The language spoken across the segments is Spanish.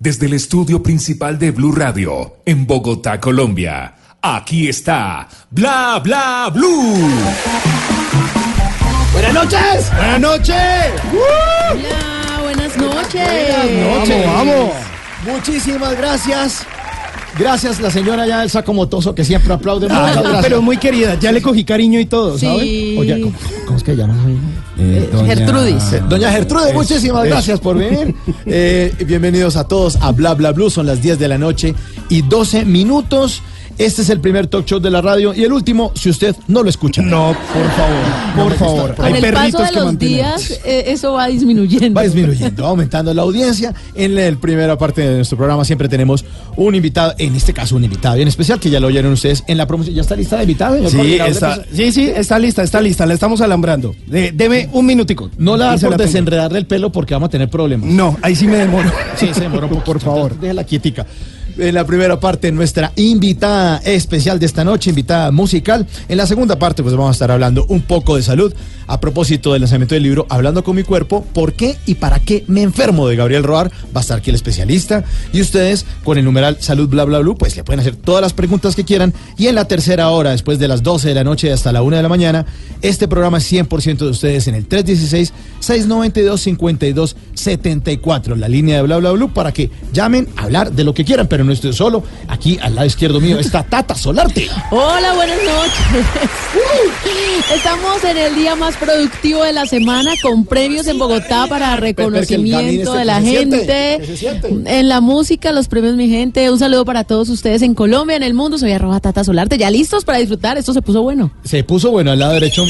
desde el estudio principal de Blue Radio, en Bogotá, Colombia. Aquí está Bla Bla Blue. Buenas noches. Buenas noches. Hola, buenas noches. Buenas noches. Vamos, vamos. Muchísimas gracias. Gracias, la señora ya del saco motoso que siempre aplaude. Ah, pero muy querida, ya le cogí cariño y todo, ¿sabe? Sí. Oye, ¿cómo, cómo es que llama? Eh, Gertrudis. Eh, Doña Gertrude, muchísimas gracias por venir. Eh, bienvenidos a todos a Bla Bla Blue. Son las 10 de la noche y 12 minutos. Este es el primer talk show de la radio y el último si usted no lo escucha. No, por favor, por favor. Con Hay el paso perritos de que los mantienen. días, eh, eso va disminuyendo. Va disminuyendo, va aumentando la audiencia. En la primera parte de nuestro programa siempre tenemos un invitado, en este caso un invitado bien especial, que ya lo oyeron ustedes en la promoción. ¿Ya está lista de invitado? señor Sí, está, sí, sí, está lista, está lista, la estamos alambrando. De- deme un minutico. No la se por tengo. desenredarle el pelo porque vamos a tener problemas. No, ahí sí me demoro. Sí, se demoró un poco. Por favor. Déjala quietica. En la primera parte, nuestra invitada especial de esta noche, invitada musical. En la segunda parte, pues vamos a estar hablando un poco de salud a propósito del lanzamiento del libro Hablando con mi cuerpo, ¿por qué y para qué me enfermo? de Gabriel Roar. Va a estar aquí el especialista. Y ustedes, con el numeral salud bla bla bla, pues le pueden hacer todas las preguntas que quieran. Y en la tercera hora, después de las 12 de la noche hasta la 1 de la mañana, este programa es 100% de ustedes en el 316-692-5274, la línea de bla bla bla, para que llamen a hablar de lo que quieran, pero no estoy solo. Aquí al lado izquierdo mío está Tata Solarte. Hola, buenas noches. Estamos en el día más productivo de la semana con premios en Bogotá para reconocimiento de la gente. En la música, los premios, mi gente. Un saludo para todos ustedes en Colombia, en el mundo. Soy arroba Tata Solarte. ¿Ya listos para disfrutar? Esto se puso bueno. Se puso bueno al lado derecho.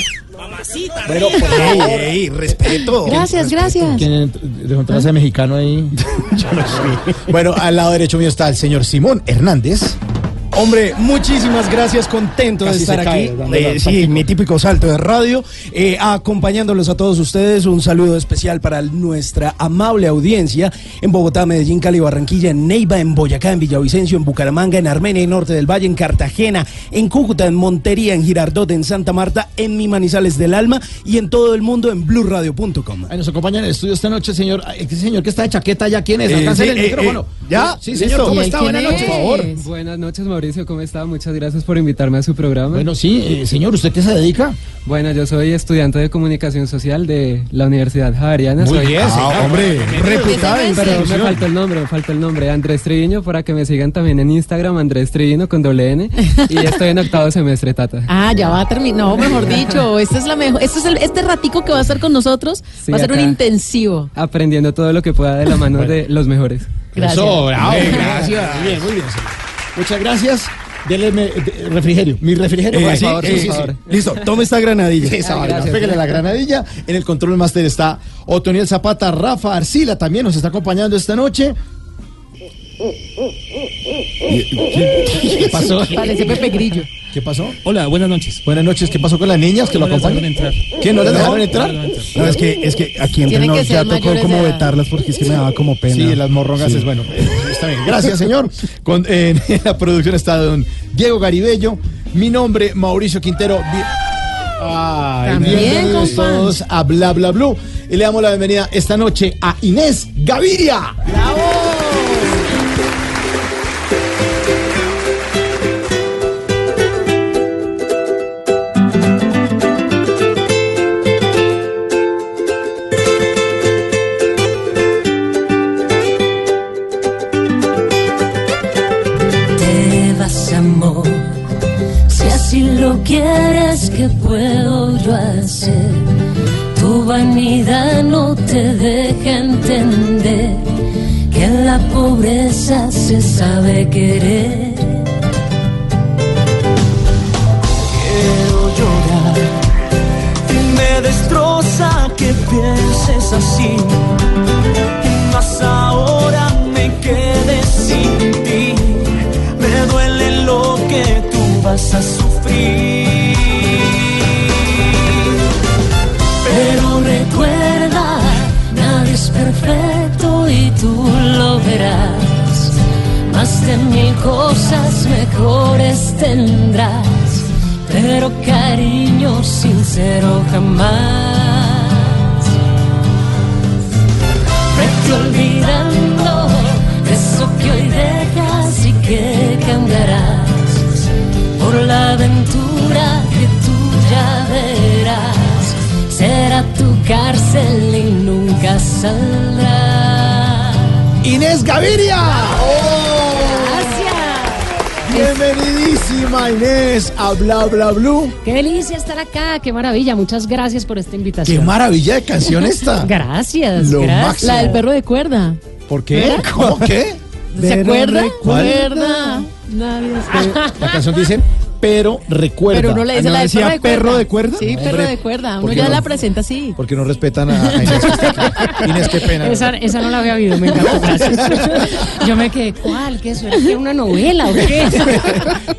Pero, por favor, ey, respeto. Gracias, gracias. ¿Quién dejó entrar ese mexicano ahí? Bueno, al lado derecho mío está el señor Simón Hernández. Hombre, muchísimas gracias, contento Casi de estar cae, aquí. dando Eh, sí, mi típico salto de radio, eh, acompañándolos a todos ustedes. Un saludo especial para nuestra amable audiencia en Bogotá, Medellín, Cali, Barranquilla, en Neiva, en Boyacá, en Villavicencio, en Bucaramanga, en Armenia, en Norte del Valle, en Cartagena, en Cúcuta, en Montería, en Girardot, en Santa Marta, en Mi Manizales del Alma y en todo el mundo en blueradio.com. Nos acompaña en el estudio esta noche, señor. Ay, Ese señor que está de chaqueta ya, ¿quién es? Eh, el eh, micrófono. eh, ¿ya? Sí, señor, ¿cómo ¿Y está? Buenas noches, por favor. Buenas noches, Mauricio, ¿cómo está? Muchas gracias por invitarme a su programa. Bueno, Bueno, sí, eh, señor, ¿usted qué se dedica? yo soy estudiante de comunicación social de la Universidad Javeriana. Muy Soy- bien, Ah, hombre, reputada Pero me falta el nombre, me falta el nombre. Andrés Triviño, para que me sigan también en Instagram, Andrés Triviño con doble N. Y estoy en octavo semestre, Tata. Ah, ya va a terminar. No, mejor dicho, este es la mejor. Este es el, este ratico que va a estar con nosotros. Sí, va a ser un intensivo. Aprendiendo todo lo que pueda de la mano de los mejores. Gracias. Eso, bravo, gracias. Muy bien, muy bien. Muchas gracias. Dele me- de- refrigerio. Mi refrigerio, Eh, por sí, favor. eh, Sí, sí, sí. Listo, tome esta granadilla. Esa Ah, gracias. pégale la granadilla. En el control master está Otoniel Zapata, Rafa Arcila también nos está acompañando esta noche. ¿Qué pasó? Parece Pepe Grillo. ¿Qué pasó? Hola, buenas noches. Buenas noches. ¿Qué pasó con las niñas que lo No acompañan? entrar. ¿Qué? ¿No les dejaron entrar? no es que, es que aquí entre nos ya tocó como edad. vetarlas porque es que me daba como pena. Sí, las morrongas Sí. es bueno. eh, Está bien. Gracias, señor. Con, eh, en la producción está don Diego Garibello. Mi nombre, Mauricio Quintero. Ay, También, bienvenidos compa. todos a Bla Bla Blue. Y le damos la bienvenida esta noche a Inés Gaviria. te lo quieres que puedo yo hacer tu vanidad no te deja entender que en la pobreza se sabe querer. Quiero llorar y me destroza que pienses así. Y más ahora me quedé sin ti. Me duele vas a sufrir. De mil cosas mejores tendrás, pero cariño sincero jamás. Vete olvidando eso que hoy dejas y que cambiarás por la aventura que tú ya verás. Será tu cárcel y nunca saldrás. Inés Gaviria. Bienvenidísima Inés a Bla Bla Blue. Qué delicia estar acá, qué maravilla. Muchas gracias por esta invitación. Qué maravilla de canción esta. Gracias, Lo gracias. máximo. La del perro de cuerda. ¿Por qué? ¿Cómo qué? ¿Se acuerda? recuerda. Nadie Eh, La canción dice, pero recuerda. Pero no le dice ¿No la del decía perro de cuerda. perro de cuerda? Sí, perro Hombre, de cuerda. ¿por Uno ya no? la presenta así. Porque no respetan a, a Inés. Inés, qué pena. Esa, esa no la había oído, me encantó, gracias. Yo me quedé, ¿cuál? ¿Qué era una novela o qué?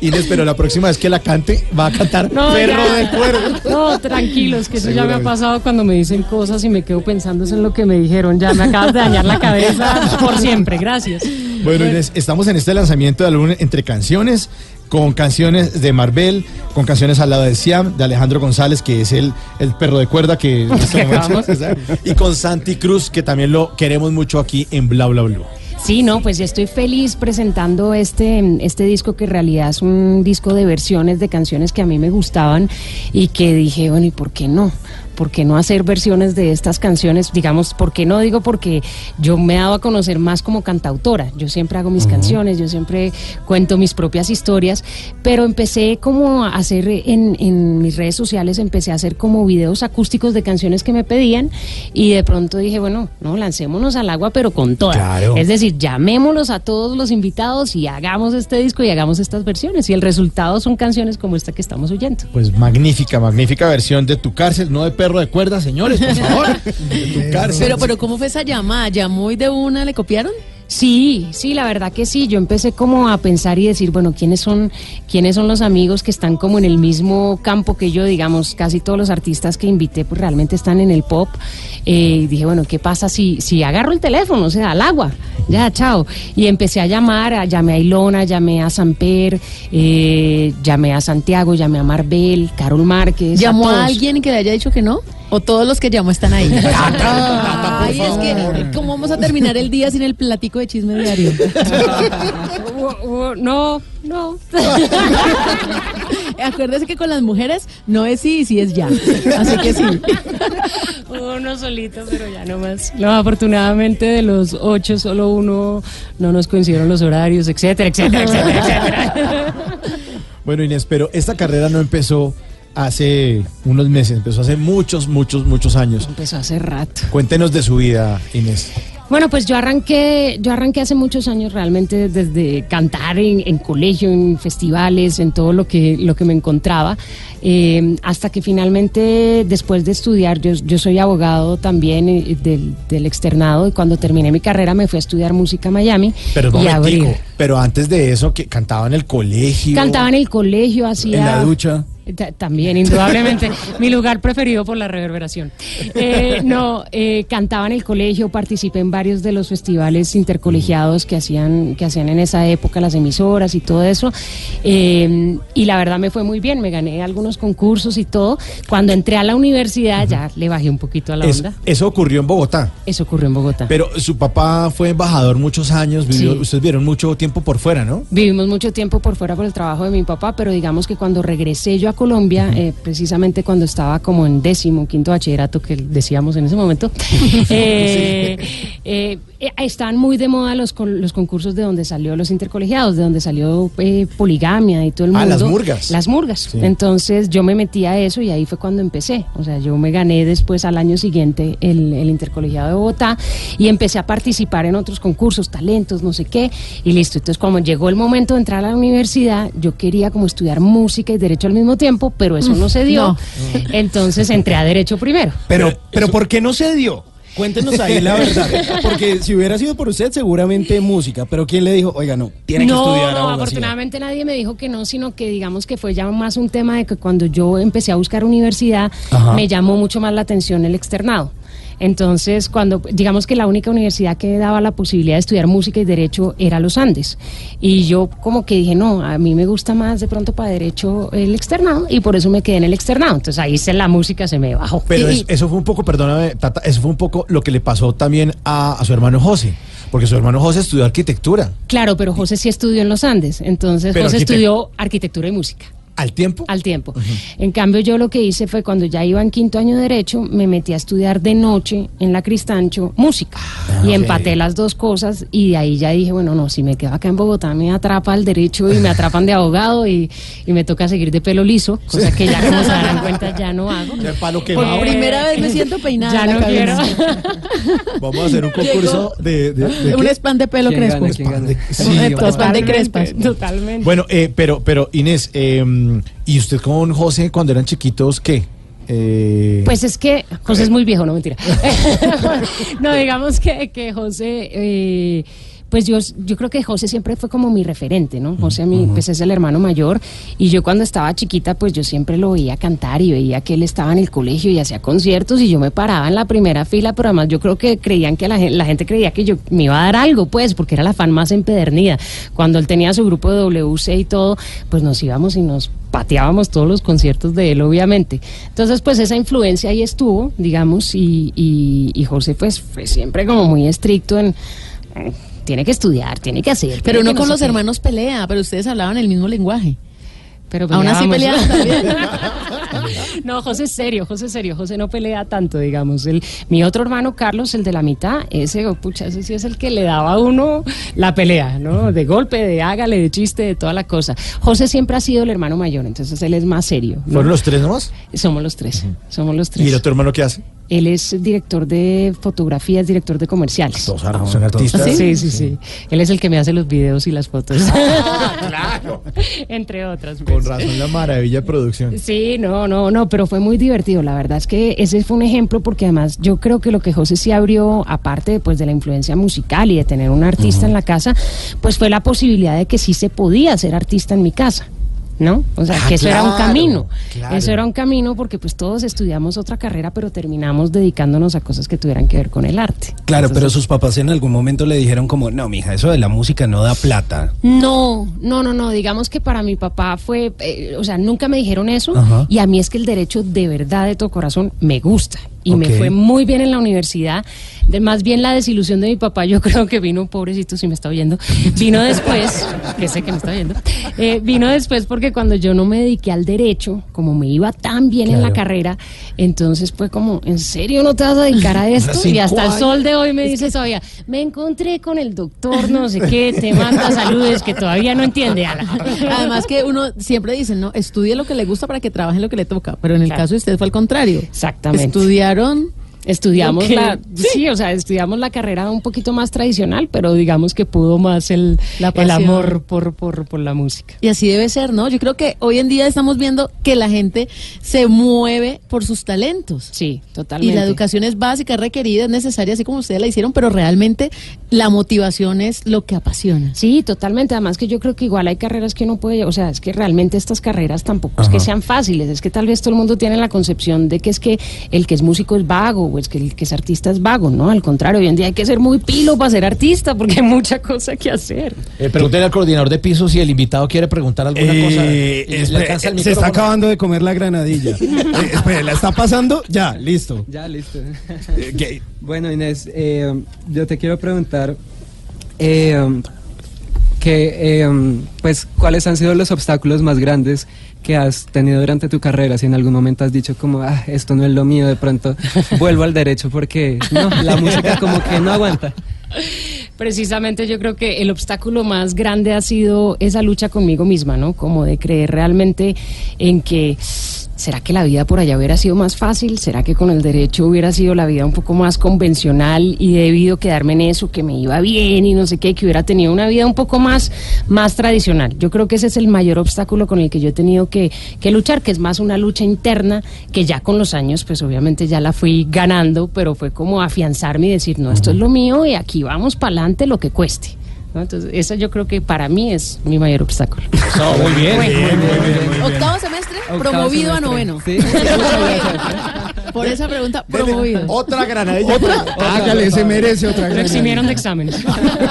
Inés, pero la próxima vez que la cante, va a cantar No, perro ya. de cuerda. No, tranquilos, que eso ya me ha pasado cuando me dicen cosas y me quedo pensando en lo que me dijeron. Ya me acabas de dañar la cabeza por siempre, gracias. Bueno, Inés, estamos en este lanzamiento de álbum entre canciones, con canciones de Marvel, con canciones al lado de Siam, de Alejandro González, que es el, el perro de cuerda que en este momento- y con Santi Cruz, que también lo queremos mucho aquí en Bla Bla Blue. Sí, no, pues estoy feliz presentando este, este disco que en realidad es un disco de versiones de canciones que a mí me gustaban y que dije, bueno, ¿y por qué no? ¿Por qué no hacer versiones de estas canciones? Digamos, ¿por qué no? Digo porque yo me he dado a conocer más como cantautora. Yo siempre hago mis canciones, yo siempre cuento mis propias historias, pero empecé como a hacer en, en mis redes sociales, empecé a hacer como videos acústicos de canciones que me pedían y de pronto dije, bueno, no, lancémonos al agua, pero con todas. Claro. Es decir, llamémoslos a todos los invitados y hagamos este disco y hagamos estas versiones. Y el resultado son canciones como esta que estamos oyendo. Pues magnífica, magnífica versión de Tu Cárcel, no de perro de cuerda, señores, por favor. Pero, pero, ¿cómo fue esa llamada? ¿Llamó y de una le copiaron? Sí, sí, la verdad que sí. Yo empecé como a pensar y decir, bueno, ¿quiénes son, quiénes son los amigos que están como en el mismo campo que yo? Digamos, casi todos los artistas que invité, pues realmente están en el pop. Eh, dije, bueno, ¿qué pasa si, si agarro el teléfono? O sea, al agua. Ya, chao. Y empecé a llamar, a- llamé a Ilona, llamé a Samper, eh, llamé a Santiago, llamé a Marbel, Carol Márquez. ¿Llamó a todos. alguien que le haya dicho que no? ¿O todos los que llamó están ahí? Ay, es que, ¿cómo vamos a terminar el día sin el platico de chisme diario? Uh, uh, no, no. Acuérdese que con las mujeres no es sí y sí es ya. Así que sí. Uno solito, pero ya no más. No, afortunadamente de los ocho, solo uno no nos coincidieron los horarios, etcétera, etcétera, etcétera, etcétera. Bueno, Inés, pero esta carrera no empezó hace unos meses, empezó hace muchos, muchos, muchos años. Empezó hace rato. Cuéntenos de su vida, Inés. Bueno, pues yo arranqué, yo arranqué hace muchos años realmente desde cantar en, en colegio, en festivales, en todo lo que, lo que me encontraba, eh, hasta que finalmente después de estudiar, yo, yo soy abogado también eh, del, del externado y cuando terminé mi carrera me fui a estudiar música a Miami Pero y pero antes de eso, que cantaba en el colegio. Cantaba en el colegio, hacía... En la ducha. Ta- También, indudablemente. Mi lugar preferido por la reverberación. Eh, no, eh, cantaba en el colegio, participé en varios de los festivales intercolegiados que hacían, que hacían en esa época las emisoras y todo eso. Eh, y la verdad me fue muy bien, me gané algunos concursos y todo. Cuando entré a la universidad ya le bajé un poquito a la Es- onda. eso ocurrió en Bogotá. Eso ocurrió en Bogotá. Pero su papá fue embajador muchos años, vivió, Sí. ustedes vieron mucho tiempo por fuera, ¿no? Vivimos mucho tiempo por fuera por el trabajo de mi papá, pero digamos que cuando regresé yo a Colombia, eh, precisamente cuando estaba como en décimo, quinto bachillerato, que decíamos en ese momento, eh, eh, eh, estaban muy de moda los, con- los concursos de donde salió los intercolegiados, de donde salió eh, poligamia y todo el Ah, mundo. las murgas. Las murgas. Sí. Entonces yo me metí a eso y ahí fue cuando empecé. O sea, yo me gané después al año siguiente el, el intercolegiado de Bogotá y empecé a participar en otros concursos, talentos, no sé qué, y listo. Entonces cuando llegó el momento de entrar a la universidad, yo quería como estudiar música y derecho al mismo tiempo, pero eso no se dio. no. Entonces entré a derecho primero. Pero, pero ¿por qué no se dio? Cuéntenos ahí la verdad, porque si hubiera sido por usted, seguramente música, pero ¿quién le dijo, oiga, no, tiene que estudiar no, abogacía"? afortunadamente nadie me dijo que no, sino que digamos que fue ya más un tema de que cuando yo empecé a buscar universidad, Ajá. me llamó mucho más la atención el externado. Entonces, cuando, digamos que la única universidad que daba la posibilidad de estudiar música y derecho era los Andes. Y yo como que dije, no, a mí me gusta más de pronto para derecho el externado y por eso me quedé en el externado. Entonces ahí se, la música se me bajó. Pero es- eso fue un poco, perdóname, Tata, eso fue un poco lo que le pasó también a, a su hermano José. Porque su hermano José estudió arquitectura. Claro, pero José sí estudió en los Andes. Entonces Pero José estudió arquitectura y música. ¿Al tiempo? al tiempo. En cambio, yo lo que hice fue cuando ya iba en quinto año de Derecho, me metí a estudiar de noche en la Cristancho música. y ok. empaté las dos cosas y de ahí ya dije, bueno, no, si me quedo acá en Bogotá me atrapa el derecho y me atrapan de abogado y, y me toca seguir de pelo liso, cosa que ya como se darán cuenta ya no hago. Ya el palo Por quemado. primera vez me siento peinada. Ya no quiero. Vamos a hacer un concurso de, de- de Un qué? spam de pelo ¿Quién crespo. Sí, Un spam de crespas. Totalmente. Bueno, eh, pero, pero Inés, eh, ¿y usted con José cuando eran chiquitos qué? Eh, Pues es que José es muy viejo, no mentira. no, digamos que, que José, eh, pues yo, yo creo que José siempre fue como mi referente, ¿no? José a mí, pues es el hermano mayor y yo cuando estaba chiquita, pues yo siempre lo veía cantar y veía que él estaba en el colegio y hacía conciertos y yo me paraba en la primera fila, pero además yo creo que creían que la, la gente creía que yo me iba a dar algo, pues, porque era la fan más empedernida. Cuando él tenía su grupo de WC y todo, pues nos íbamos y nos pateábamos todos los conciertos de él, obviamente. Entonces, pues esa influencia ahí estuvo, digamos, y, y, y José pues fue siempre como muy estricto en... eh, Tiene que estudiar, tiene que hacer. Pero no con los hermanos pelea, pero ustedes hablaban el mismo lenguaje. Pero Aún así peleaban también. no, José es serio, José es serio, José no pelea tanto, digamos. El, mi otro hermano, Carlos, el de la mitad, ese, oh, pucha, ese sí es el que le daba a uno la pelea, ¿no? De golpe, de hágale, de chiste, de toda la cosa. José siempre ha sido el hermano mayor, entonces él es más serio. ¿no? ¿Fueron los tres nomás? Somos los tres, somos los tres. ¿Y el otro hermano qué hace? Él es director de fotografía, es director de comerciales. Todos ar- son artistas. Sí, sí, sí. Él es el que me hace los videos y las fotos. claro. Entre otras. Con pues. razón la maravilla de producción. Sí, no, no, no, pero fue muy divertido. La verdad es que ese fue un ejemplo porque además yo creo que lo que José sí abrió, aparte pues, de la influencia musical y de tener un artista en la casa, pues fue la posibilidad de que sí se podía ser artista en mi casa. ¿No? O sea, Ah, que eso era un camino. claro. Eso era un camino porque pues todos estudiamos otra carrera, pero terminamos dedicándonos a cosas que tuvieran que ver con el arte. Claro, pero sus papás en algún momento le dijeron como, no, mija, eso de la música no da plata. No, no, no, no. Digamos que para mi papá fue, eh, o sea, nunca me dijeron eso. Ajá. Y a mí es que el derecho de verdad, de todo corazón, me gusta. Y me fue muy bien en la universidad. De, más bien la desilusión de mi papá, yo creo que vino, pobrecito, si me está oyendo, vino después, que sé que me está oyendo, eh, vino después porque cuando yo no me dediqué al derecho, como me iba tan bien en la carrera, entonces fue como, ¿en serio no te vas a dedicar a esto? Y hasta el sol de hoy me dice todavía, me encontré con el doctor, no sé qué, te manda saludes que todavía no entiende. Ala. Además que uno siempre dice, no, estudie lo que le gusta para que trabaje en lo que le toca. Pero en el Claro. caso de usted fue al contrario. Exactamente. Estudiaron Estudiamos la, sí. o sea, estudiamos la carrera un poquito más tradicional, pero digamos que pudo más el, La el amor por, por, por la música. Y así debe ser, ¿no? Yo creo que hoy en día estamos viendo que la gente se mueve por sus talentos. Sí, Y totalmente. la educación es básica, es requerida, es necesaria, así como ustedes la hicieron, pero realmente la motivación es lo que apasiona. Sí, totalmente. Además que yo creo que igual hay carreras que uno puede, o sea, es que realmente estas carreras tampoco es que sean fáciles, es que tal vez todo el mundo tiene la concepción de que es que el que es músico es vago o es que el que es artista es vago, ¿no? Al contrario, hoy en día hay que ser muy pilo para ser artista porque hay mucha cosa que hacer. Eh, pregúntele al coordinador de piso si el invitado quiere preguntar alguna cosa. Eh, espere, alcanza el se está acabando de comer la granadilla. Eh, espere, ¿la está pasando? Ya, listo. Ya, listo. Eh. Bueno, Inés, eh, yo te quiero preguntar eh, que, eh, pues, ¿cuáles han sido los obstáculos más grandes que has tenido durante tu carrera? Si en algún momento has dicho como, ah, esto no es lo mío, de pronto vuelvo al derecho porque no, la música como que no aguanta. Precisamente yo creo que el obstáculo más grande ha sido esa lucha conmigo misma, ¿no? Como de creer realmente en que ¿será que la vida por allá hubiera sido más fácil? ¿Será que con el derecho hubiera sido la vida un poco más convencional y debido quedarme en eso, que me iba bien y no sé qué, que hubiera tenido una vida un poco más, más tradicional? Yo creo que ese es el mayor obstáculo con el que yo he tenido que, que luchar, que es más una lucha interna que ya con los años, pues obviamente ya la fui ganando, pero fue como afianzarme y decir, no, esto es lo mío y aquí vamos para adelante lo que cueste. ¿No? Entonces, eso yo creo que para mí es mi mayor obstáculo. muy bien. Octavo semestre, Octavo promovido a noveno. Sí. Por esa pregunta, promovido. Otra granadilla. Otra. Hágale, se merece otra Lo gran- eximieron de exámenes.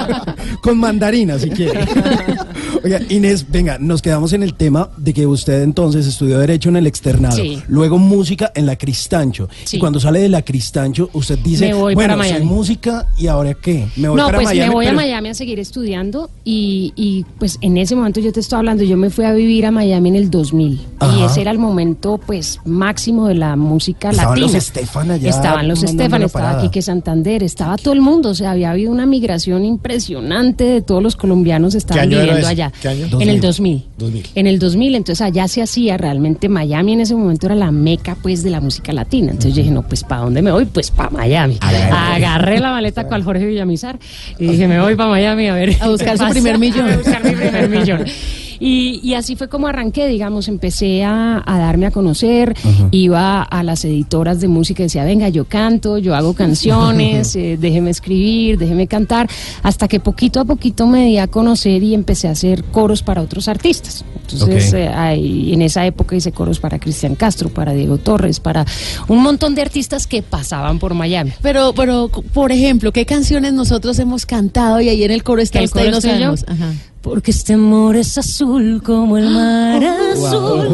Con mandarina, si quiere. Oiga, Inés, venga, nos quedamos en el tema de que usted entonces estudió Derecho en el externado, Sí. luego música en la Cristancho. Sí. Y cuando sale de la Cristancho, usted dice, Me voy bueno, para soy Miami". música y ahora qué? Me voy no, para pues Miami. me voy a Miami a seguir estudiando y, y, pues en ese momento yo te estoy hablando, yo me fui a vivir a Miami en el 2000 y Ajá. ese era el momento pues máximo de la música Estaban los Estefan allá Estaban los Estefan, estaba parada. Quique Santander, estaba todo el mundo, o sea, había habido una migración impresionante de todos los colombianos estaban viviendo allá. ¿Qué año? En el 2000. 2000. 2000. En el 2000, entonces allá se hacía realmente Miami en ese momento era la meca pues de la música latina. Entonces yo dije, no, pues ¿para dónde me voy? Pues para Miami. Agarré la maleta cual Jorge Villamizar y dije, me voy para Miami a ver. A buscar su pasa". primer millón. A buscar mi primer millón. Y, y así fue como arranqué, digamos, empecé a, a darme a conocer, iba a las editoras de música y decía, venga, yo canto, yo hago canciones, eh, déjeme escribir, déjeme cantar, hasta que poquito a poquito me di a conocer y empecé a hacer coros para otros artistas. Entonces, eh, ahí, en esa época hice coros para Cristian Castro, para Diego Torres, para un montón de artistas que pasaban por Miami. Pero, pero, por ejemplo, ¿qué canciones nosotros hemos cantado y ahí en el coro está ¿Que el usted y coro no estoy yo? sabemos? Ajá. Porque este amor es azul como el mar azul.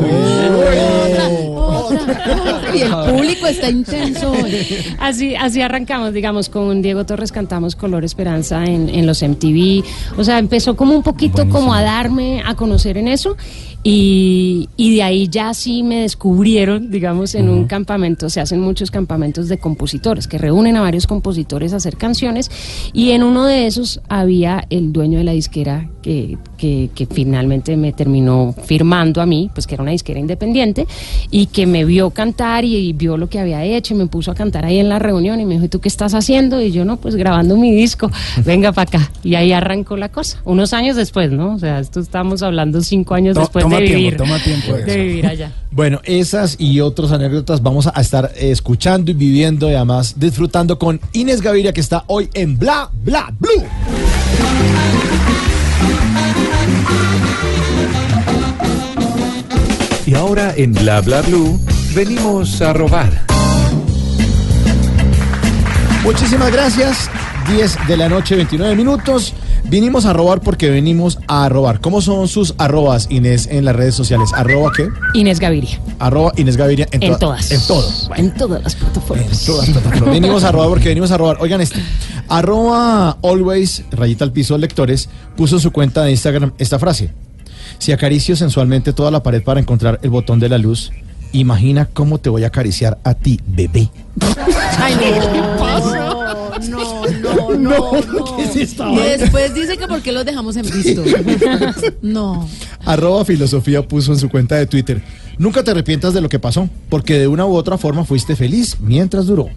Otra, otra. Y el público está intenso hoy. Así, así arrancamos, digamos, con Diego Torres cantamos Color Esperanza en, en los MTV. O sea, empezó como un poquito como a darme a conocer en eso. Y, y de ahí ya sí me descubrieron, digamos, en un campamento. Se hacen muchos campamentos de compositores que reúnen a varios compositores a hacer canciones. Y en uno de esos había el dueño de la disquera que, que, que finalmente me terminó firmando a mí, pues que era una disquera independiente, y que me vio cantar y, y vio lo que había hecho y me puso a cantar ahí en la reunión y me dijo, ¿y tú qué estás haciendo? Y yo, no, pues grabando mi disco, venga para acá. Y ahí arrancó la cosa, unos años después, ¿no? O sea, esto estamos hablando cinco años To- después toma de tiempo, vivir. toma tiempo de eso. vivir allá. Bueno, esas y otras anécdotas vamos a estar escuchando y viviendo y además disfrutando con Inés Gaviria que está hoy en Bla Bla Blue. Y ahora en Bla Bla Blue venimos a robar. Muchísimas gracias. 10 de la noche, 29 minutos. Vinimos a robar porque venimos a robar. ¿Cómo son sus arrobas, Inés, en las redes sociales? ¿Arroba qué? Inés Gaviria, Arroba Inés Gaviria en, en toda- todas. En todo. En todas las plataformas. Todas las plataformas. Venimos a robar porque venimos a robar. Oigan este. Arroba always, rayita al piso lectores, puso en su cuenta de Instagram esta frase. Si acaricio sensualmente toda la pared para encontrar el botón de la luz, imagina cómo te voy a acariciar a ti, bebé. Ay, no, ¿qué pasa? No, no, no, no. ¿qué es esta Y vaina? después dice que por qué los dejamos en visto. No. Arroba filosofía puso en su cuenta de Twitter. Nunca te arrepientas de lo que pasó, porque de una u otra forma fuiste feliz mientras duró.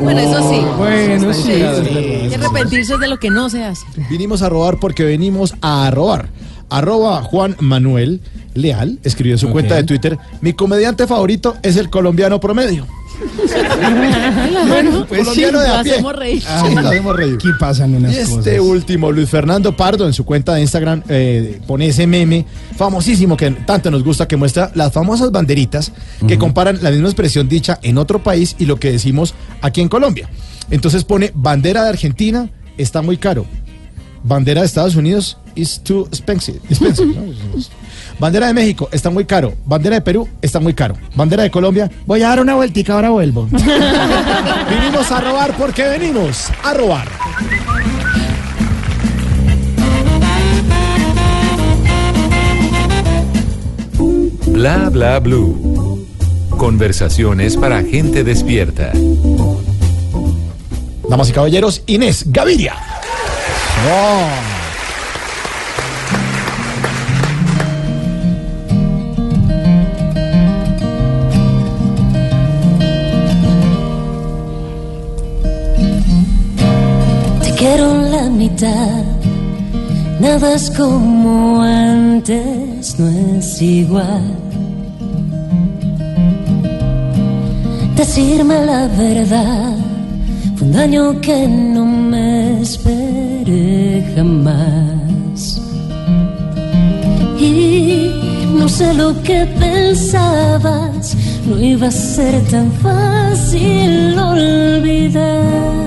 Bueno, eso sí. Bueno, sí. Hay que arrepentirse de lo que no se hace. Vinimos a robar porque venimos a robar. Arroba Juan Manuel Leal escribió en su cuenta de Twitter, mi comediante favorito es el colombiano promedio. Bueno, Pues lo hacemos reír. Sí, lo hacemos reír. Aquí pasan unas Y este cosas. último, Luis Fernando Pardo, en su cuenta de Instagram, eh, pone ese meme famosísimo que tanto nos gusta, que muestra las famosas banderitas que comparan la misma expresión dicha en otro país y lo que decimos aquí en Colombia. Entonces pone bandera de Argentina, está muy caro. Bandera de Estados Unidos is too expensive. expensive, ¿no? Bandera de México está muy caro. Bandera de Perú está muy caro. Bandera de Colombia, voy a dar una vueltica, ahora vuelvo. venimos a robar porque venimos a robar. Bla Bla Blue. Conversaciones para gente despierta. Damas y caballeros, Inés Gaviria. Mitad. Nada es como antes, no es igual. Decirme la verdad fue un daño que no me esperé jamás. Y no sé lo que pensabas, no iba a ser tan fácil olvidar.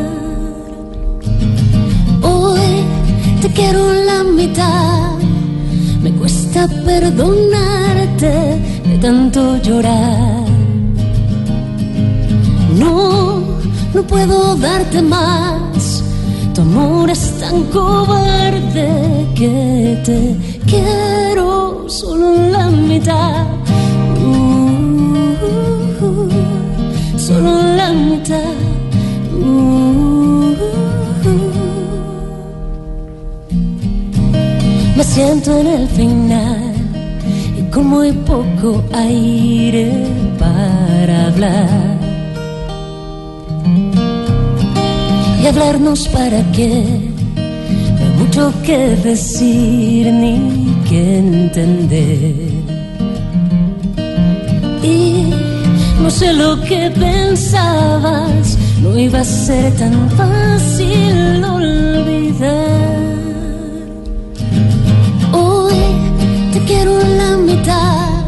Quiero la mitad, me cuesta perdonarte de tanto llorar. No, no puedo darte más. Tu amor es tan cobarde que te quiero solo la mitad. Uh, solo la mitad. Me siento en el final y con muy poco aire para hablar. y hablarnos para qué. No hay mucho que decir ni que entender. Y no sé lo que pensabas, no iba a ser tan fácil olvidar. Quiero la mitad,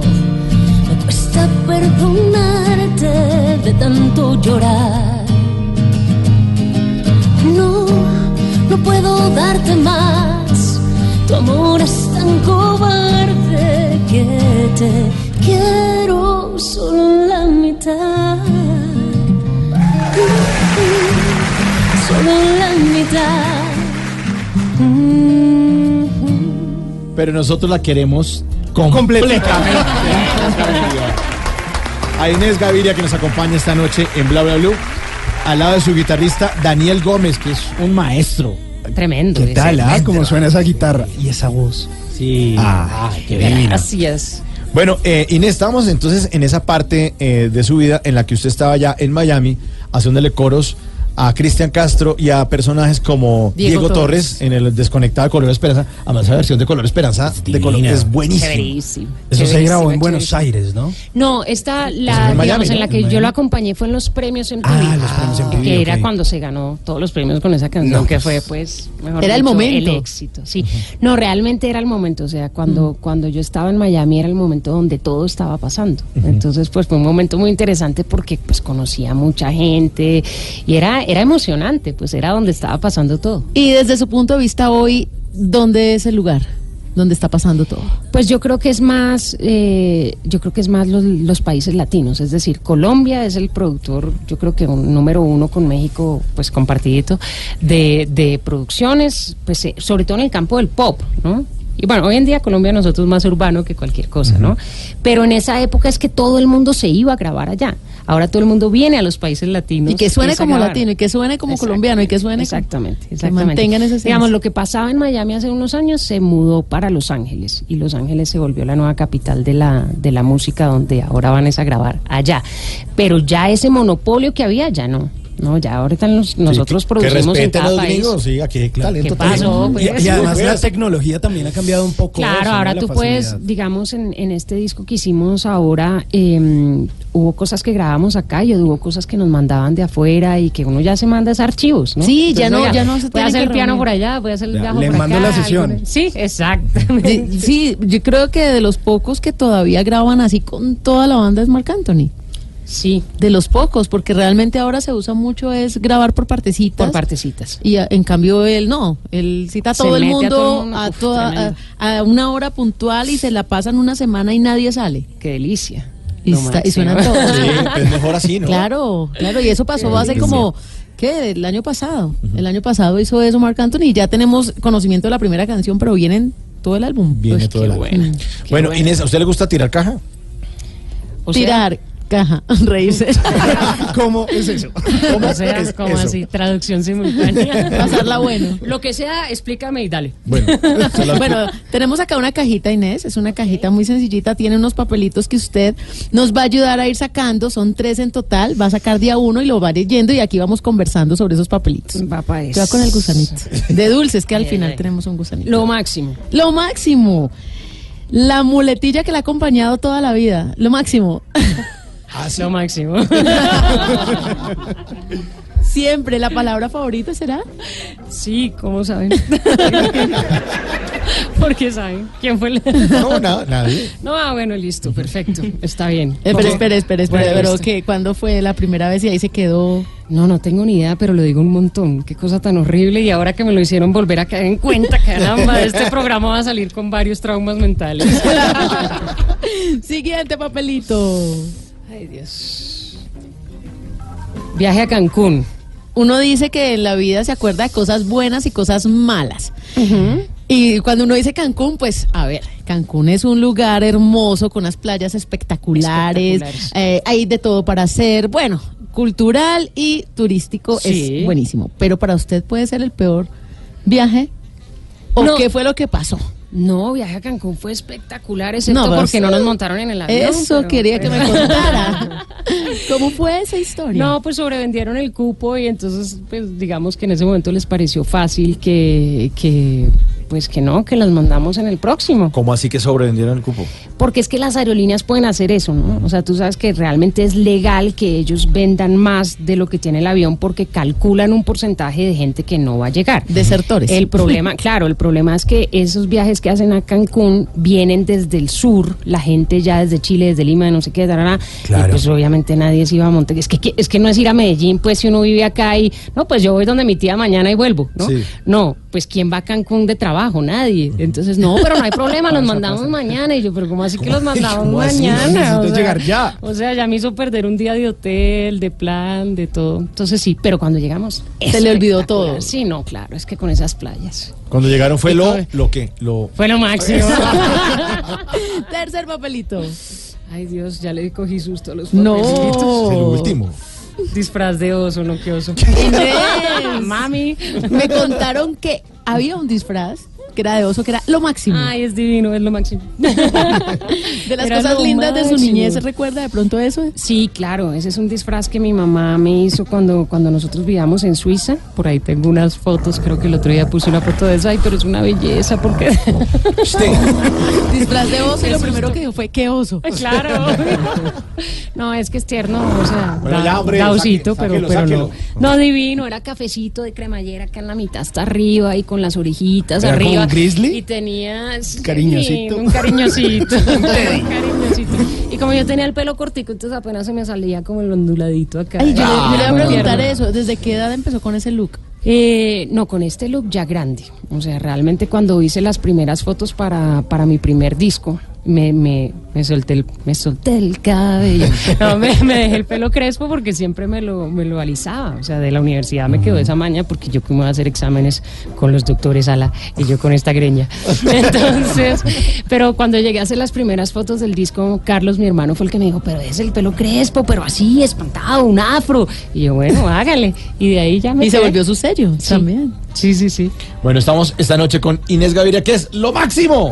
me cuesta perdonarte de tanto llorar. No, no puedo darte más. Tu amor es tan cobarde que te quiero solo la mitad. Solo la mitad. Pero nosotros la queremos Completamente. A Inés Gaviria que nos acompaña esta noche en Bla Bla Blue, al lado de su guitarrista Daniel Gómez, que es un maestro. Tremendo. ¿Qué tal, ah? ¿Cómo suena esa guitarra? Y esa voz. Sí. Ah, qué divino. Así es. Bueno, eh, Inés, estábamos entonces en esa parte eh, de su vida en la que usted estaba ya en Miami haciéndole coros a Cristian Castro y a personajes como Diego, Diego Torres. Torres. en el Desconectado de Color Esperanza. Además, esa versión de Color Esperanza de color, es buenísima. Chéverísimo. Eso se grabó en Buenos chéverísimo. Aires, ¿no? No, esta, la, en Miami, digamos, en ¿no? la En que yo lo acompañé fue en los premios en Ah, los premios MTV, que era cuando se ganó todos los premios con esa canción, No, que pues. fue, pues, mejor Era el dicho, momento. El éxito, sí. No, realmente era el momento, o sea, cuando, cuando yo estaba en Miami era el momento donde todo estaba pasando. Entonces, pues, fue un momento muy interesante porque, pues, conocía a mucha gente y era, era emocionante, pues, era donde estaba pasando todo. Y desde su punto de vista hoy, ¿dónde es el lugar? ¿Dónde está pasando todo? Pues yo creo que es más, eh, yo creo que es más los, los países latinos, es decir, Colombia es el productor, yo creo que un número uno con México, pues compartidito, de, de producciones, pues eh, sobre todo en el campo del pop, ¿no? Y bueno, hoy en día Colombia nosotros es más urbano que cualquier cosa, ¿no? Pero en esa época es que todo el mundo se iba a grabar allá. Ahora todo el mundo viene a los países latinos. Y que suene como grabar. latino, y que suene como colombiano, y que suene como- Exactamente, que exactamente. mantengan esencia. Digamos, lo que pasaba en Miami hace unos años se mudó para Los Ángeles y Los Ángeles se volvió la nueva capital de la, de la música donde ahora van es a grabar allá. Pero ya ese monopolio que había, ya no. No, ya ahorita los- nosotros que producimos en respeten a cada los país. gringos, sí, aquí hay talento. ¿Qué pasó? Pues, Y, y además Sí, la pues. tecnología también ha cambiado un poco. Claro, eso, ahora tú puedes, digamos, en, en este disco que hicimos ahora, eh, hubo cosas que grabamos acá y hubo cosas que nos mandaban de afuera y que uno ya se manda esos archivos, ¿no? Sí, ya no- oiga, ya no se Voy a tiene hacer que el piano por allá, voy a hacer el Ya, bajo le por mando acá. la sesión. Sí, exactamente. Sí, sí, yo creo que de los pocos que todavía graban así con toda la banda es Marc Anthony. Sí, De los pocos, porque realmente ahora se usa mucho es grabar por partecitas. por partecitas. Y a- en cambio él no, él cita a todo el a mundo todo el mundo, a, uf, toda- a, a una hora puntual y se la pasan una semana y nadie sale. Qué delicia. Y, está- suena todo. Sí, es mejor así, ¿no? Claro, claro, y eso pasó Qué hace delicia. como, ¿qué? El año pasado. El año pasado hizo eso Marc Anthony y ya tenemos conocimiento de la primera canción, pero vienen todo el álbum. Viene Pues, todo el álbum. bueno. Inés, ¿a usted le gusta tirar caja? O sea, Tirar. Caja, reírse. ¿Cómo es eso? ¿Cómo O sea, es como eso? así, traducción simultánea. Pasarla bueno. Lo que sea, explícame y dale. Bueno, Bueno, tenemos acá una cajita, Inés. Es una cajita muy sencillita. Tiene unos papelitos que usted nos va a ayudar a ir sacando. Son tres en total. Va a sacar día uno y lo va a ir yendo. Y aquí vamos conversando sobre esos papelitos. Papá es. Con el gusanito. De dulces, que al Ay, final ay. tenemos un gusanito. Lo máximo. Lo máximo. La muletilla que la ha acompañado toda la vida. Lo máximo. Lo máximo. Siempre. ¿La palabra favorita será? Sí, ¿cómo saben? ¿Por qué saben? ¿Quién fue el.? No, nada, nadie. No, ah, bueno, listo, perfecto. Está bien. Eh, pero espere, espere. Bueno, pero que ¿cuándo fue la primera vez y ahí se quedó? No, no tengo ni idea, pero lo digo un montón. Qué cosa tan horrible. Y ahora que me lo hicieron volver a caer en cuenta, caramba, este programa va a salir con varios traumas mentales. Siguiente papelito. Ay, Dios. Viaje a Cancún. Uno dice que en la vida se acuerda de cosas buenas y cosas malas. Y cuando uno dice Cancún, pues, a ver, Cancún es un lugar hermoso con unas playas espectaculares, Espectaculares. eh, hay de todo para hacer, bueno, cultural y turístico Sí. es buenísimo. Pero para usted puede ser el peor viaje. ¿O No. qué fue lo que pasó? No, viaje a Cancún fue espectacular, excepto No, porque sí. no nos montaron en el avión. Eso pero- quería que me contara. ¿Cómo fue esa historia? No, pues sobrevendieron el cupo y entonces, pues digamos que en ese momento les pareció fácil que, que pues que no, que las mandamos en el próximo. ¿Cómo así que sobrevendieron el cupo? Porque es que las aerolíneas pueden hacer eso, ¿no? O sea, tú sabes que realmente es legal que ellos vendan más de lo que tiene el avión porque calculan un porcentaje de gente que no va a llegar. Desertores. El problema, claro, el problema es que esos viajes que hacen a Cancún vienen desde el sur, la gente ya desde Chile, desde Lima, de no sé qué, tarara, Claro. y pues obviamente nadie se iba a montar. Es que, es que no es ir a Medellín, pues si uno vive acá y, no, pues yo voy donde mi tía mañana y vuelvo, ¿no? Sí. No, pues ¿quién va a Cancún de trabajo? Nadie. Entonces, no, pero no hay problema, los mandamos mañana. Y yo, pero ¿cómo así que los mandamos ¿Cómo así? mañana? Necesito llegar ya. O sea, ya me hizo perder un día de hotel, de plan, de todo. Entonces sí, pero cuando llegamos... Se le olvidó todo. Sí, no, claro, es que con esas playas. Cuando llegaron fue lo, lo que, lo... Fue lo máximo. Tercer papelito. Ay, Dios, ya le cogí susto a los No. papelitos. El último. Disfraz de oso, no qué oso. Mami. Me contaron que había un disfraz que era de oso, que era lo máximo. Ay, es divino, es lo máximo. de las era cosas lindas de su niñez, ¿se recuerda de pronto eso? Sí, claro, ese es un disfraz que mi mamá me hizo cuando, cuando nosotros vivíamos en Suiza. Por ahí tengo unas fotos, creo que el otro día puse una foto de eso, ay, pero es una belleza porque... Disfraz de oso y lo primero que dijo fue, ¿qué oso? claro. no, es que es tierno, o sea, Bueno, da- ya, hombre, da saque- osito, pero, sáquelo, pero sáquelo. no. No, divino, era cafecito de cremallera acá en la mitad hasta arriba y con las orejitas ¿Era como arriba. Grizzly? Y tenía... sí, Cariñosito. Un cariñosito. un cariñosito. Y como yo tenía el pelo cortico, entonces apenas se me salía como el onduladito acá. Ay, yo, le- yo le iba a Muy preguntar eso, ¿desde qué edad empezó con ese look? Eh, no, con este look ya grande. O sea, realmente cuando hice las primeras fotos para, para mi primer disco, me, me, me, solté el, me solté el cabello. No, me, me dejé el pelo crespo porque siempre me lo, me lo alisaba. O sea, de la universidad me quedó esa maña porque yo como iba a hacer exámenes con los doctores Ala y yo con esta greña. Entonces, pero cuando llegué a hacer las primeras fotos del disco, Carlos, mi hermano, fue el que me dijo, pero es el pelo crespo, pero así, espantado, un afro. Y yo, bueno, hágale. Y de ahí ya me Y se volvió su sello Sí. también. Sí, sí, sí. Bueno, estamos esta noche con Inés Gaviria, que es lo máximo.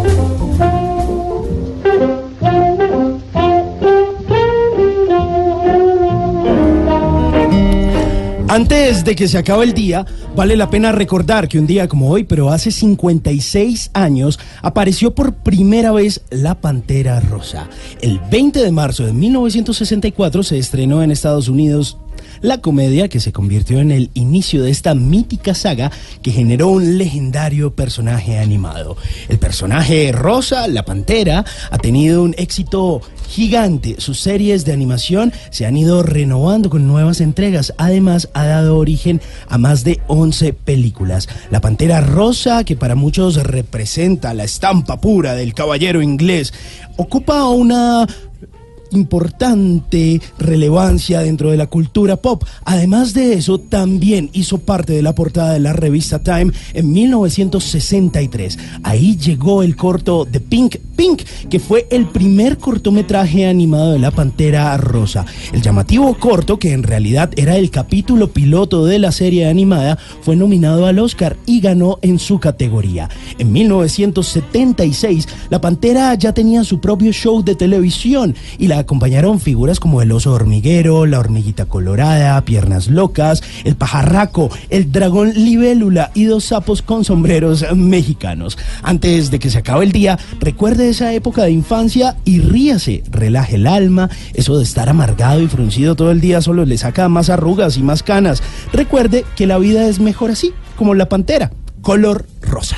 Antes de que se acabe el día, vale la pena recordar que un día como hoy, pero hace 56 años, apareció por primera vez La Pantera Rosa. El 20 de marzo de 1964 se estrenó en Estados Unidos la comedia que se convirtió en el inicio de esta mítica saga que generó un legendario personaje animado. El personaje Rosa, la Pantera, ha tenido un éxito gigante. Sus series de animación se han ido renovando con nuevas entregas. Además, ha dado origen a más de 11 películas. La Pantera Rosa, que para muchos representa la estampa pura del caballero inglés, ocupa una importante relevancia dentro de la cultura pop. Además de eso, también hizo parte de la portada de la revista Time en 1963. Ahí llegó el corto de Pink Pink, que fue el primer cortometraje animado de la Pantera Rosa. El llamativo corto, que en realidad era el capítulo piloto de la serie animada, fue nominado al Oscar y ganó en su categoría. En 1976, la Pantera ya tenía su propio show de televisión y la acompañaron figuras como el oso hormiguero, la hormiguita colorada, piernas locas, el pajarraco, el dragón libélula y dos sapos con sombreros mexicanos. Antes de que se acabe el día, recuerde esa época de infancia y ríase, relaje el alma, eso de estar amargado y fruncido todo el día solo le saca más arrugas y más canas. Recuerde que la vida es mejor así, como la pantera, color rosa.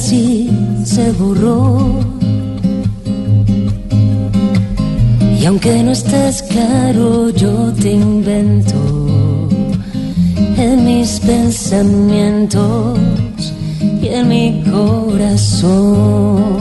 Casi se borró. Y aunque no estés claro, yo te invento en mis pensamientos y en mi corazón.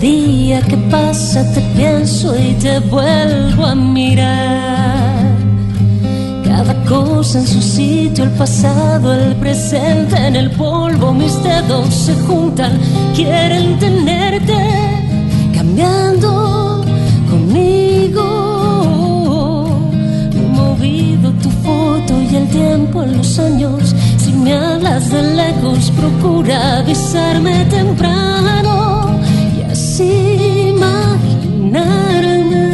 Día que pasa te pienso y te vuelvo a mirar. Cada cosa en su sitio, el pasado, el presente, en el polvo mis dedos se juntan, quieren tenerte cambiando conmigo. He movido tu foto y el tiempo en los años. Si me hablas de lejos, procura avisarme temprano imaginarme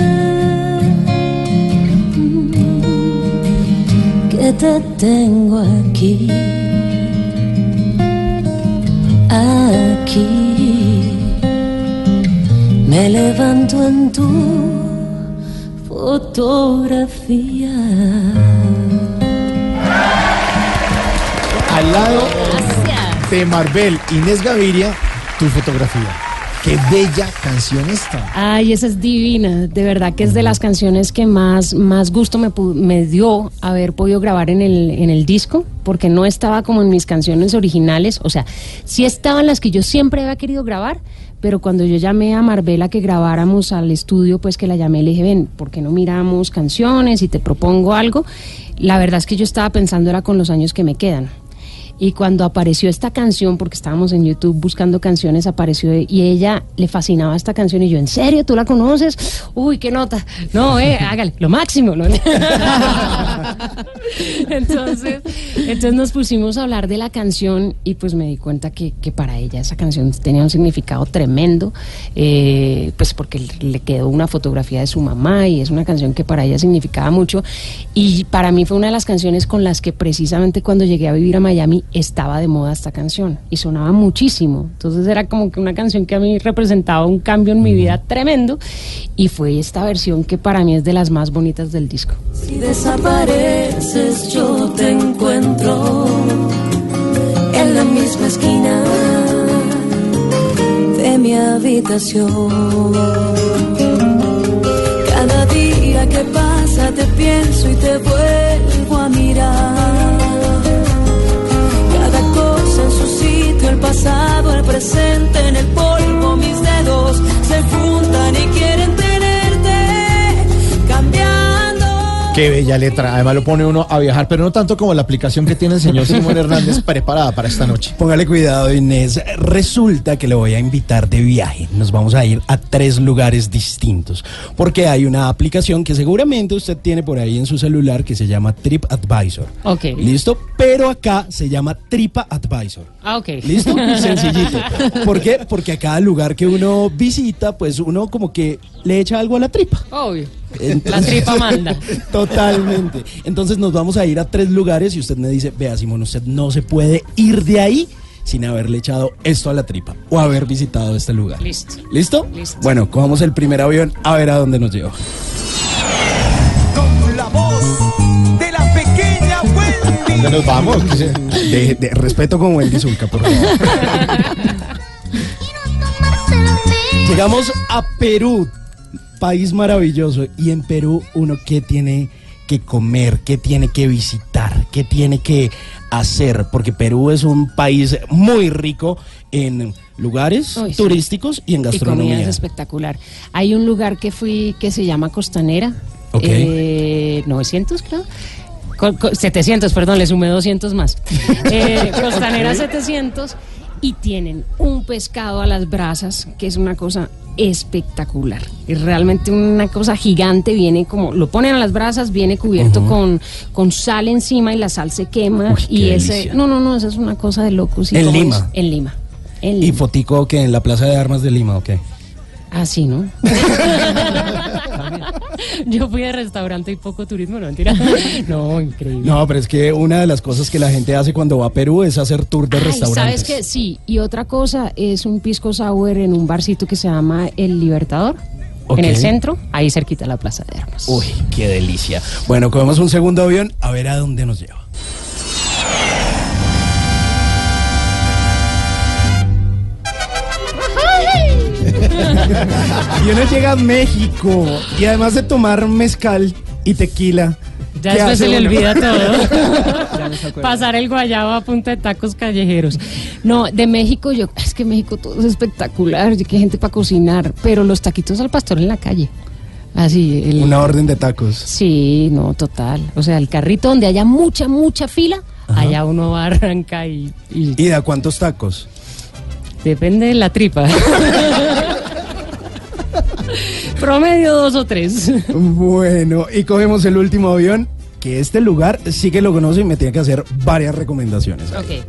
que te tengo aquí, aquí. Me levanto en tu fotografía. Al lado Gracias. de Marvel, Inés Gaviria, tu fotografía. Qué bella canción esta. Ay, esa es divina, de verdad que es de las canciones que más, más gusto me, dio haber podido grabar en el, en el disco, porque no estaba como en mis canciones originales, o sea, sí estaban las que yo siempre había querido grabar, pero cuando yo llamé a Marbella que grabáramos al estudio, pues que la llamé, le dije, ven, ¿por qué no miramos canciones y te propongo algo? La verdad es que yo estaba pensando era con los años que me quedan. Y cuando apareció esta canción, porque estábamos en YouTube buscando canciones, apareció y ella le fascinaba esta canción y yo, ¿en serio? ¿Tú la conoces? Uy, qué nota. No, eh, hágale, lo máximo. ¿no? entonces, entonces nos pusimos a hablar de la canción y pues me di cuenta que, que para ella esa canción tenía un significado tremendo, eh, pues porque le quedó una fotografía de su mamá y es una canción que para ella significaba mucho. Y para mí fue una de las canciones con las que precisamente cuando llegué a vivir a Miami estaba de moda esta canción y sonaba muchísimo. Entonces era como que una canción que a mí representaba un cambio en mi vida tremendo y fue esta versión que para mí es de las más bonitas del disco. Si desapareces yo te encuentro en la misma esquina mi habitación. Cada día que pasa te pienso y te vuelvo pasado, el presente, en el Qué bella letra. Además lo pone uno a viajar, pero no tanto como la aplicación que tiene el señor Simón Hernández preparada para esta noche. Póngale cuidado, Inés. Resulta que le voy a invitar de viaje. Nos vamos a ir a tres lugares distintos. Porque hay una aplicación que seguramente usted tiene por ahí en su celular que se llama TripAdvisor. Ok. ¿Listo? Pero acá se llama TripaAdvisor. Ah, ok. ¿Listo? Sencillito. ¿Por qué? Porque a cada lugar que uno visita, pues uno como que le echa algo a la tripa. Obvio. La tripa manda. Totalmente. Entonces nos vamos a ir a tres lugares y usted me dice, vea Simón, usted no se puede ir de ahí sin haberle echado esto a la tripa o haber visitado este lugar. Listo. ¿Listo? Listo. Bueno, cogamos el primer avión a ver a dónde nos lleva. Con la voz de la pequeña Wendy. ¿Dónde nos vamos? De, de respeto con Wendy Zulka, por favor. Llegamos a Perú, país maravilloso. Y en Perú uno qué tiene que comer, qué tiene que visitar, qué tiene que hacer, porque Perú es un país muy rico en lugares Uy, sí. turísticos y en Y comida gastronomía. es espectacular. Hay un lugar que fui que se llama Costanera. Ok. Eh, 900, creo. Co- co- 700, perdón, le sumé 200 más. Eh, Costanera 700 y tienen un pescado a las brasas, que es una cosa espectacular. Es realmente una cosa gigante, viene como, lo ponen a las brasas, viene cubierto con, con sal encima y la sal se quema. Uy, y ese, delicia. no, no, no, esa es una cosa de locos. Y ¿En Lima? es- En Lima. En Y Lima. fotico que en la Plaza de Armas de Lima, ok. Ah, sí, ¿no? Yo fui de restaurante y poco turismo, no mentira. No, increíble. No, pero es que una de las cosas que la gente hace cuando va a Perú es hacer tour de Ay, restaurantes. ¿Sabes qué? Sí, y otra cosa es un pisco sour en un barcito que se llama El Libertador, en el centro, ahí cerquita la Plaza de Armas. Uy, qué delicia. Bueno, cogemos un segundo avión a ver a dónde nos lleva. Y uno llega a México y además de tomar mezcal y tequila. Ya ¿qué después se le uno? olvida Ya no se todo. Pasar el guayabo a punta de tacos callejeros. No, de México yo, es que México todo es espectacular, que gente para cocinar, pero los taquitos al pastor en la calle. Así, el, Una orden de tacos. Sí, no, total. O sea, el carrito donde haya mucha, mucha fila, allá uno arranca y, y ¿Y de a cuántos tacos? depende de la tripa. Promedio dos o tres. Bueno, y cogemos el último avión, que este lugar sí que lo conoce y me tiene que hacer varias recomendaciones. Ok.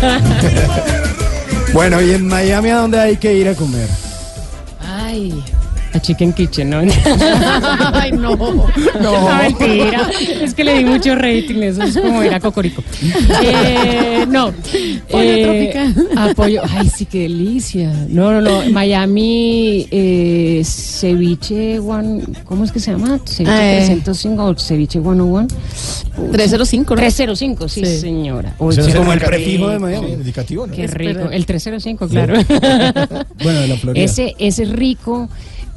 Bueno, y en Miami, ¿a dónde hay que ir a comer? Ay, a Chicken Kitchen, ¿no? Ay, no. No, mentira. Es que le di mucho rating, eso es como ir a Cocorico. Eh, no. Pollo tropical. Apoyo. Ay, sí, qué delicia. No, no, no. Miami, eh, ceviche one. ¿Cómo es que se llama? Ceviche Eh. 305 o ceviche 101. 305, ¿no? 305, sí, Sí. señora. No qué es como el prefijo de Miami. el indicativo, ¿no? Qué rico. El 305, claro. Bueno, de la Florida. Ese, ese es rico.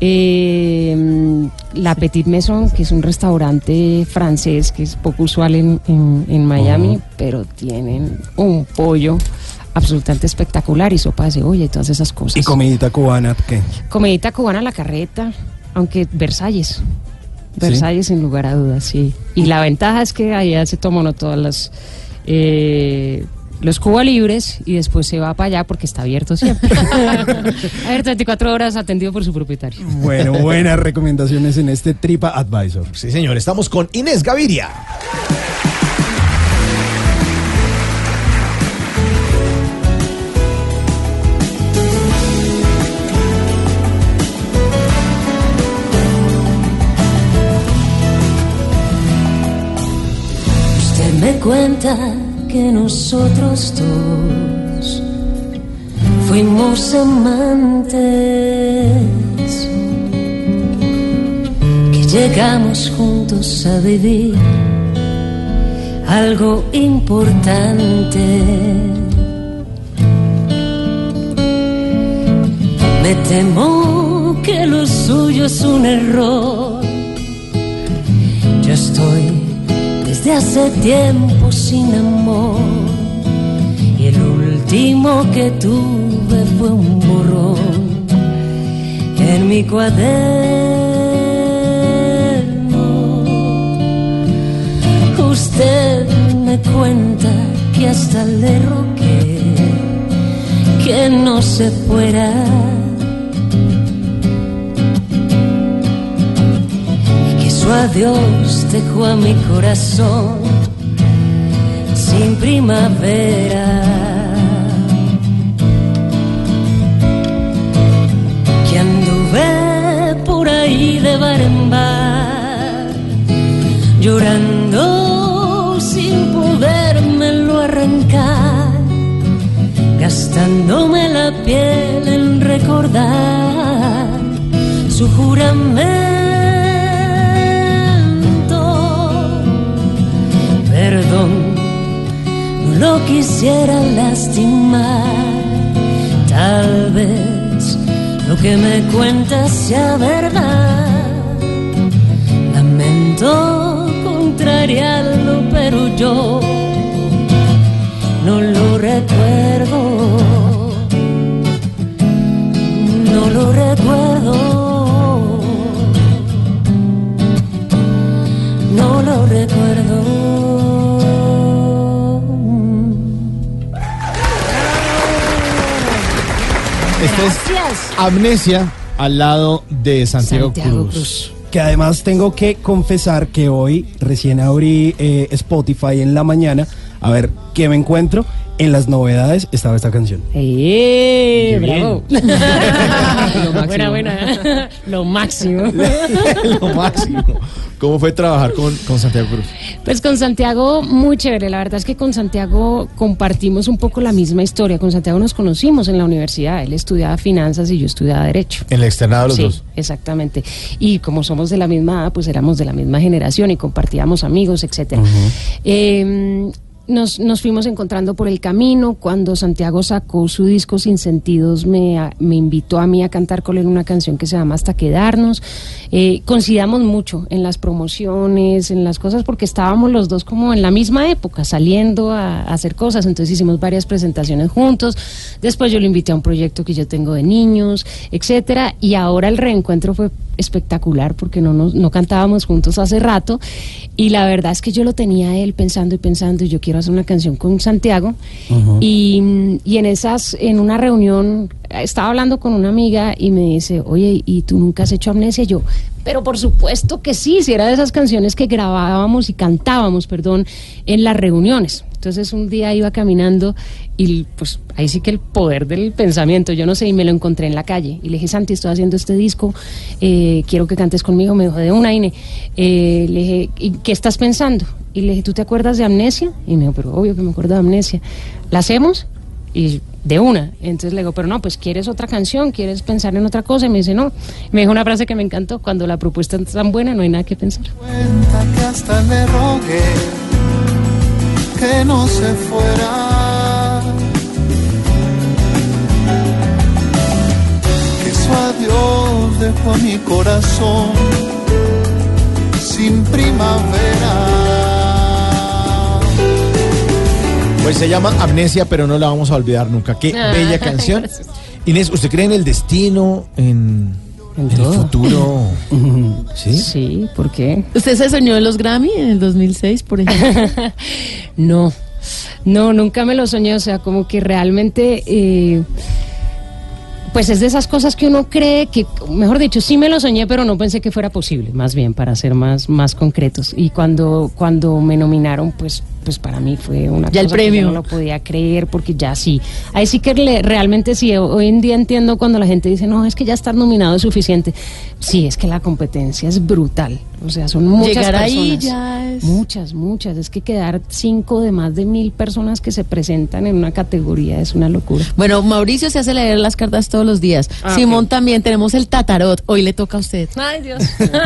Eh, la Petit Maison, que es un restaurante francés que es poco usual en, en- en Miami, pero tienen un pollo absolutamente espectacular y sopa de cebolla y todas esas cosas. Y comidita cubana, ¿qué? Comidita cubana a la carreta, aunque Versalles. Versalles sin lugar a dudas, sí. Y la ventaja es que allá se toman todas las... eh, los Cuba libres y después se va para allá porque está abierto siempre. abierto 24 horas atendido por su propietario. Bueno, buenas recomendaciones en este Tripa Advisor. Sí, señor, estamos con Inés Gaviria. Usted me cuenta que nosotros dos fuimos amantes, que llegamos juntos a vivir algo importante. Me temo que lo suyo es un error. Yo estoy desde hace tiempo sin amor. Y el último que tuve fue un borrón en mi cuaderno. Usted me cuenta que hasta le rogué que no se fuera. Su adiós dejó a mi corazón sin primavera. que anduve por ahí de bar en bar, llorando sin podérmelo arrancar, gastándome la piel en recordar su juramento. Lo quisiera lastimar, tal vez lo que me cuentas sea verdad. Lamento contrariarlo, pero yo no lo recuerdo. No lo recuerdo. No lo recuerdo. Gracias. Amnesia al lado de Santiago, Santiago Cruz. Cruz. Que además tengo que confesar que hoy recién abrí eh, Spotify en la mañana a ver qué me encuentro. En las novedades estaba esta canción. ¡Eh! ¡Bravo! Lo máximo. buena, buena. Lo máximo. Lo máximo. ¿Cómo fue trabajar con, con Santiago Cruz? Pues con Santiago, muy chévere. La verdad es que con Santiago compartimos un poco la misma historia. Con Santiago nos conocimos en la universidad. Él estudiaba finanzas y yo estudiaba Derecho. En el externado los sí, dos. exactamente. Y como somos de la misma edad, pues éramos de la misma generación y compartíamos amigos, etcétera. Eh, nos, nos fuimos encontrando por el camino. Cuando Santiago sacó su disco Sin Sentidos, me, me invitó a mí a cantar con él una canción que se llama Hasta Quedarnos. Eh, coincidamos mucho en las promociones, en las cosas, porque estábamos los dos como en la misma época, saliendo a, a hacer cosas. Entonces hicimos varias presentaciones juntos. Después yo lo invité a un proyecto que yo tengo de niños, etcétera. Y ahora el reencuentro fue espectacular porque no, nos, no cantábamos juntos hace rato. Y la verdad es que yo lo tenía él pensando y pensando, y yo quiero hacer una canción con Santiago. y, y en esas, en una reunión, estaba hablando con una amiga y me dice, oye, ¿y tú nunca has hecho amnesia? Y yo, pero por supuesto que sí, si era de esas canciones que grabábamos y cantábamos, perdón, en las reuniones. Entonces un día iba caminando y pues ahí sí que el poder del pensamiento, yo no sé, y me lo encontré en la calle. Y le dije, Santi, estoy haciendo este disco, eh, quiero que cantes conmigo. Me dijo, de una, Ine. Eh, le dije, ¿y qué estás pensando? Y le dije, ¿tú te acuerdas de Amnesia? Y me dijo, pero obvio que me acuerdo de Amnesia. ¿La hacemos? Y de una. Entonces le digo, pero no, pues ¿quieres otra canción? ¿Quieres pensar en otra cosa? Y me dice, no. Me dijo una frase que me encantó, cuando la propuesta es tan buena no hay nada que pensar. cuenta que hasta le rogué que no se fuera. Que su adiós dejó a mi corazón sin primavera. Pues se llama Amnesia, pero no la vamos a olvidar nunca. Qué Ah, bella canción. gracias. Inés, ¿usted cree en el destino, en, en el futuro? ¿Sí? Sí, ¿por qué? ¿Usted se soñó en los Grammy en el 2006, por ejemplo? No, no, nunca me lo soñé, o sea, como que realmente, eh, pues es de esas cosas que uno cree que, mejor dicho, sí me lo soñé, pero no pensé que fuera posible, más bien, para ser más, más concretos. Y cuando, cuando me nominaron, pues, pues para mí fue una Ya el cosa que yo premio. no lo podía creer, porque ya sí, ahí sí que le- realmente sí, hoy en día entiendo cuando la gente dice, no, es que ya estar nominado es suficiente. Sí, es que la competencia es brutal, o sea, son muchas Llegar personas. ahí ya es... Muchas, muchas. Es que quedar cinco de más de mil personas que se presentan en una categoría es una locura. Bueno, Mauricio se hace leer las cartas todos los días. Ah, Simón también, tenemos el tatarot. Hoy le toca a usted. Ay, Dios.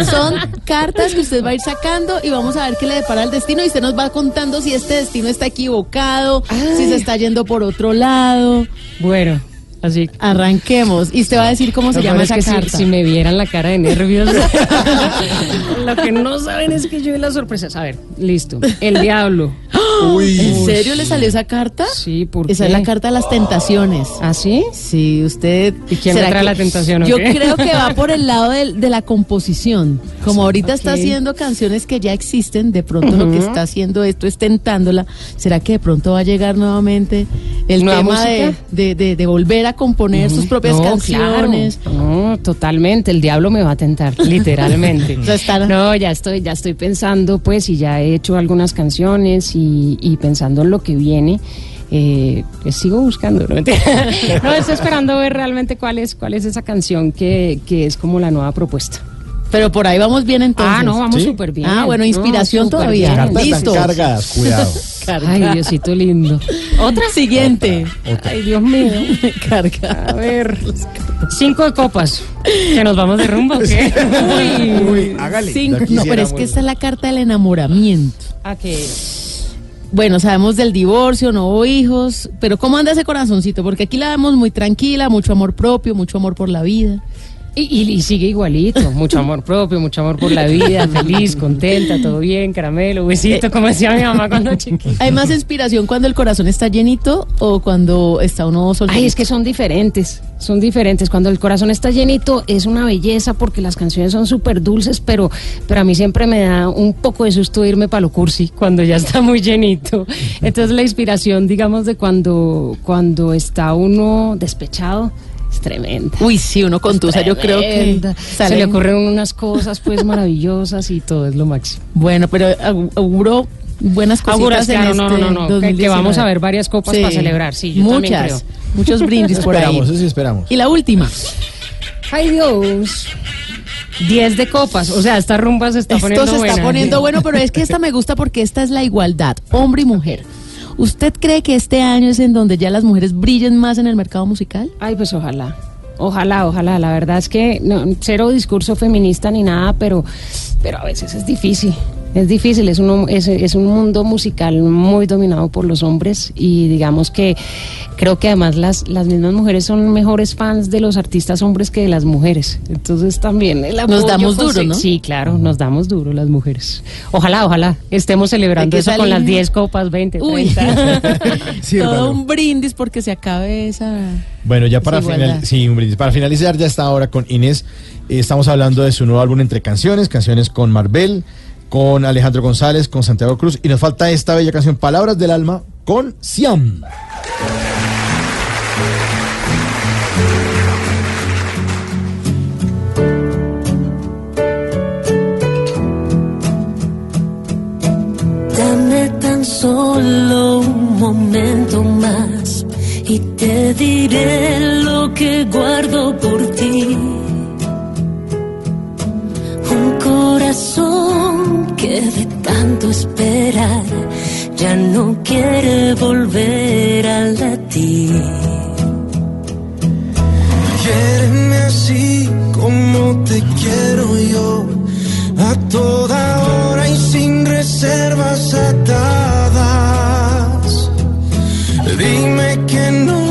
Son cartas que usted va a ir sacando y vamos a ver qué le depara el destino y usted nos va contando si este destino está equivocado, si se está yendo por otro lado. bueno, Así Arranquemos. Y usted va a decir cómo se Lo llama esa es que si- carta. Si, me vieran la cara de nervios. Lo que no saben es que yo vi las sorpresas. A ver, listo. El diablo. ¿En serio le salió esa carta? Sí, ¿por Esa qué? es la carta de las tentaciones. ¿Ah, sí? Sí, usted. ¿Y quién me ¿será trae que- la tentación, o Yo qué? creo que va por el lado de, la composición. Como ahorita está haciendo canciones que ya existen, de pronto lo que está haciendo esto es tentándola. ¿Será que de pronto va a llegar nuevamente el ¿Nueva tema de, música? de, de- de volver a componer sus propias No, canciones? claro. No, totalmente. El diablo me va a tentar, literalmente. No, ya estoy, ya estoy pensando, pues, y ya he hecho algunas canciones y, y pensando en lo que viene. Eh, pues sigo buscando, ¿no? no, estoy esperando ver realmente cuál es, cuál es esa canción que, que es como la nueva propuesta. Pero por ahí vamos bien entonces. Ah, no, vamos ¿Sí? súper bien. Ah, bueno, No, inspiración todavía. Listo. cargadas, cuidado. Ay, Diosito lindo. Otra siguiente. Ay, Dios mío. Carga. A ver, cinco de copas. ¿Que nos vamos de rumba o qué? Uy, Uy, hágale. Cinco- no, pero es que esta es la carta del enamoramiento. ¿A qué? Bueno, sabemos del divorcio, no hubo hijos, pero ¿cómo anda ese corazoncito? Porque aquí la vemos muy tranquila, mucho amor propio, mucho amor por la vida. Y, sigue igualito, mucho amor propio, mucho amor por la vida, feliz, contenta, todo bien, caramelo, besito, como decía mi mamá cuando chiquita. ¿Hay más inspiración cuando el corazón está llenito o cuando está uno soltero? Ay, es que son diferentes, son diferentes. Cuando el corazón está llenito es una belleza porque las canciones son súper dulces, pero, pero a mí siempre me da un poco de susto irme para lo cursi cuando ya está muy llenito. Entonces la inspiración, digamos, de cuando, cuando está uno despechado es tremenda. Uy, sí, uno con tusa, yo creo que. Se le ocurren unas cosas pues maravillosas y todo es lo máximo. Bueno, pero aug- auguro buenas cositas en claro, no, este no, no, no, que- que 2019. vamos a ver varias copas para celebrar, sí, yo también Muchas, creo. muchos brindis por ahí. Esperamos, eso sí esperamos. Y la última. Ay Dios. 10 de copas, o sea, esta rumba se está Esto poniendo se está buena. poniendo bueno, pero es que esta me gusta porque esta es la igualdad, hombre y mujer. ¿Usted cree que este año es en donde ya las mujeres brillen más en el mercado musical? Ay, pues ojalá. Ojalá, ojalá. La verdad es que no, cero discurso feminista ni nada, pero, pero a veces es difícil. Es difícil, es un, es, es un mundo musical muy dominado por los hombres y digamos que creo que además las, las mismas mujeres son mejores fans de los artistas hombres que de las mujeres. Entonces también el Nos apoyo damos duro, ¿no? Sí, claro, nos damos duro las mujeres. Ojalá, ojalá estemos celebrando eso con las salir- 10 copas, 20, Uy, 30. Sírvalo. todo un brindis porque se acabe esa... Bueno, ya para, final, sí, un brindis. para finalizar ya está ahora con Inés. eh, estamos hablando de su nuevo álbum Entre Canciones, canciones con Marvel, con Alejandro González, con Santiago Cruz. Y nos falta esta bella canción, Palabras del Alma, con Siam. Dame tan solo un momento más y te diré lo que guardo por ti. Que de tanto esperar ya no quiere volver a latir. Quiéreme así como te quiero yo, a toda hora y sin reservas atadas. Dime que no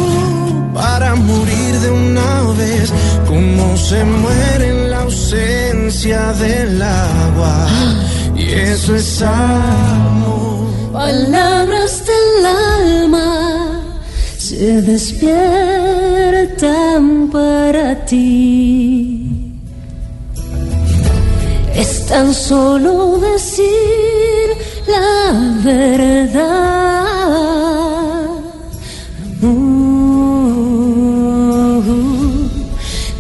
para morir de una vez, como se muere en la ausencia del agua. Eso es amor. Palabras del alma se despiertan para ti. Es tan solo decir la verdad. Uh,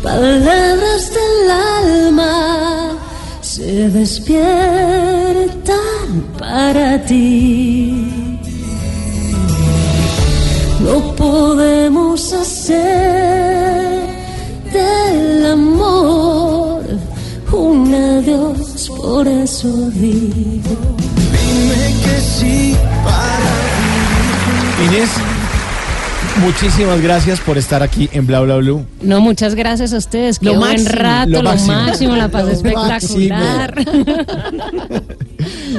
palabras del alma se despiertan ti. No podemos hacer del amor un adiós, por eso digo. Dime que sí para Inés, muchísimas gracias por estar aquí en Bla Bla Blue. No, muchas gracias a ustedes. Qué Lo buen máximo, rato, lo lo máximo. máximo, la pasé espectacular.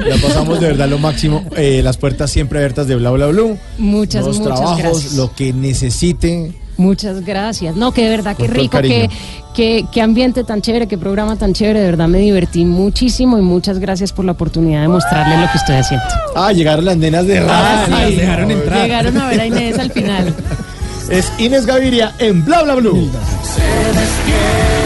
La pasamos de verdad lo máximo. Eh, las puertas siempre abiertas de Bla Bla Blue. Muchas, muchas trabajos, gracias. lo que necesite. Muchas gracias. No, que de verdad, qué rico, qué, qué, qué ambiente tan chévere, qué programa tan chévere. De verdad me divertí muchísimo y muchas gracias por la oportunidad de mostrarles lo que estoy haciendo. Ah, llegaron las nenas de Ah, radio. sí. dejaron entrar. Llegaron a ver a Inés al final. Es Inés Gaviria en Bla Bla Blue. Es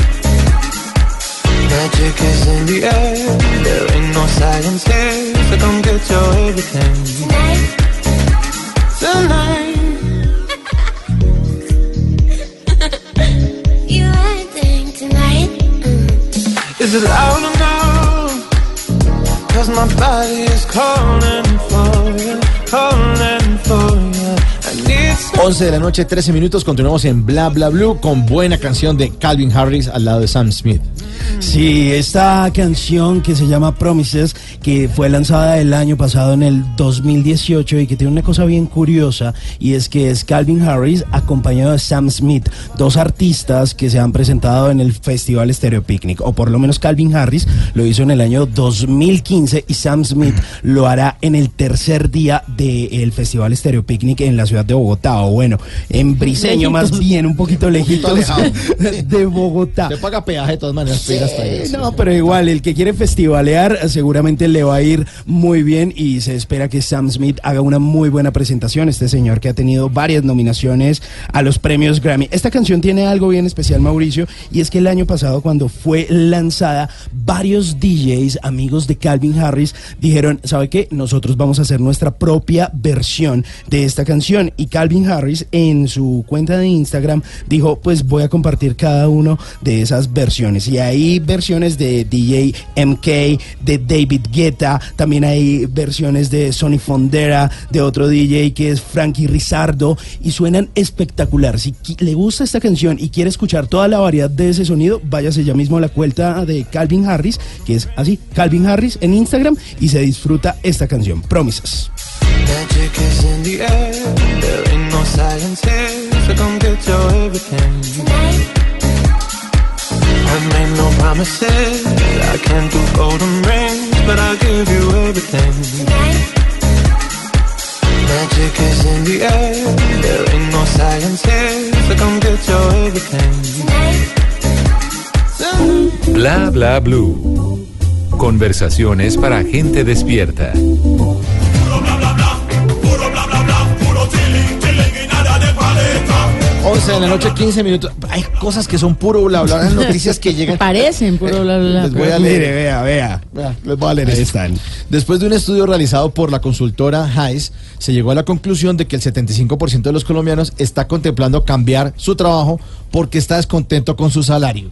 Magic is in the air. There ain't no science here, so come get your everything. Tonight. Tonight. you anything tonight? Is it loud enough? Cause my body is calling for you, calling for you. I need some 11 de la noche, 13 minutos. Continuamos en Bla Bla Blue con buena canción de Calvin Harris al lado de Sam Smith. Sí, esta canción que se llama Promises, que fue lanzada el año pasado en el 2018 y que tiene una cosa bien curiosa y es que es Calvin Harris acompañado de Sam Smith, dos artistas que se han presentado en el Festival Stereo Picnic, o por lo menos Calvin Harris lo hizo en el año 2015 y Sam Smith lo hará en el tercer día del Festival Stereo Picnic en la ciudad de Bogotá, bueno, en Briseño más bien, un poquito lejitos de Bogotá. Se paga peaje de todas maneras. hasta No, pero igual, el que quiere festivalear seguramente le va a ir muy bien y se espera que Sam Smith haga una muy buena presentación. Este señor que ha tenido varias nominaciones a los premios Grammy. Esta canción tiene algo bien especial, Mauricio, y es que el año pasado cuando fue lanzada, varios DJs, amigos de Calvin Harris, dijeron, ¿sabe qué? Nosotros vamos a hacer nuestra propia versión de esta canción. Y Calvin Harris en su cuenta de Instagram dijo, pues voy a compartir cada uno de esas versiones. Y hay versiones de DJ MK, de David Guetta, también hay versiones de Sonny Fondera, de otro DJ que es Frankie Rizardo, y suenan espectacular. Si le gusta esta canción y quiere escuchar toda la variedad de ese sonido, váyase ya mismo a la cuenta de Calvin Harris, que es así, Calvin Harris en Instagram, y se disfruta esta canción, Promises no science here, so come get your everything. Tonight. I made no promises, I can't do golden rings, but I'll give you everything. Tonight. Magic is in the air, there ain't no science here, so come get your everything. Tonight. Bla bla blue. Conversaciones para gente despierta. Bla, bla, bla. 11 de la noche, 15 minutos. Hay cosas que son puro bla bla, las noticias que llegan. Parecen puro bla, bla. Les voy a leer. vea, vea. Vea, Les voy a leer Ahí esto. están. Después de un estudio realizado por la consultora Hayes, se llegó a la conclusión de que el 75% de los colombianos está contemplando cambiar su trabajo porque está descontento con su salario.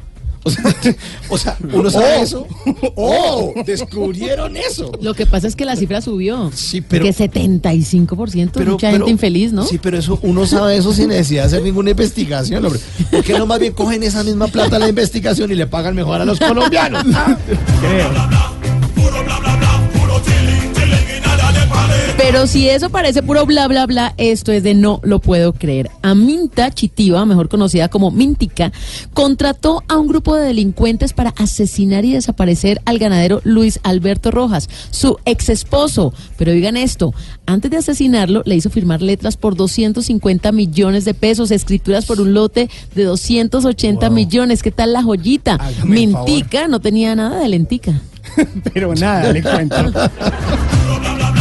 O sea, o sea, uno sabe Oh. eso. ¡Oh! Descubrieron eso. Lo que pasa es que la cifra subió. Sí, pero- Que 75%, Pero- mucha pero- gente infeliz, ¿no? Sí, pero eso uno sabe eso sin necesidad de hacer ninguna investigación, hombre. ¿Por qué no más bien cogen esa misma plata a la investigación y le pagan mejor a los colombianos? Pero si eso parece puro bla bla bla, esto es de no lo puedo creer. Aminta Chitiva, mejor conocida como Mintica, contrató a un grupo de delincuentes para asesinar y desaparecer al ganadero Luis Alberto Rojas, su ex esposo. Pero digan esto, antes de asesinarlo le hizo firmar letras por 250 millones de pesos, escrituras por un lote de 280 millones. ¿Qué tal la joyita? Hágame. Mintica no tenía nada de lentica. Pero nada, le cuento.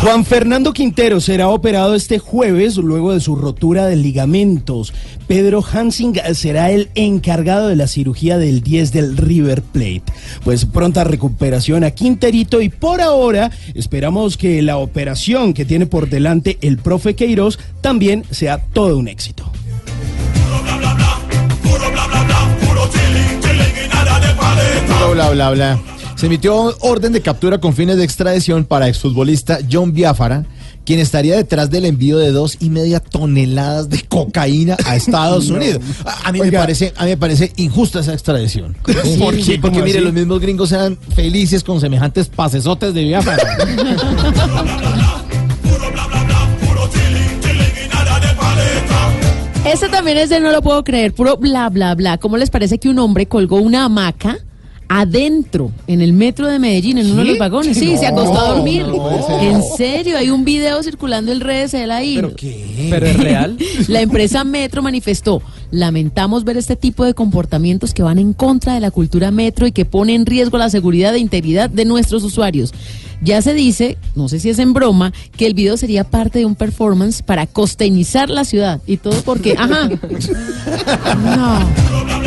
Juan Fernando Quintero será operado este jueves luego de su rotura de ligamentos. Pedro Hansing será el encargado de la cirugía del 10 del River Plate. Pues pronta recuperación a Quinterito y por ahora esperamos que la operación que tiene por delante el profe Queiroz también sea todo un éxito. Bla, bla, bla, bla. Se emitió orden de captura con fines de extradición para exfutbolista John Biafara, quien estaría detrás del envío de dos y media toneladas de cocaína a Estados Unidos. A, a mí me parece, a mí me parece injusta esa extradición. Sí, ¿Por qué? Porque ¿cómo mire, así? los mismos gringos eran felices con semejantes pasesotes de Biafara. Este también es de no lo puedo creer, puro bla, bla, bla. ¿Cómo les parece que un hombre colgó una hamaca adentro, en el metro de Medellín, en uno de los vagones? Sí, se acostó a dormir. en serio, hay un video circulando en redes de él ahí. ¿Pero qué? ¿Pero es real? La empresa Metro manifestó, lamentamos ver este tipo de comportamientos que van en contra de la cultura Metro y que pone en riesgo la seguridad e integridad de nuestros usuarios. Ya se dice, no sé si es en broma, que el video sería parte de un performance para costeñizar la ciudad. Y todo porque, ajá. No.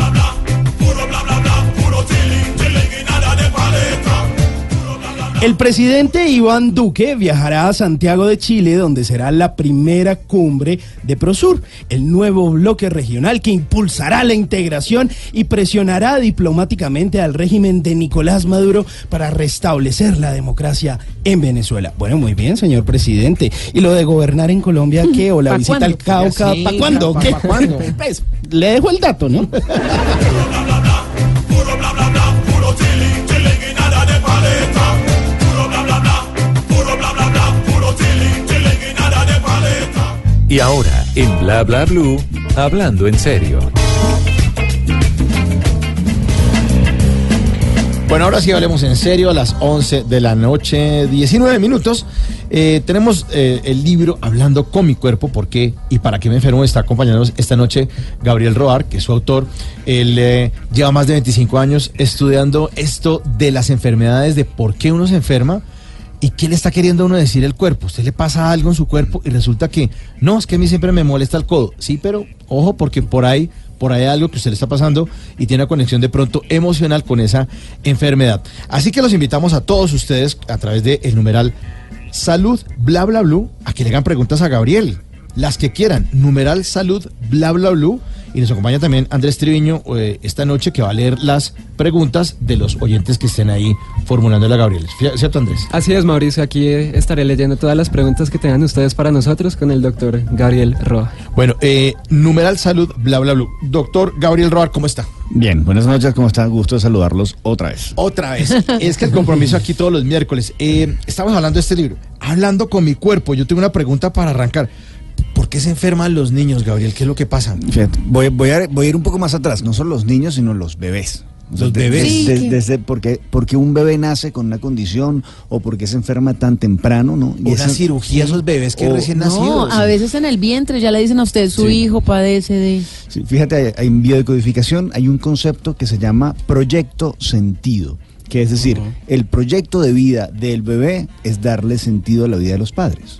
El presidente Iván Duque viajará a Santiago de Chile, donde será la primera cumbre de Prosur, el nuevo bloque regional que impulsará la integración y presionará diplomáticamente al régimen de Nicolás Maduro para restablecer la democracia en Venezuela. Bueno, muy bien, señor presidente. ¿Y lo de gobernar en Colombia qué? ¿O la ¿Pa' visita cuándo? al Cauca? Sí, ¿Para cuándo? ¿pa- ¿Qué? pa' cuándo? Pues, le dejo el dato, ¿no? Y ahora, en Bla Bla Blue, hablando en serio. Bueno, ahora sí hablemos en serio a las 11 de la noche, 19 minutos. Eh, tenemos eh, el libro Hablando con mi cuerpo, ¿por qué y para qué me enfermo? Está acompañándonos esta noche Gabriel Roar, que es su autor. Él eh, lleva más de 25 años estudiando esto de las enfermedades, de por qué uno se enferma y qué le está queriendo uno decir el cuerpo. Usted le pasa algo en su cuerpo y resulta que no, es que a mí siempre me molesta el codo. Sí, pero ojo, porque por ahí por ahí hay algo que usted le está pasando y tiene una conexión de pronto emocional con esa enfermedad. Así que los invitamos a todos ustedes a través del el numeral salud bla bla blue a que le hagan preguntas a Gabriel. Las que quieran, numeral salud bla bla blue. Y nos acompaña también Andrés Triviño eh, esta noche que va a leer las preguntas de los oyentes que estén ahí formulándole a Gabriel. ¿Cierto, Andrés? Así es, Mauricio. Aquí eh, estaré leyendo todas las preguntas que tengan ustedes para nosotros con el doctor Gabriel Roa. Bueno, eh, numeral salud bla bla blue. Doctor Gabriel Roar, ¿cómo está? Bien, buenas noches, ¿cómo están? Gusto de saludarlos otra vez. Otra vez. es que el compromiso aquí todos los miércoles. Eh, estamos hablando de este libro. Hablando con mi cuerpo. Yo tengo una pregunta para arrancar. ¿Por qué se enferman los niños, Gabriel? ¿Qué es lo que pasa? Fíjate, voy, voy a, voy a ir un poco más atrás, no solo los niños, sino los bebés. O sea, Los bebés. Sí, desde porque, porque un bebé nace con una condición o porque se enferma tan temprano, ¿no? Y Una cirugía a esos bebés que o- recién No, nacidos. a veces en el vientre ya le dicen a usted, su Sí. hijo padece de... Sí, fíjate, hay- hay en biodecodificación hay un concepto que se llama proyecto sentido, que es decir, el proyecto de vida del bebé es darle sentido a la vida de los padres.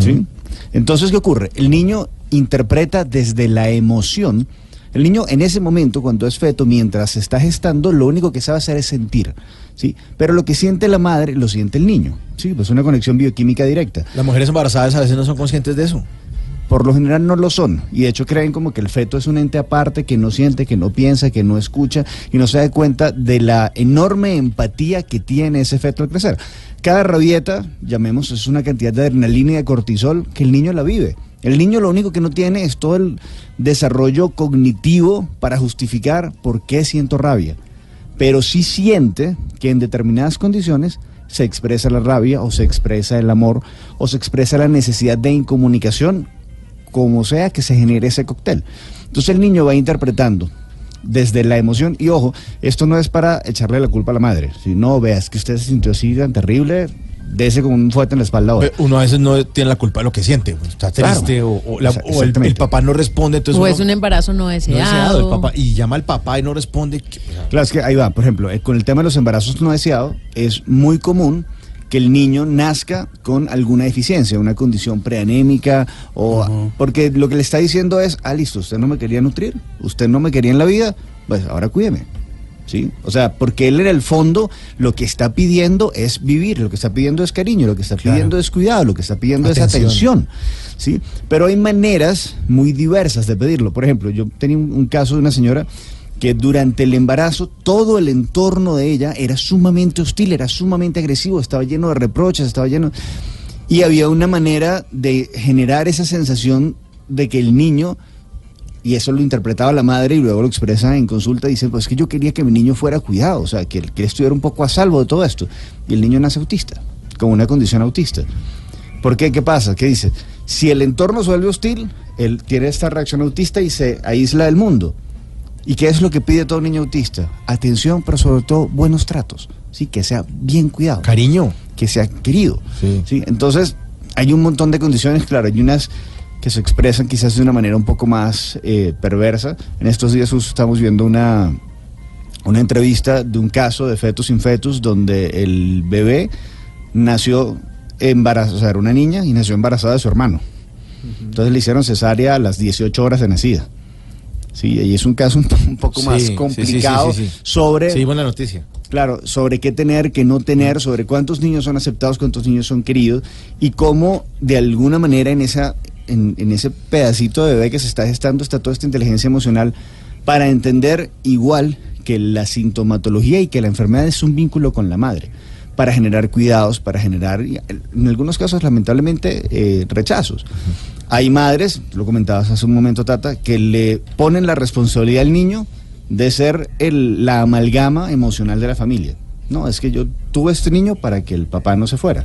¿Sí? Entonces, ¿qué ocurre? El niño interpreta desde la emoción. El niño en ese momento, cuando es feto, mientras se está gestando, lo único que sabe hacer es sentir. ¿sí? Pero lo que siente la madre, lo siente el niño. ¿sí? Pues una conexión bioquímica directa. Las mujeres embarazadas a veces no son conscientes de eso. Por lo general no lo son y de hecho creen como que el feto es un ente aparte que no siente, que no piensa, que no escucha y no se da cuenta de la enorme empatía que tiene ese feto al crecer. Cada rabieta, llamemos, es una cantidad de adrenalina y de cortisol que el niño la vive. El niño lo único que no tiene es todo el desarrollo cognitivo para justificar por qué siento rabia pero sí siente que en determinadas condiciones se expresa la rabia o se expresa el amor o se expresa la necesidad de incomunicación, como sea que se genere ese cóctel. Entonces el niño va interpretando desde la emoción y ojo, esto no es para echarle la culpa a la madre, si no veas que usted se sintió así tan terrible, dese con un fuerte en la espalda ahora. Uno a veces no tiene la culpa de lo que siente. pues, Está Claro. triste o, o la- Esa- o el, papá no responde. Entonces o uno- es un embarazo no no deseado. deseado, el papá, y llama al papá y no responde. Claro, es que ahí va, por ejemplo, eh, con el tema de los embarazos no deseados, es muy común que el niño nazca con alguna deficiencia, una condición preanémica, o porque lo que le está diciendo es, ah, listo, usted no me quería nutrir, usted no me quería en la vida, pues ahora cuídeme. ¿Sí? O sea, porque él en el fondo lo que está pidiendo es vivir, lo que está pidiendo es cariño, lo que está Claro. pidiendo es cuidado, lo que está pidiendo Atención. es atención. ¿sí? Pero hay maneras muy diversas de pedirlo. Por ejemplo, yo tenía un, un caso de una señora que durante el embarazo todo el entorno de ella era sumamente hostil, era sumamente agresivo, estaba lleno de reproches, estaba lleno... Y había una manera de generar esa sensación de que el niño, y eso lo interpretaba la madre y luego lo expresa en consulta, dice, pues es que yo quería que mi niño fuera cuidado, o sea, que él estuviera un poco a salvo de todo esto. Y el niño nace autista, con una condición autista. ¿Por qué? ¿Qué pasa? ¿Qué dice? Si el entorno se vuelve hostil, él tiene esta reacción autista y se aísla del mundo. ¿Y qué es lo que pide todo niño autista? Atención, pero sobre todo buenos tratos. Sí, que sea bien cuidado. Cariño. Que sea querido. Sí. ¿sí? Entonces, hay un montón de condiciones, claro, hay unas que se expresan quizás de una manera un poco más eh, perversa. En estos días estamos viendo una, una entrevista de un caso de fetus sin fetus donde el bebé nació embarazada, o sea, era una niña y nació embarazada de su hermano. Entonces le hicieron cesárea a las 18 horas de nacida. Sí, y es un caso un, po- un poco Sí, más sí, sí, sí, complicado sí, sí. sobre Sí, buena noticia. Claro, sobre qué tener, qué no tener, sobre cuántos niños son aceptados, cuántos niños son queridos y cómo de alguna manera en esa en, en ese pedacito de bebé que se está gestando está toda esta inteligencia emocional para entender igual que la sintomatología y que la enfermedad es un vínculo con la madre para generar cuidados, para generar, en algunos casos lamentablemente, eh, rechazos. Hay madres, lo comentabas hace un momento, Tata, que le ponen la responsabilidad al niño de ser el, la amalgama emocional de la familia. No, es que yo tuve este niño para que el papá no se fuera.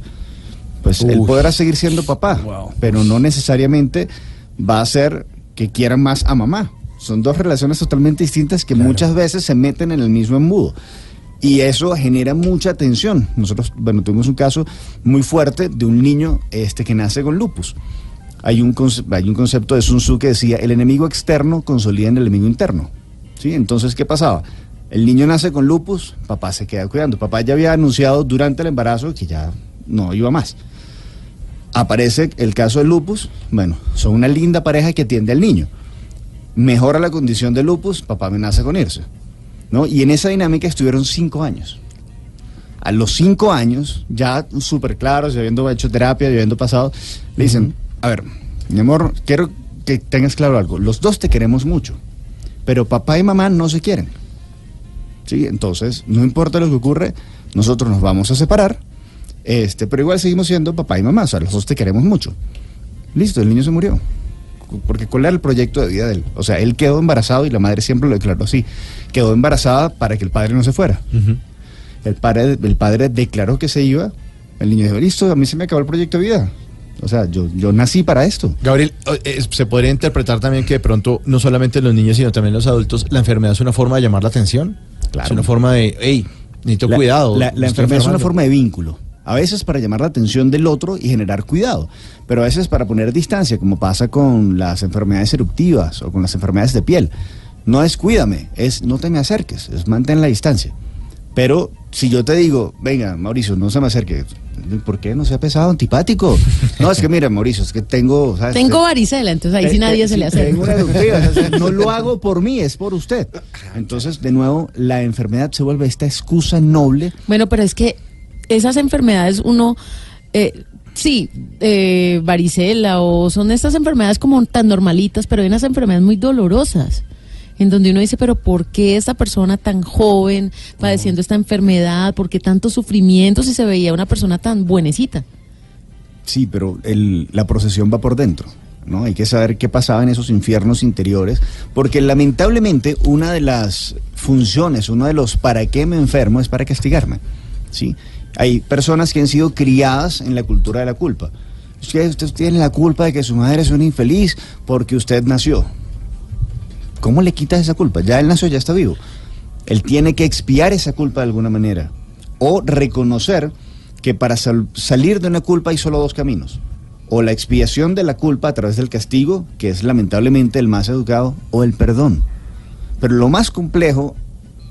Pues él podrá seguir siendo papá, pero no necesariamente va a ser que quieran más a mamá. Son dos relaciones totalmente distintas que muchas veces se meten en el mismo embudo. Y eso genera mucha tensión. Nosotros, bueno, tuvimos un caso muy fuerte de un niño este, que nace con lupus. Hay un, hay un concepto de Sun Tzu que decía, el enemigo externo consolida en el enemigo interno. ¿Sí? Entonces, ¿qué pasaba? El niño nace con lupus, papá se queda cuidando. Papá ya había anunciado durante el embarazo que ya no iba más. Aparece el caso del lupus, bueno, son una linda pareja que atiende al niño. Mejora la condición de lupus, papá amenaza con irse. ¿no? Y en esa dinámica estuvieron cinco años. A los cinco años, ya súper claros, habiendo hecho terapia, habiendo pasado, le dicen, a ver, mi amor, quiero que tengas claro algo, los dos te queremos mucho, pero papá y mamá no se quieren. ¿Sí? Entonces, no importa lo que ocurre, nosotros nos vamos a separar, este, pero igual seguimos siendo papá y mamá, o sea, los dos te queremos mucho. Listo, el niño se murió. Porque ¿cuál era el proyecto de vida de él? O sea, él quedó embarazado y la madre siempre lo declaró así. Quedó embarazada para que el padre no se fuera. El padre, el padre declaró que se iba. El niño dijo, listo, a mí se me acabó el proyecto de vida. O sea, yo, yo nací para esto. Gabriel, eh, se podría interpretar también que de pronto, no solamente los niños, sino también los adultos, la enfermedad es una forma de llamar la atención. Claro. Es una forma de, hey, necesito La- cuidado. La, enfermedad es una enfermando". forma de vínculo. A veces para llamar la atención del otro y generar cuidado, pero a veces para poner distancia, como pasa con las enfermedades eruptivas o con las enfermedades de piel. No es cuídame, es no te me acerques, es mantén la distancia. Pero si yo te digo, venga, Mauricio, no se me acerque, ¿por qué no sea pesado, antipático? No, es que mira, Mauricio, es que tengo... ¿sabes? Tengo varicela, entonces ahí sí Eh, nadie eh, se le hace. tengo una o sea, no lo hago por mí, es por usted. Entonces, de nuevo, la enfermedad se vuelve esta excusa noble Bueno, pero es que esas enfermedades uno, eh, sí, eh, varicela o son estas enfermedades como tan normalitas, pero hay unas enfermedades muy dolorosas. En donde uno dice, pero ¿por qué esta persona tan joven padeciendo esta enfermedad? ¿Por qué tanto sufrimiento si se veía una persona tan buenecita? Sí, pero el- la procesión va por dentro. ¿no? Hay que saber qué pasaba en esos infiernos interiores, porque lamentablemente una de las funciones, uno de los para qué me enfermo es para castigarme. ¿sí? Hay personas que han sido criadas en la cultura de la culpa. Usted, usted tiene la culpa de que su madre es una infeliz porque usted nació. ¿Cómo le quitas esa culpa? Ya él nació, ya está vivo. Él tiene que expiar esa culpa de alguna manera. O reconocer que para sal- salir de una culpa hay solo dos caminos. O la expiación de la culpa a través del castigo, que es lamentablemente el más educado, o el perdón. Pero lo más complejo,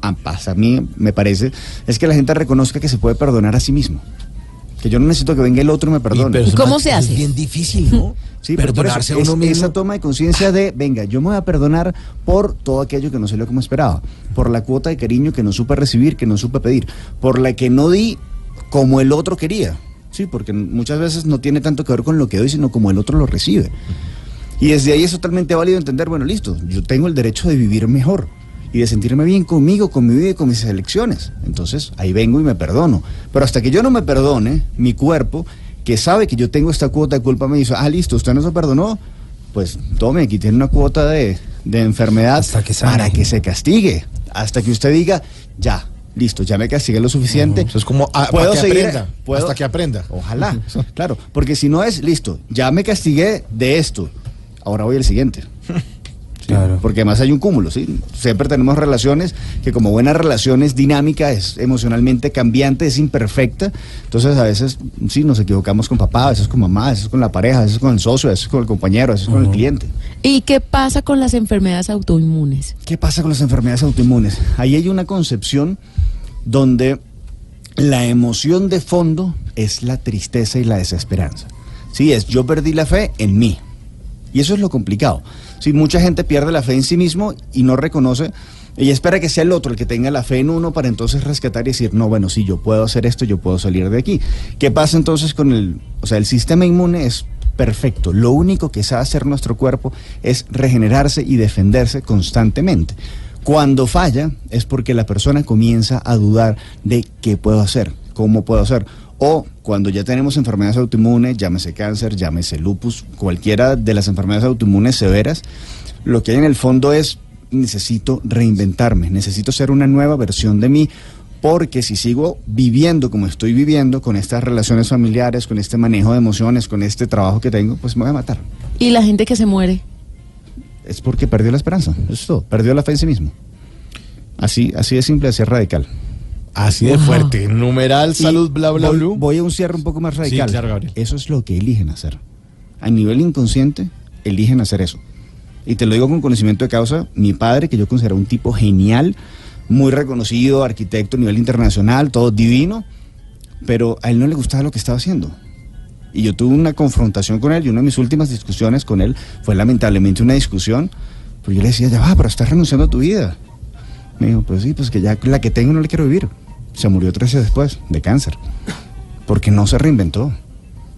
a mí me parece, es que la gente reconozca que se puede perdonar a sí mismo. Que yo no necesito que venga el otro y me perdone. pero ¿Y cómo se hace? Es bien difícil, ¿no? Sí, pero Perdonarse eso a uno es mismo. esa toma de conciencia de, venga, yo me voy a perdonar por todo aquello que no salió como esperaba, por la cuota de cariño que no supe recibir, que no supe pedir, por la que no di como el otro quería. Sí, porque muchas veces no tiene tanto que ver con lo que doy, sino como el otro lo recibe. Y desde ahí es totalmente válido entender, bueno, listo, yo tengo el derecho de vivir mejor y de sentirme bien conmigo, con mi vida y con mis elecciones. Entonces, ahí vengo y me perdono. Pero hasta que yo no me perdone, mi cuerpo, que sabe que yo tengo esta cuota de culpa, me dice, ah, listo, usted no se perdonó, pues tome, aquí tiene una cuota de, de enfermedad Hasta que sane. para que se castigue. Hasta que usted diga, ya, listo, ya me castigué lo suficiente. Eso es como ah, puedo para que seguir, aprenda, puedo- hasta que aprenda. Ojalá, claro, porque si no es, listo, ya me castigué de esto, ahora voy al siguiente. Sí, Claro. Porque además hay un cúmulo, ¿sí? Siempre tenemos relaciones que como buena relación es dinámica, es emocionalmente cambiante, es imperfecta. Entonces a veces, sí, nos equivocamos con papá, a veces con mamá, a veces con la pareja, a veces con el socio, a veces con el compañero, a veces con el cliente. ¿Y qué pasa con las enfermedades autoinmunes? ¿Qué pasa con las enfermedades autoinmunes? Ahí hay una concepción donde la emoción de fondo es la tristeza y la desesperanza. Sí, es yo perdí la fe en mí. Y eso es lo complicado. Sí, mucha gente pierde la fe en sí mismo y no reconoce y espera que sea el otro el que tenga la fe en uno para entonces rescatar y decir, no, bueno, sí, yo puedo hacer esto, yo puedo salir de aquí. ¿Qué pasa entonces con el, o sea, el sistema inmune es perfecto. Lo único que sabe hacer nuestro cuerpo es regenerarse y defenderse constantemente. Cuando falla es porque la persona comienza a dudar de qué puedo hacer, cómo puedo hacer. O cuando ya tenemos enfermedades autoinmunes, llámese cáncer, llámese lupus, cualquiera de las enfermedades autoinmunes severas, lo que hay en el fondo es necesito reinventarme, necesito ser una nueva versión de mí, porque si sigo viviendo como estoy viviendo, con estas relaciones familiares, con este manejo de emociones, con este trabajo que tengo, pues me voy a matar. ¿Y la gente que se muere? Es porque perdió la esperanza, eso es todo, perdió la fe en sí mismo. Así, así de simple, así de radical. Así de fuerte. Numeral, salud, Y bla, bla, bla. voy a un cierre un poco más radical. claro, Gabriel. Eso es lo que eligen hacer. A nivel inconsciente, eligen hacer eso. Y te lo digo con conocimiento de causa, mi padre, que yo considero un tipo genial, muy reconocido, arquitecto a nivel internacional, todo divino, pero a él no le gustaba lo que estaba haciendo. Y yo tuve una confrontación con él y una de mis últimas discusiones con él fue lamentablemente una discusión, pero yo le decía, ya va, pero estás renunciando a tu vida. Me dijo, pues sí, pues que ya la que tengo no la quiero vivir. Se murió tres días después de cáncer, porque no se reinventó.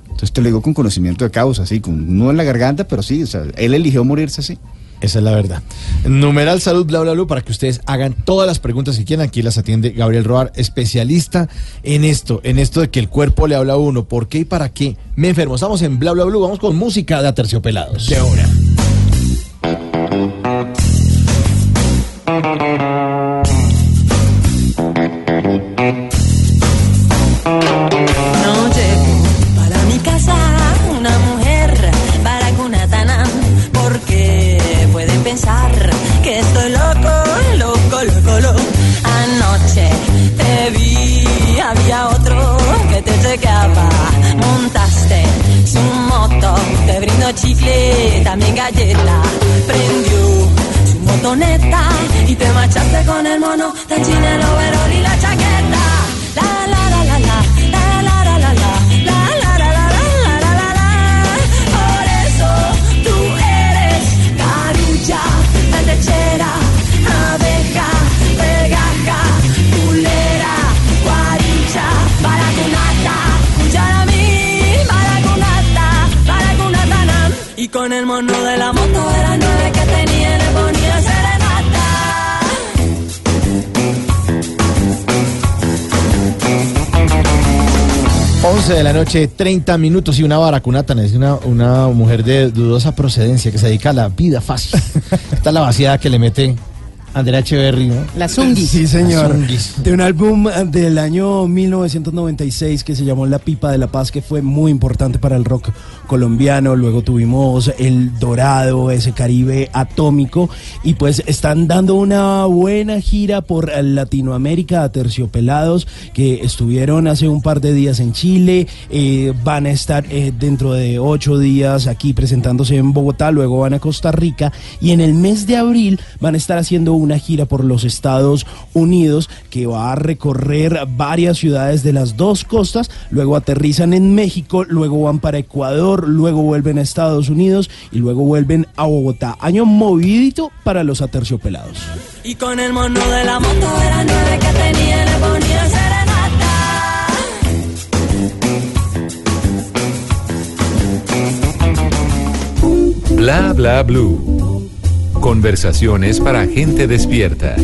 Entonces te lo digo con conocimiento de causa, así, con un nudo en la garganta, pero sí, o sea, él eligió morirse así. Esa es la verdad. Numeral salud, bla, bla, bla, para que ustedes hagan todas las preguntas que quieran. Aquí las atiende Gabriel Roar, especialista en esto, en esto de que el cuerpo le habla a uno. ¿Por qué y para qué? Me enfermo. Estamos en bla, bla, bla. Vamos con música de Aterciopelados. De ahora. Chicle, también galleta. Prendió su motoneta y te marchaste con el mono de china, overol 11 de la noche, 30 minutos y una baracunata, es una, una mujer de dudosa procedencia que se dedica a la vida fácil. Esta es la vaciada que le mete Andrea Echeverry, ¿no? La Zungi. Sí, señor. De un álbum eh, del año 1996 que se llamó La Pipa de la Paz, que fue muy importante para el rock colombiano. Luego tuvimos El Dorado, ese Caribe atómico. Y pues están dando una buena gira por Latinoamérica a terciopelados que estuvieron hace un par de días en Chile. eh, van a estar eh, dentro de ocho días aquí presentándose en Bogotá. Luego van a Costa Rica. Y en el mes de abril van a estar haciendo una gira por los Estados Unidos que va a recorrer varias ciudades de las dos costas, luego aterrizan en México, luego van para Ecuador, luego vuelven a Estados Unidos y luego vuelven a Bogotá. Año movidito para los aterciopelados. Y con el mono de la moto de las nueve que tenía le ponía serenata. Bla bla blue. Conversaciones para gente despierta.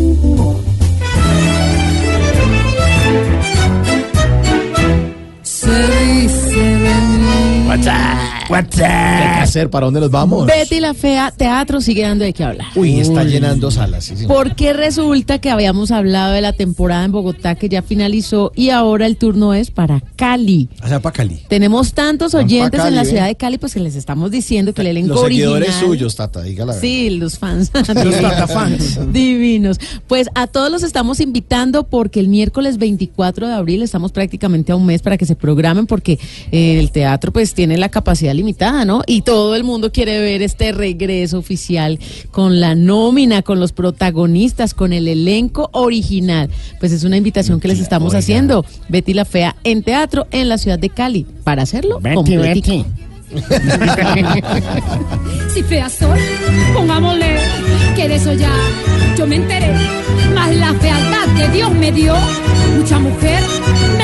Se dice Attack! ¿Qué hay que hacer? ¿Para dónde nos vamos? Betty la Fea Teatro sigue dando de qué hablar. Uy, está llenando salas. sí. Porque resulta que habíamos hablado de la temporada en Bogotá que ya finalizó y ahora el turno es para Cali. Allá para Cali. Tenemos tantos oyentes en la ciudad de Cali, pues que les estamos diciendo que el elenco Los original. seguidores suyos, Tata, dígala. Sí, los fans. Los tatafans. Divinos. Pues a todos los estamos invitando porque el miércoles 24 de abril estamos prácticamente a un mes para que se programen porque eh, el teatro pues tiene la capacidad limitada, ¿no? Y todo el mundo quiere ver este regreso oficial con la nómina, con los protagonistas, con el elenco original. Pues es una invitación que les estamos Oiga. haciendo. Betty la Fea en teatro en la ciudad de Cali. Para hacerlo, completico. Si fea soy, pongámosle que de eso ya yo me enteré. Más la fealdad que Dios me dio, mucha mujer me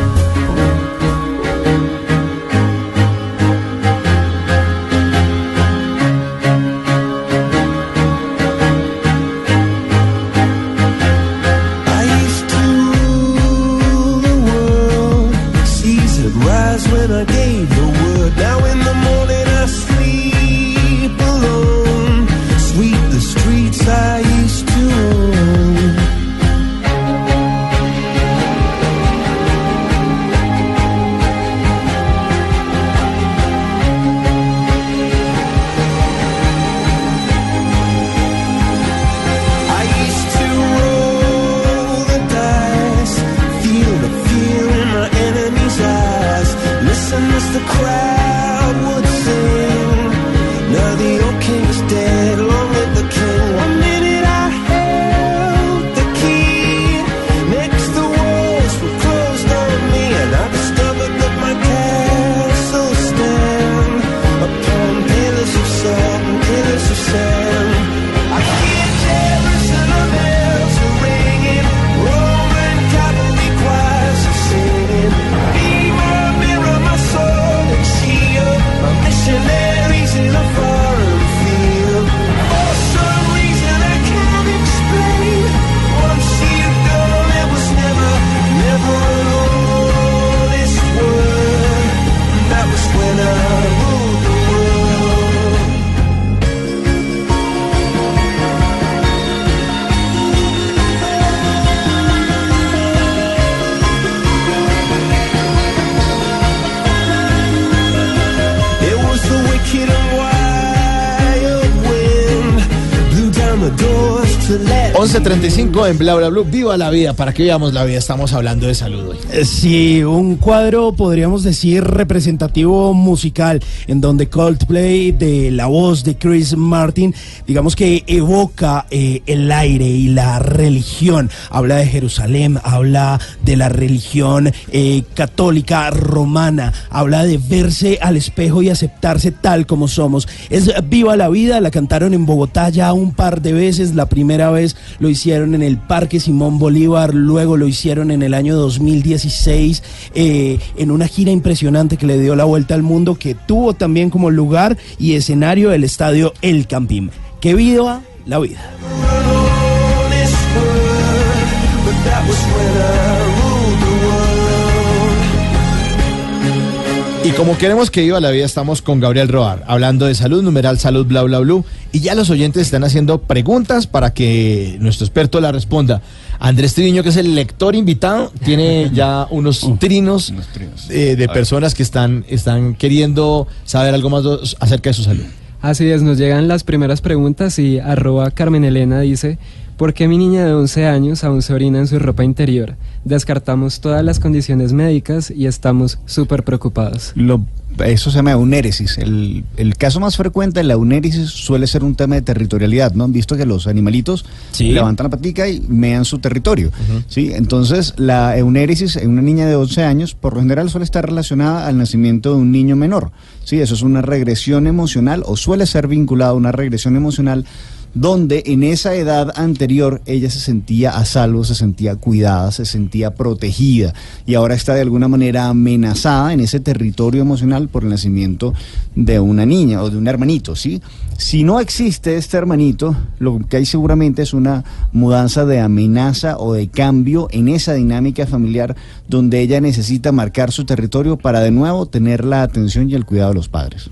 11.35 en Bla Bla. Viva la vida, para que veamos la vida. Estamos hablando de salud hoy. Eh, Sí, un cuadro podríamos decir representativo musical en donde Coldplay de la voz de Chris Martin, digamos que evoca eh, el aire y la religión. Habla de Jerusalén, habla de la religión eh, católica romana, habla de verse al espejo y aceptarse tal como somos. Es Viva la vida, la cantaron en Bogotá ya un par de veces. La primera vez lo hicieron en el Parque Simón Bolívar, luego lo hicieron en el año 2016 eh, en una gira impresionante que le dio la vuelta al mundo, que tuvo también como lugar y escenario el estadio El Campín. Que viva la vida. Y como queremos que viva la vida, estamos con Gabriel Roar, hablando de salud, numeral salud, bla, bla, bla. Y ya los oyentes están haciendo preguntas para que nuestro experto la responda. Andrés Triviño, que es el lector invitado, tiene ya unos trinos eh, de personas que están, están queriendo saber algo más acerca de su salud. Así es, nos llegan las primeras preguntas y arroba Carmen Elena dice, ¿por qué mi niña de 11 años aún se orina en su ropa interior? Descartamos todas las condiciones médicas y estamos súper preocupados. Lo- eso se llama eunéresis. El, el caso más frecuente de la eunéresis suele ser un tema de territorialidad, ¿no? Han visto que los animalitos levantan la patica y mean su territorio, ¿sí? Entonces, la eunéresis en una niña de 11 años, por lo general suele estar relacionada al nacimiento de un niño menor, ¿sí? Eso es una regresión emocional o suele ser vinculada a una regresión emocional donde en esa edad anterior ella se sentía a salvo, se sentía cuidada, se sentía protegida y ahora está de alguna manera amenazada en ese territorio emocional por el nacimiento de una niña o de un hermanito, ¿sí? Si no existe este hermanito, lo que hay seguramente es una mudanza de amenaza o de cambio en esa dinámica familiar donde ella necesita marcar su territorio para de nuevo tener la atención y el cuidado de los padres.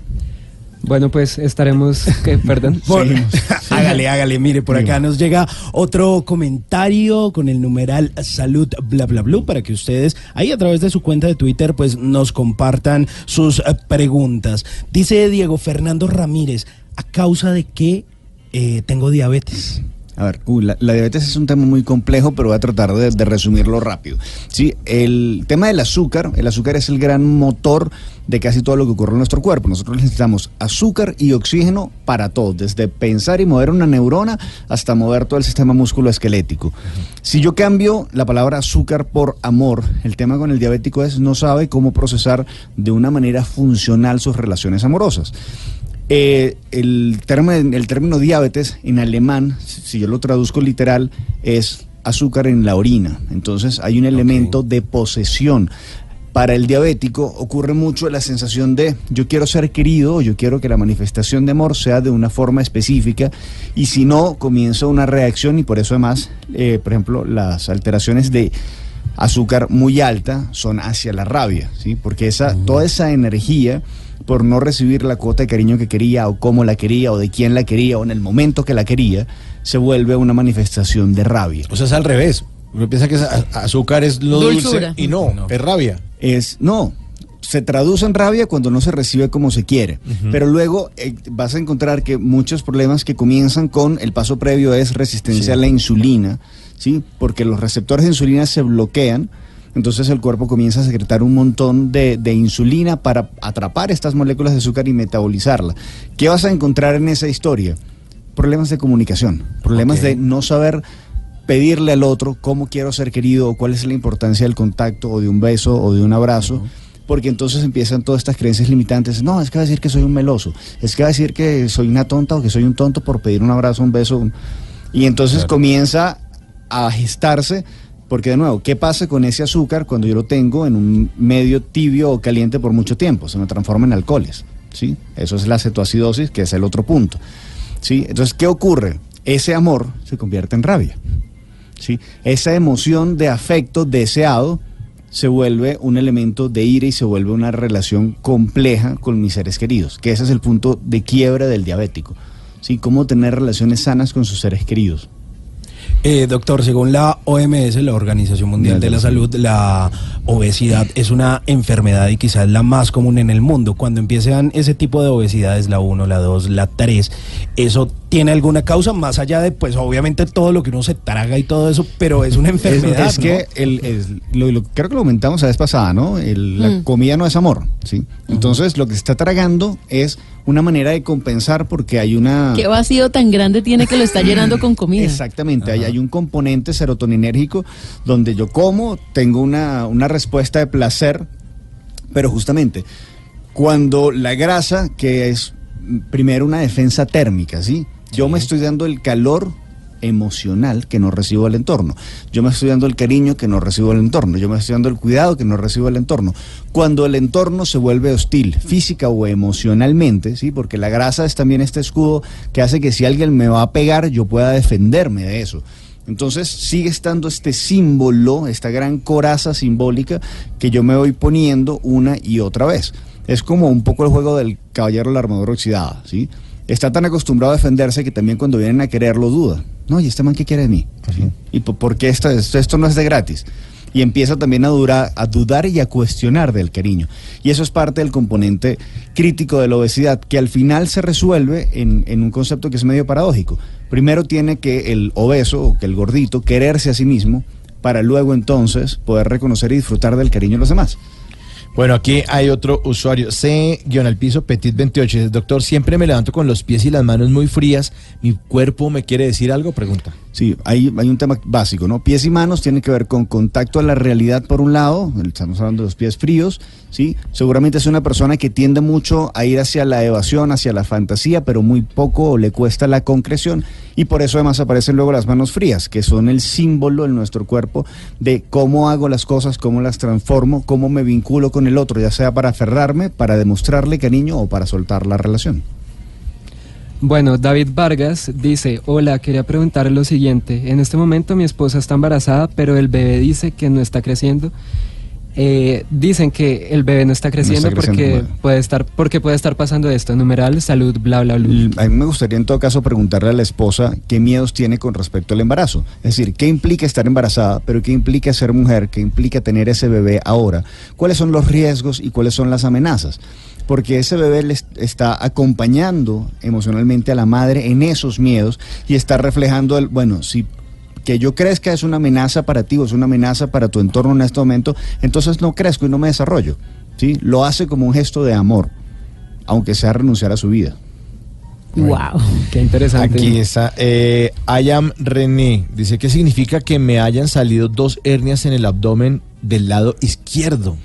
Bueno, pues estaremos, ¿qué? perdón. Por- hágale, hágale, mire, por acá nos llega otro comentario con el numeral salud bla bla bla para que ustedes ahí a través de su cuenta de Twitter pues nos compartan sus eh, preguntas. Dice Diego Fernando Ramírez, ¿a causa de qué eh, tengo diabetes? A ver, uy, la, diabetes es un tema muy complejo, pero voy a tratar de, resumirlo rápido. Sí, el tema del azúcar, el azúcar es el gran motor de casi todo lo que ocurre en nuestro cuerpo. Nosotros necesitamos azúcar y oxígeno para todo, desde pensar y mover una neurona hasta mover todo el sistema musculoesquelético. Si yo cambio la palabra azúcar por amor, el tema con el diabético es no sabe cómo procesar de una manera funcional sus relaciones amorosas. Eh, el, término, el término diabetes en alemán, si yo lo traduzco literal, es azúcar en la orina. Entonces hay un elemento de posesión. Para el diabético ocurre mucho la sensación de yo quiero ser querido, o yo quiero que la manifestación de amor sea de una forma específica y si no comienza una reacción y por eso además, eh, por ejemplo, las alteraciones de azúcar muy alta son hacia la rabia, ¿sí? Porque esa, toda esa energía por no recibir la cuota de cariño que quería o cómo la quería o de quién la quería o en el momento que la quería, se vuelve una manifestación de rabia. O sea, es al revés. Uno piensa que es azúcar es lo Dulzura. dulce y no, es rabia. Es, no, se traduce en rabia cuando no se recibe como se quiere. Pero luego eh, vas a encontrar que muchos problemas que comienzan con el paso previo es resistencia Sí. a la insulina, ¿sí? Porque los receptores de insulina se bloquean. Entonces el cuerpo comienza a secretar un montón de, de insulina para atrapar estas moléculas de azúcar y metabolizarla. ¿Qué vas a encontrar en esa historia? Problemas de comunicación, problemas de no saber pedirle al otro cómo quiero ser querido o cuál es la importancia del contacto o de un beso o de un abrazo. Porque entonces empiezan todas estas creencias limitantes. No, es que va a decir que soy un meloso. Es que va a decir que soy una tonta o que soy un tonto por pedir un abrazo, un beso. un- Y entonces Claro. comienza a gestarse. Porque de nuevo, ¿qué pasa con ese azúcar cuando yo lo tengo en un medio tibio o caliente por mucho tiempo? Se me transforma en alcoholes. ¿sí? Eso es la cetoacidosis, que es el otro punto. ¿sí? Entonces, ¿qué ocurre? Ese amor se convierte en rabia. ¿sí? Esa emoción de afecto deseado se vuelve un elemento de ira y se vuelve una relación compleja con mis seres queridos, que ese es el punto de quiebra del diabético. ¿sí? Cómo tener relaciones sanas con sus seres queridos. Eh, doctor, según la OMS, la Organización Mundial de la Salud, la obesidad es una enfermedad y quizás la más común en el mundo. Cuando empiezan ese tipo de obesidades, la 1, la 2, la 3, eso tiene alguna causa más allá de, pues obviamente todo lo que uno se traga y todo eso, pero es una enfermedad. Es, que el, lo- lo- creo que lo comentamos la vez pasada, ¿no? El- La Mm. comida no es amor, ¿sí? Entonces lo que se está tragando es una manera de compensar porque hay una... ¿Qué vacío tan grande tiene que lo está llenando con comida? Exactamente, hay, hay un componente serotoninérgico donde yo como, tengo una, una respuesta de placer, pero justamente cuando la grasa, que es primero una defensa térmica, ¿sí? Yo me estoy dando el calor emocional que no recibo del entorno. Yo me estoy dando el cariño que no recibo del entorno. Yo me estoy dando el cuidado que no recibo del entorno. Cuando el entorno se vuelve hostil, física o emocionalmente, ¿sí? Porque la grasa es también este escudo que hace que si alguien me va a pegar, yo pueda defenderme de eso. Entonces sigue estando este símbolo, esta gran coraza simbólica que yo me voy poniendo una y otra vez. Es como un poco el juego del caballero de la armadura oxidada, ¿sí? Está tan acostumbrado a defenderse que también cuando vienen a quererlo duda. No, ¿y este man qué quiere de mí? ¿Y po- por qué esto, esto, esto no es de gratis? Y empieza también a, dura- a dudar y a cuestionar del cariño. Y eso es parte del componente crítico de la obesidad, que al final se resuelve en, en un concepto que es medio paradójico. Primero tiene que el obeso o que el gordito quererse a sí mismo para luego entonces poder reconocer y disfrutar del cariño de los demás. Bueno, aquí hay otro usuario, C-al-piso Petit 28. Dice, Doctor, siempre me levanto con los pies y las manos muy frías. ¿Mi cuerpo me quiere decir algo? Pregunta. Sí, hay, hay un tema básico, ¿no? Pies y manos tienen que ver con contacto a la realidad por un lado, estamos hablando de los pies fríos, ¿sí? Seguramente es una persona que tiende mucho a ir hacia la evasión, hacia la fantasía, pero muy poco le cuesta la concreción y por eso además aparecen luego las manos frías, que son el símbolo en nuestro cuerpo de cómo hago las cosas, cómo las transformo, cómo me vinculo con el otro, ya sea para aferrarme, para demostrarle cariño o para soltar la relación. Bueno, David Vargas dice, hola, quería preguntar lo siguiente. En este momento mi esposa está embarazada, pero el bebé dice que no está creciendo. Eh, dicen que el bebé no está creciendo, creciendo, porque puede estar porque puede estar pasando esto, numeral, salud, bla, bla, bla. A mí me gustaría en todo caso preguntarle a la esposa qué miedos tiene con respecto al embarazo. Es decir, qué implica estar embarazada, pero qué implica ser mujer, qué implica tener ese bebé ahora. ¿Cuáles son los riesgos y cuáles son las amenazas? Porque ese bebé le est- está acompañando emocionalmente a la madre en esos miedos y está reflejando el, bueno, si que yo crezca es una amenaza para ti o es una amenaza para tu entorno en este momento, entonces no crezco y no me desarrollo. ¿sí? Lo hace como un gesto de amor, aunque sea renunciar a su vida. Wow. Qué interesante. Aquí está. Eh, Ayam René dice: ¿Qué significa que me hayan salido dos hernias en el abdomen del lado izquierdo?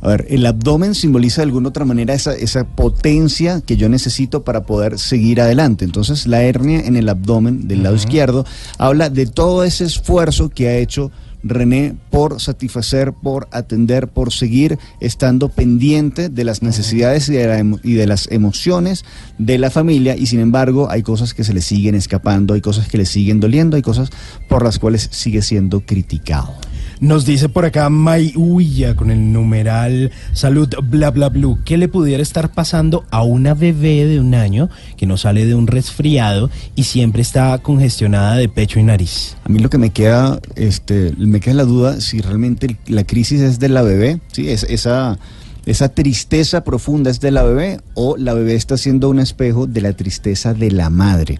A ver, el abdomen simboliza de alguna otra manera esa, esa potencia que yo necesito para poder seguir adelante. Entonces, la hernia en el abdomen del lado izquierdo habla de todo ese esfuerzo que ha hecho René por satisfacer, por atender, por seguir estando pendiente de las necesidades y de, la y de las emociones de la familia y sin embargo hay cosas que se le siguen escapando, hay cosas que le siguen doliendo, hay cosas por las cuales sigue siendo criticado. Nos dice por acá May Uya con el numeral salud bla bla blue. ¿Qué le pudiera estar pasando a una bebé de un año que no sale de un resfriado y siempre está congestionada de pecho y nariz? A mí lo que me queda, este, me queda la duda si realmente la crisis es de la bebé, ¿sí? Es, esa, esa tristeza profunda es de la bebé o la bebé está siendo un espejo de la tristeza de la madre.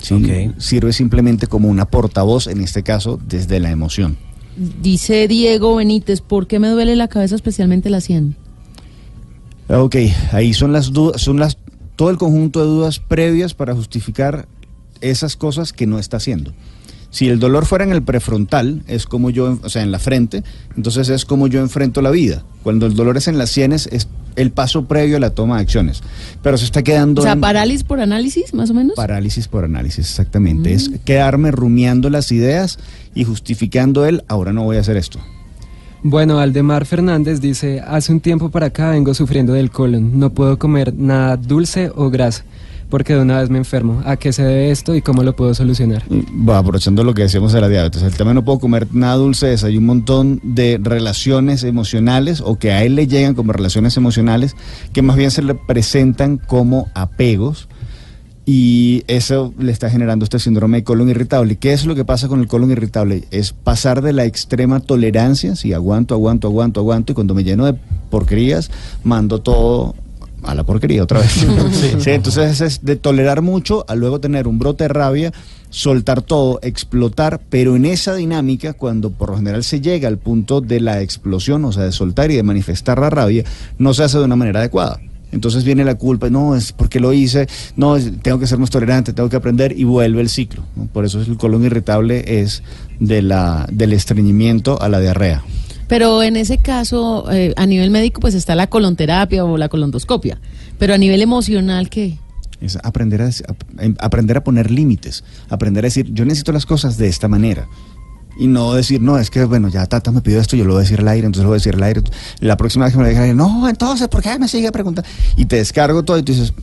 ¿sí? Ok. Sirve simplemente como una portavoz, en este caso, desde la emoción. Dice Diego Benítez, ¿por qué me duele la cabeza especialmente la sien? Ok, ahí son las dudas, son las todo el conjunto de dudas previas para justificar esas cosas que no está haciendo. Si el dolor fuera en el prefrontal, es como yo, o sea, en la frente, entonces es como yo enfrento la vida. Cuando el dolor es en las sienes, es el paso previo a la toma de acciones. Pero se está quedando O sea, en parálisis por análisis, más o menos. parálisis por análisis, exactamente. Es quedarme rumiando las ideas y justificando el, ahora no voy a hacer esto. Bueno, Aldemar Fernández dice, hace un tiempo para acá vengo sufriendo del colon, no puedo comer nada dulce o grasa, porque de una vez me enfermo. ¿A qué se debe esto y cómo lo puedo solucionar? Y, bueno, aprovechando lo que decíamos de la diabetes, el tema no puedo comer nada dulce hay un montón de relaciones emocionales o que a él le llegan como relaciones emocionales que más bien se le presentan como apegos y eso le está generando este síndrome de colon irritable. ¿Qué es lo que pasa con el colon irritable? Es pasar de la extrema tolerancia, si aguanto, aguanto, aguanto, aguanto y cuando me lleno de porquerías, mando todo a la porquería otra vez. Sí, entonces es de tolerar mucho a luego tener un brote de rabia, soltar todo, explotar, pero en esa dinámica, cuando por lo general se llega al punto de la explosión, o sea, de soltar y de manifestar la rabia, no se hace de una manera adecuada. Entonces viene la culpa, no, es porque lo hice, no, es- tengo que ser más tolerante, tengo que aprender y vuelve el ciclo. ¿no? Por eso es el colon irritable es de la, del estreñimiento a la diarrea. Pero en ese caso, eh, a nivel médico, pues está la colonterapia o la colondoscopia. Pero a nivel emocional, ¿qué? Es aprender a, em- aprender a poner límites, aprender a decir, yo necesito las cosas de esta manera. Y no decir, no, es que, bueno, ya Tata me pidió esto, yo lo voy a decir al aire, entonces lo voy a decir al aire. La próxima vez que me lo diga al aire, no, entonces, ¿por qué me sigue preguntando? Y te descargo todo y tú dices,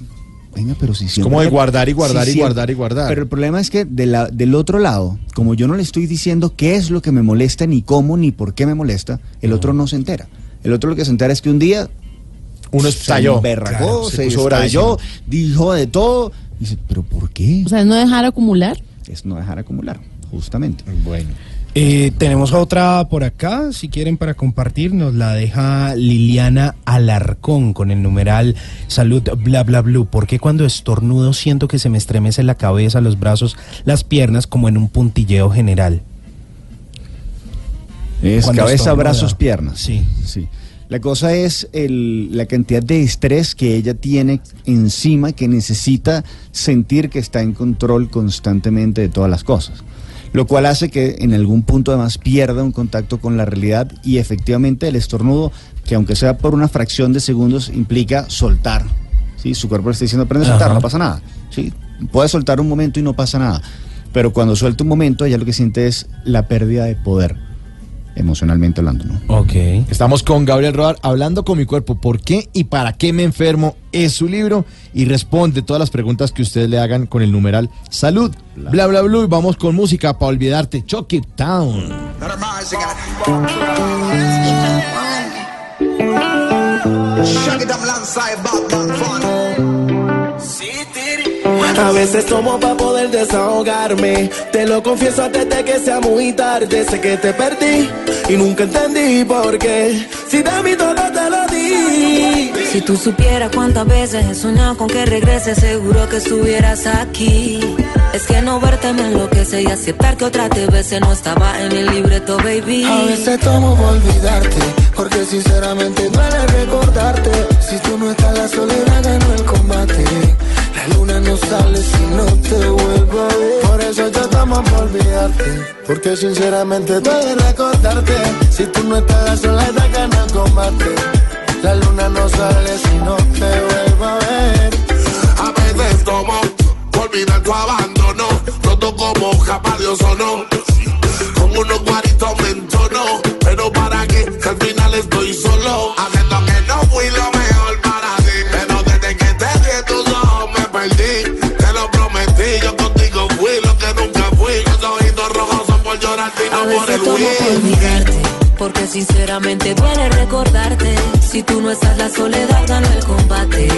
venga, pero si siempre... como de guardar y guardar y siempre- guardar y guardar. Pero el problema es que de la- del otro lado, como yo no le estoy diciendo qué es lo que me molesta, ni cómo, ni por qué me molesta, el otro no se entera. El otro lo que se entera es que un día Uno estalló. se Claro, se, bravísimo. dijo de todo. Dice, ¿pero por qué? O sea, es no dejar acumular. Es no dejar acumular, justamente. Bueno. Eh, tenemos otra por acá, si quieren para compartir, nos la deja Liliana Alarcón con el numeral salud bla bla blue. ¿Por qué cuando estornudo siento que se me estremece la cabeza, los brazos, las piernas como en un puntilleo general? Es Cuando cabeza, brazos, piernas. Sí. Sí. La cosa es el- la cantidad de estrés que ella tiene encima que necesita sentir que está en control constantemente de todas las cosas. Lo cual hace que en algún punto además pierda un contacto con la realidad y efectivamente el estornudo, que aunque sea por una fracción de segundos, implica soltar. ¿sí? Su cuerpo le está diciendo, aprende a soltar, Ajá. no pasa nada. ¿sí? Puede soltar un momento y no pasa nada. Pero cuando suelta un momento, ella lo que siente es la pérdida de poder, emocionalmente hablando. ¿no? Ok. Estamos con Gabriel Rodar hablando con mi cuerpo. ¿Por qué y para qué me enfermo? Es su libro y responde todas las preguntas que ustedes le hagan con el numeral salud. Bla bla bla. Y vamos con música para olvidarte. Chuck It Down. A veces tomo para poder desahogarme. Te lo confieso antes de que sea muy tarde. Sé que te perdí y nunca entendí por qué. Si de mí todo te lo di. Si tú supieras cuántas veces he soñado con que regreses, seguro que estuvieras aquí. Es que no verte me enloquece y aceptar que otra te bese no estaba en el libreto, baby. A veces tomo para olvidarte, porque sinceramente duele recordarte. Si tú no estás, la soledad ganó el combate. La luna no sale si no te vuelvo a ver. Por eso yo tomo para olvidarte, porque sinceramente duele recordarte. Si tú no estás, la soledad ganó el combate. La luna no sale si no te vuelvo a ver. A veces tomo por olvidar tu abandono. Roto como japa Dios o no. Con unos A veces tomo por olvidarte, porque sinceramente duele recordarte. Si tú no estás, la soledad ganó el combate.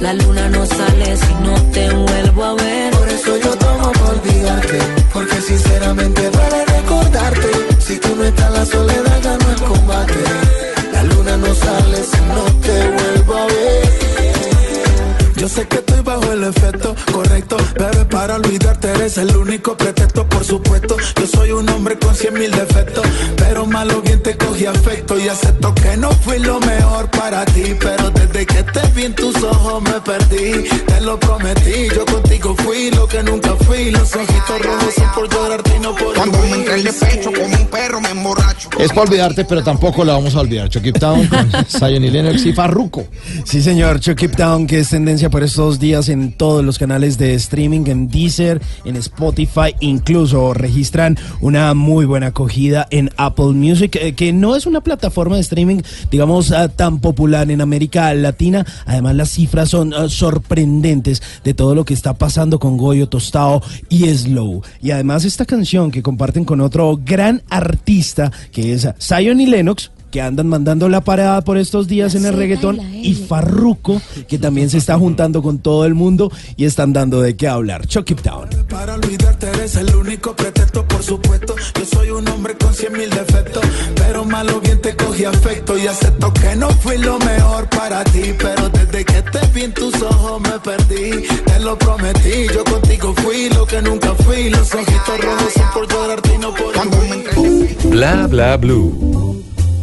La luna no sale si no te vuelvo a ver. Por eso yo tomo por olvidarte, porque sinceramente duele recordarte. Si tú no estás, la soledad ganó el combate. La luna no sale si no te vuelvo a ver. Yo sé que bajo el efecto correcto, bebé, para olvidarte eres el único pretexto, por supuesto. Yo soy un hombre con cien mil defectos, pero malo bien te cogí afecto y acepto que no fui lo mejor para ti, pero desde que te vi en tus ojos me perdí. Te lo prometí, yo contigo fui lo que nunca fui. Los ojitos rojos son por llorarte y no por Cuando me entré el de pecho como un perro me emborracho. Es para olvidarte, pero tampoco la vamos a olvidar. Chuck It Down con Zion y Lennox y Farruko. Sí, señor, Chuck It Down, que es tendencia por estos días en todos los canales de streaming, en Deezer, en Spotify, incluso registran una muy buena acogida en Apple Music, eh, que no es una plataforma de streaming, digamos, ah, tan popular en América Latina. Además, las cifras son ah, sorprendentes de todo lo que está pasando con Goyo Tostado y Slow. Y además, esta canción que comparten con otro gran artista, que es Zion y Lennox, que andan mandando la parada por estos días en el reggaetón y Farruko que también se está juntando con todo el mundo y están dando de qué hablar. Chuck it down. Para olvidarte eres el único pretexto, por supuesto. Yo soy un hombre con cien mil defectos, pero malo bien te cogí afecto y acepto que no fui lo mejor para ti, pero desde que te baby, en tus ojos me perdí. Te lo prometí, yo contigo fui lo que nunca fui. Los ojitos rojos son por llorarte y no por Bla bla blue.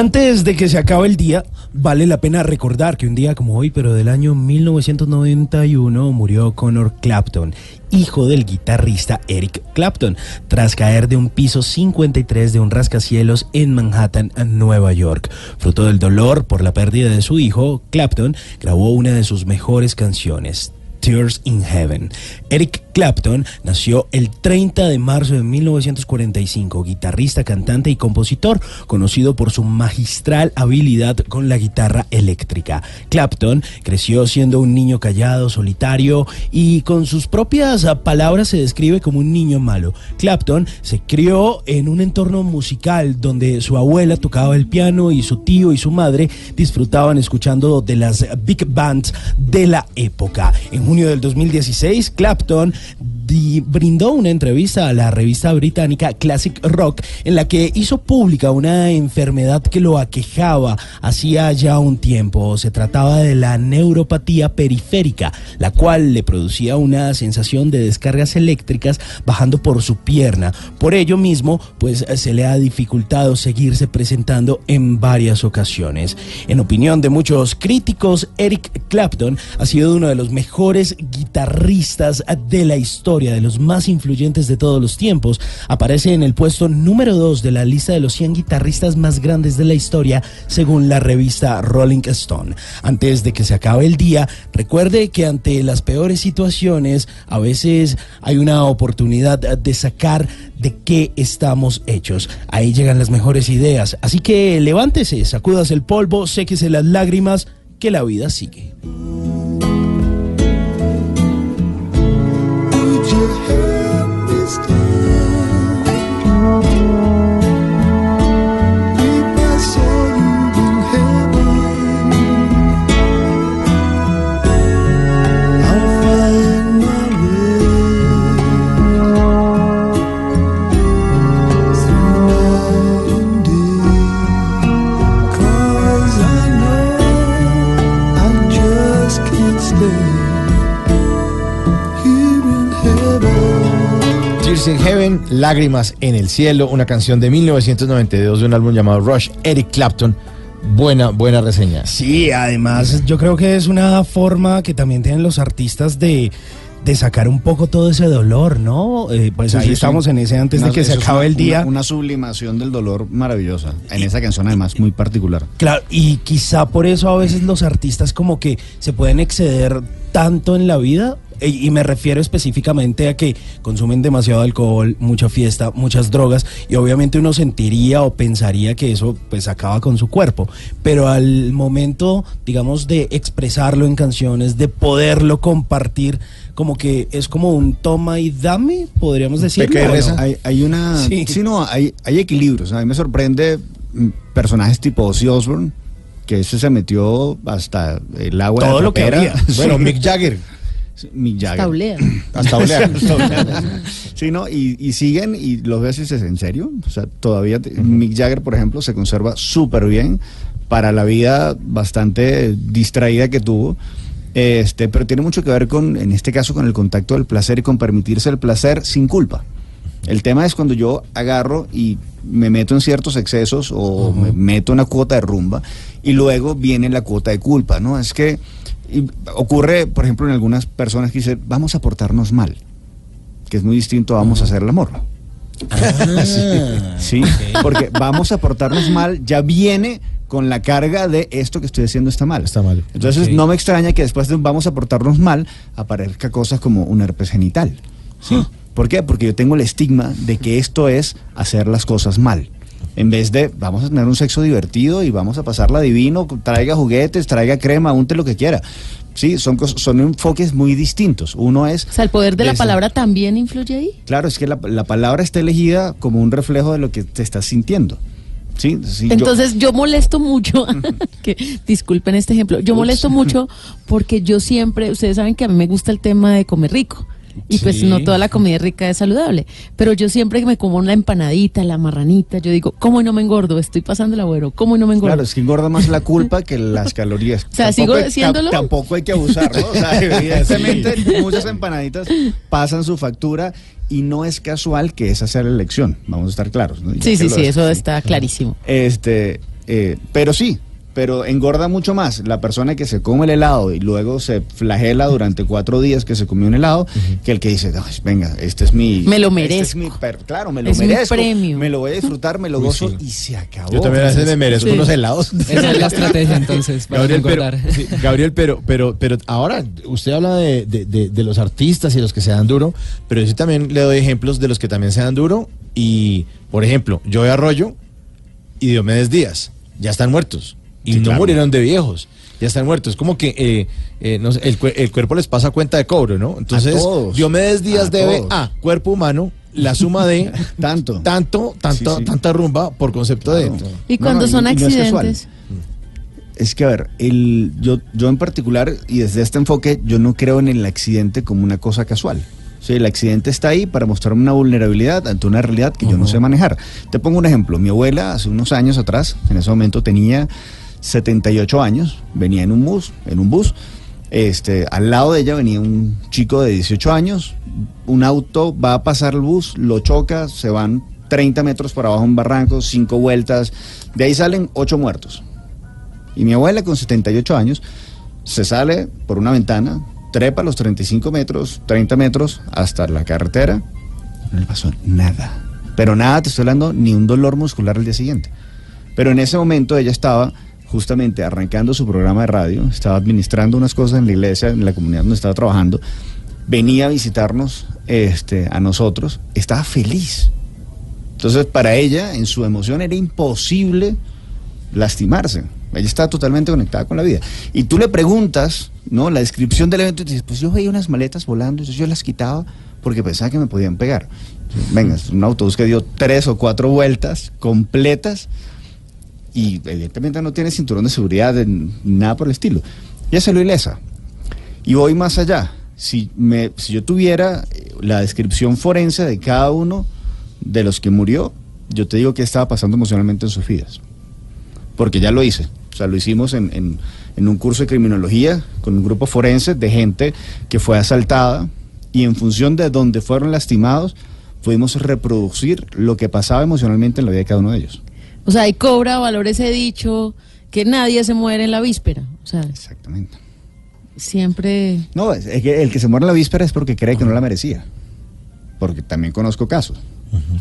Antes de que se acabe el día, vale la pena recordar que un día como hoy, pero del año 1991, murió Connor Clapton, hijo del guitarrista Eric Clapton, tras caer de un piso 53 de un rascacielos en Manhattan, Nueva York. Fruto del dolor por la pérdida de su hijo, Clapton grabó una de sus mejores canciones, Tears in Heaven. Eric Clapton nació el 30 de marzo de 1945, guitarrista, cantante y compositor, conocido por su magistral habilidad con la guitarra eléctrica. Clapton creció siendo un niño callado, solitario y con sus propias palabras se describe como un niño malo. Clapton se crió en un entorno musical donde su abuela tocaba el piano y su tío y su madre disfrutaban escuchando de las big bands de la época. En junio del 2016, Clapton brindó una entrevista a la revista británica Classic Rock en la que hizo pública una enfermedad que lo aquejaba hacía ya un tiempo. Se trataba de la neuropatía periférica, la cual le producía una sensación de descargas eléctricas bajando por su pierna. Por ello mismo, pues se le ha dificultado seguirse presentando en varias ocasiones. En opinión de muchos críticos, Eric Clapton ha sido uno de los mejores guitarristas de la historia, de los más influyentes de todos los tiempos. Aparece en el puesto número 2 de la lista de los 100 guitarristas más grandes de la historia, según la revista Rolling Stone. Antes de que se acabe el día, recuerde que ante las peores situaciones, a veces hay una oportunidad de sacar de qué estamos hechos. Ahí llegan las mejores ideas. Así que levántese, sacúdase el polvo, séquese las lágrimas, que la vida sigue. Lágrimas en el Cielo, una canción de 1992 de un álbum llamado Rush, Eric Clapton. Buena, buena reseña. Sí, además yo creo que es una forma que también tienen los artistas de, de sacar un poco todo ese dolor, ¿no? Eh, pues Sí, ahí sí, sí. estamos en ese antes de que se acabe el día. Una, una sublimación del dolor maravillosa. En esa canción, además, muy particular. Claro, y quizá por eso a veces los artistas como que se pueden exceder tanto en la vida. e- Y me refiero específicamente a que consumen demasiado alcohol, mucha fiesta, muchas drogas y obviamente uno sentiría o pensaría que eso pues acaba con su cuerpo. Pero al momento, digamos, de expresarlo en canciones, de poderlo compartir, como que es como un toma y dame, podríamos decir. Hay, hay una. Sí. Sí, no, hay, hay equilibrios. A mí me sorprende mm, personajes tipo Ozzy Osbourne, que ese se metió hasta el agua. de Todo la lo que había. Bueno, Mick Jagger. Mick Jagger. Hasta olea. Hasta olear. Sí, ¿no? Y, y siguen y los ves y dices, ¿en serio? O sea, todavía te- Mick Jagger, por ejemplo, se conserva súper bien para la vida bastante distraída que tuvo. Este, pero tiene mucho que ver con, en este caso, con el contacto del placer y con permitirse el placer sin culpa. El tema es cuando yo agarro y me meto en ciertos excesos o me meto una cuota de rumba y luego viene la cuota de culpa, ¿no? Es que y ocurre, por ejemplo, en algunas personas que dicen, vamos a portarnos mal, que es muy distinto a vamos a hacer el amor. sí, porque vamos a portarnos mal ya viene con la carga de esto que estoy haciendo está mal. Está mal. Entonces no me extraña que después de un vamos a portarnos mal aparezca cosas como un herpes genital. ¿sí? ¿Por qué? Porque yo tengo el estigma de que esto es hacer las cosas mal. En vez de vamos a tener un sexo divertido y vamos a pasarla divino, traiga juguetes, traiga crema, unte lo que quiera. Sí, son, son enfoques muy distintos. Uno es... O sea, el poder de la palabra también influye ahí. Claro, es que la, la palabra está elegida como un reflejo de lo que te estás sintiendo. Sí, sí, yo- Entonces yo molesto mucho, que disculpen este ejemplo, yo Ups. molesto mucho porque yo siempre, ustedes saben que a mí me gusta el tema de comer rico. Y pues no toda la comida rica es saludable. Pero yo siempre que me como la empanadita, la marranita, yo digo, ¿cómo y no me engordo? Estoy pasando el agüero, ¿cómo y no me engordo? Claro, es que engorda más la culpa que las calorías. O sea, sigo hay- haciéndolo. tampoco hay que abusar, ¿no? O sea, evidentemente muchas empanaditas pasan su factura y no es casual que esa sea la elección. Vamos a estar claros. sí, sí, sí, es. eso está clarísimo. Este, eh, pero sí, pero engorda mucho más la persona que se come el helado y luego se flagela durante cuatro días que se comió un helado que el que dice, "Ay, venga, este es mi... Me lo este merezco. es mi per- claro, me lo Es mi merezco. premio. Me lo voy a disfrutar, me lo Uy, gozo sí. y se acabó. Yo también a veces me merezco Sí. unos helados. Esa es la estrategia, entonces, para Gabriel, pero, sí, Gabriel, pero, pero, pero ahora usted habla de, de- de- de los artistas y los que se dan duro, pero yo sí también le doy ejemplos de los que también se dan duro. Y, por ejemplo, yo Arroyo y Diomedes Díaz ya están muertos. Y Sí, no claro. murieron de viejos. Ya están muertos. Como que eh, eh, no sé, el, cue- el cuerpo les pasa cuenta de cobro, ¿no? Entonces. Diomedes Díaz A debe todos. a cuerpo humano la suma de tanto, tanto, tanto, Sí, sí. tanta rumba por concepto de. Y No, cuando no, y- son y no es accidentes. Es que, a ver, el, yo, yo en particular, y desde este enfoque, yo no creo en el accidente como una cosa casual. Sí, el accidente está ahí para mostrarme una vulnerabilidad ante una realidad que yo no sé manejar. Te pongo un ejemplo. Mi abuela, hace unos años atrás, en ese momento tenía 78 años, venía en un bus, en un bus. Este, al lado de ella venía un chico de 18 años, un auto va a pasar el bus, lo choca, se van 30 metros para abajo un barranco, cinco vueltas, de ahí salen ocho muertos. Y mi abuela con 78 años se sale por una ventana, trepa los 35 metros, 30 metros hasta la carretera, no le pasó nada. Pero nada, te estoy hablando, ni un dolor muscular al día siguiente. Pero en ese momento ella estaba justamente arrancando su programa de radio, estaba administrando unas cosas en la iglesia, en la comunidad donde estaba trabajando, venía a visitarnos este, a nosotros, estaba feliz. Entonces, para ella, en su emoción, era imposible lastimarse. Ella estaba totalmente conectada con la vida. Y tú le preguntas, ¿no? La descripción del evento y dices, pues yo veía unas maletas volando, entonces yo las quitaba porque pensaba que me podían pegar. Venga, es un autobús que dio tres o cuatro vueltas completas y evidentemente no tiene cinturón de seguridad, nada por el estilo. Ya salió ilesa. Y voy más allá. Si, me, si yo tuviera eh, la descripción forense de cada uno de los que murió, yo te digo que estaba pasando emocionalmente en sus vidas. Porque ya lo hice. O sea, lo hicimos en, en- en un curso de criminología con un grupo forense de gente que fue asaltada y en función de donde fueron lastimados, pudimos reproducir lo que pasaba emocionalmente en la vida de cada uno de ellos. O sea, y cobra valor ese dicho que nadie se muere en la víspera. O sea, Exactamente. siempre. No, es es que el que se muere en la víspera es porque cree que no la merecía. Porque también conozco casos.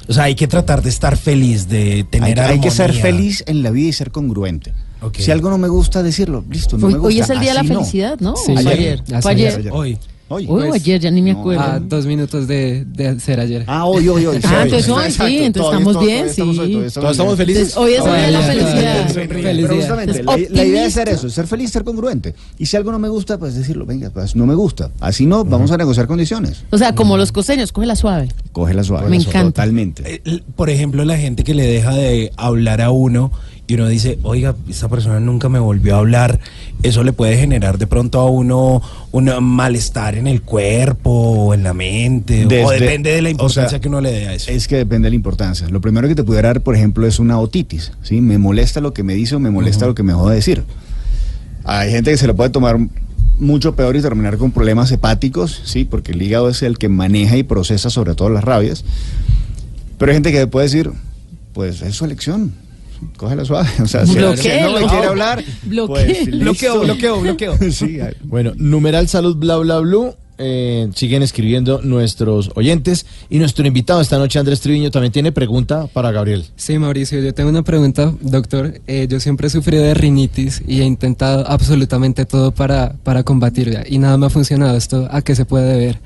O sea, hay que tratar de estar feliz, de tener hay, hay que ser feliz en la vida y ser congruente. Si algo no me gusta, decirlo. Listo, no Hoy, me gusta. hoy es el día de la así no. felicidad, ¿no? Sí, ¿O fue ayer. ayer. Ayer. Hoy. Hoy. Uy, Pues, ayer, ya ni me no, acuerdo. A dos minutos de, de ser ayer. Ah, hoy, hoy, hoy. Ah, entonces hoy sí, entonces estamos bien, sí. Todos estamos felices. Hoy es el día de la felicidad. Pero Felicidad. justamente, la, la idea es ser eso, ser feliz, ser congruente. Y si algo no me gusta, pues decirlo, venga, pues no me gusta. Así no, vamos a negociar condiciones. O sea, como los costeños, coge la suave. Cógela suave. Me encanta. Totalmente. Eh, Por ejemplo, la gente que le deja de hablar a uno y uno dice, oiga, esta persona nunca me volvió a hablar, eso le puede generar de pronto a uno un malestar en el cuerpo o en la mente, o depende de la o importancia sea, que uno le dé a eso. Es que depende de la importancia. Lo primero que te pudiera dar, por ejemplo, es una otitis. ¿sí? Me molesta lo que me dice o me molesta lo que me dejó de decir. Hay gente que se lo puede tomar mucho peor y terminar con problemas hepáticos, sí, porque el hígado es el que maneja y procesa sobre todo las rabias. Pero hay gente que puede decir, pues es su elección. Cógela suave. O sea, si, si no me quiere hablar, Bloqueo. pues. Bloqueo, bloqueo, bloqueo. sí. Bueno, numeral salud bla bla blue. Eh, siguen escribiendo nuestros oyentes y nuestro invitado esta noche Andrés Triviño también tiene pregunta para Gabriel. Sí, Mauricio, yo tengo una pregunta, doctor. Eh, yo siempre he sufrido de rinitis y he intentado absolutamente todo para, para combatirla y nada me ha funcionado. ¿Esto a qué se puede deber?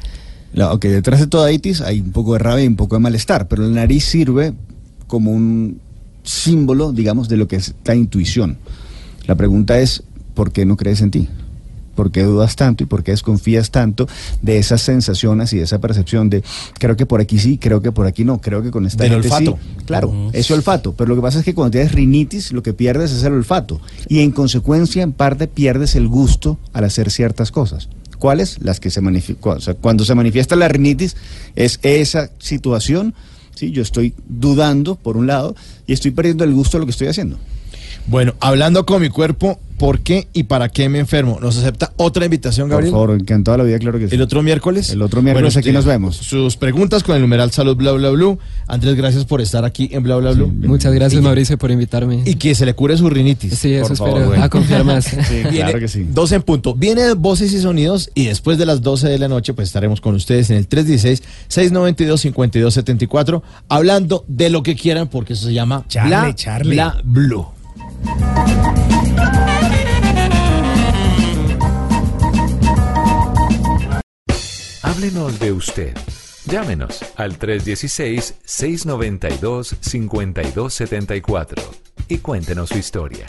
La- ok, detrás de toda itis hay un poco de rabia y un poco de malestar, pero la nariz sirve como un símbolo, digamos, de lo que es la intuición. La pregunta es, ¿por qué no crees en ti? ¿Por qué dudas tanto y por qué desconfías tanto de esas sensaciones y de esa percepción de creo que por aquí sí, creo que por aquí no, creo que con esta Del gente sí"? olfato. Claro, ese olfato. Pero lo que pasa es que cuando tienes rinitis, lo que pierdes es el olfato. Y en consecuencia, en parte, pierdes el gusto al hacer ciertas cosas. ¿Cuáles? Las que se manifiestan. O sea, cuando se manifiesta la rinitis, es esa situación. Sí, yo estoy dudando, por un lado, y estoy perdiendo el gusto de lo que estoy haciendo. Bueno, hablando con mi cuerpo, ¿por qué y para qué me enfermo? ¿Nos acepta otra invitación, Por Gabriel? favor, encantado la vida, claro que sí. ¿El otro miércoles? El otro miércoles aquí nos vemos. Sus preguntas con el numeral salud bla bla bla. Andrés, gracias por estar aquí en bla bla bla. Muchas gracias, Y- Mauricio, por invitarme. Y que se le cure su rinitis. Sí, eso por espero. favor, bueno. A confiar más. Viene 12 en punto. Viene Voces y Sonidos y después de las 12 de la noche pues estaremos con ustedes en el 316-692-5274 hablando de lo que quieran porque eso se llama Charle, Bla charle. Bla Blue. Háblenos de usted. Llámenos al 316-692-5274 y cuéntenos su historia.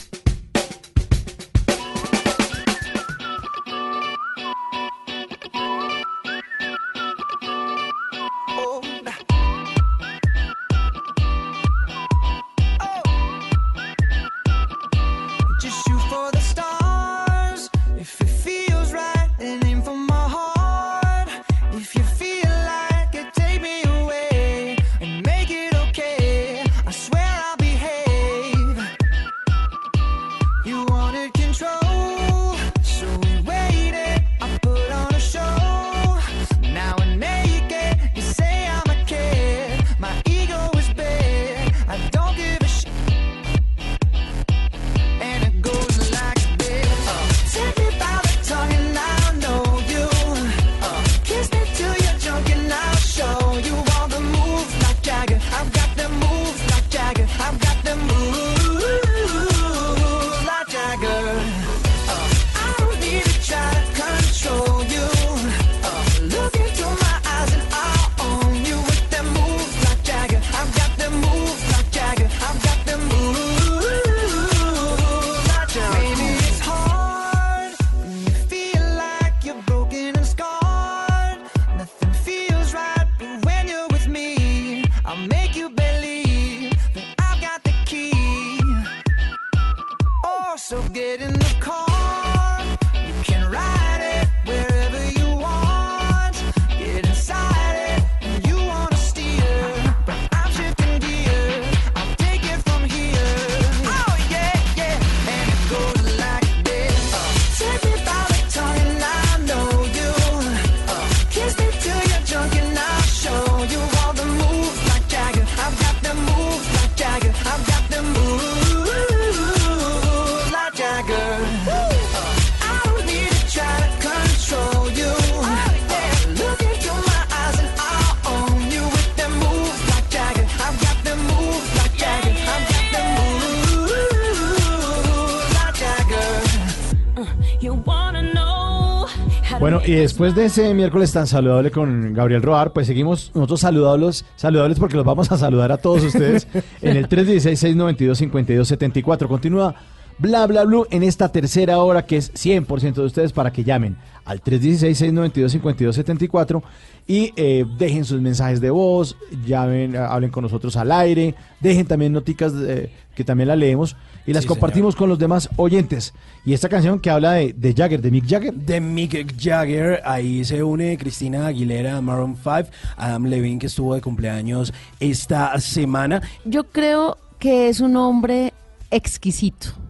Después de ese miércoles tan saludable con Gabriel Roar, pues seguimos nosotros saludables, saludables porque los vamos a saludar a todos ustedes en el 316-692-5274. Continúa Bla Bla Blue en esta tercera hora que es 100% de ustedes para que llamen al 316-692-5274 y eh, dejen sus mensajes de voz, llamen, eh, hablen con nosotros al aire, dejen también noticas eh, que también las leemos y las Sí, compartimos con los demás oyentes. Y esta canción que habla de, de Jagger, de Mick Jagger. De Mick Jagger, ahí se une Cristina Aguilera, Maroon 5, Adam Levine que estuvo de cumpleaños esta semana. Yo creo que es un hombre exquisito.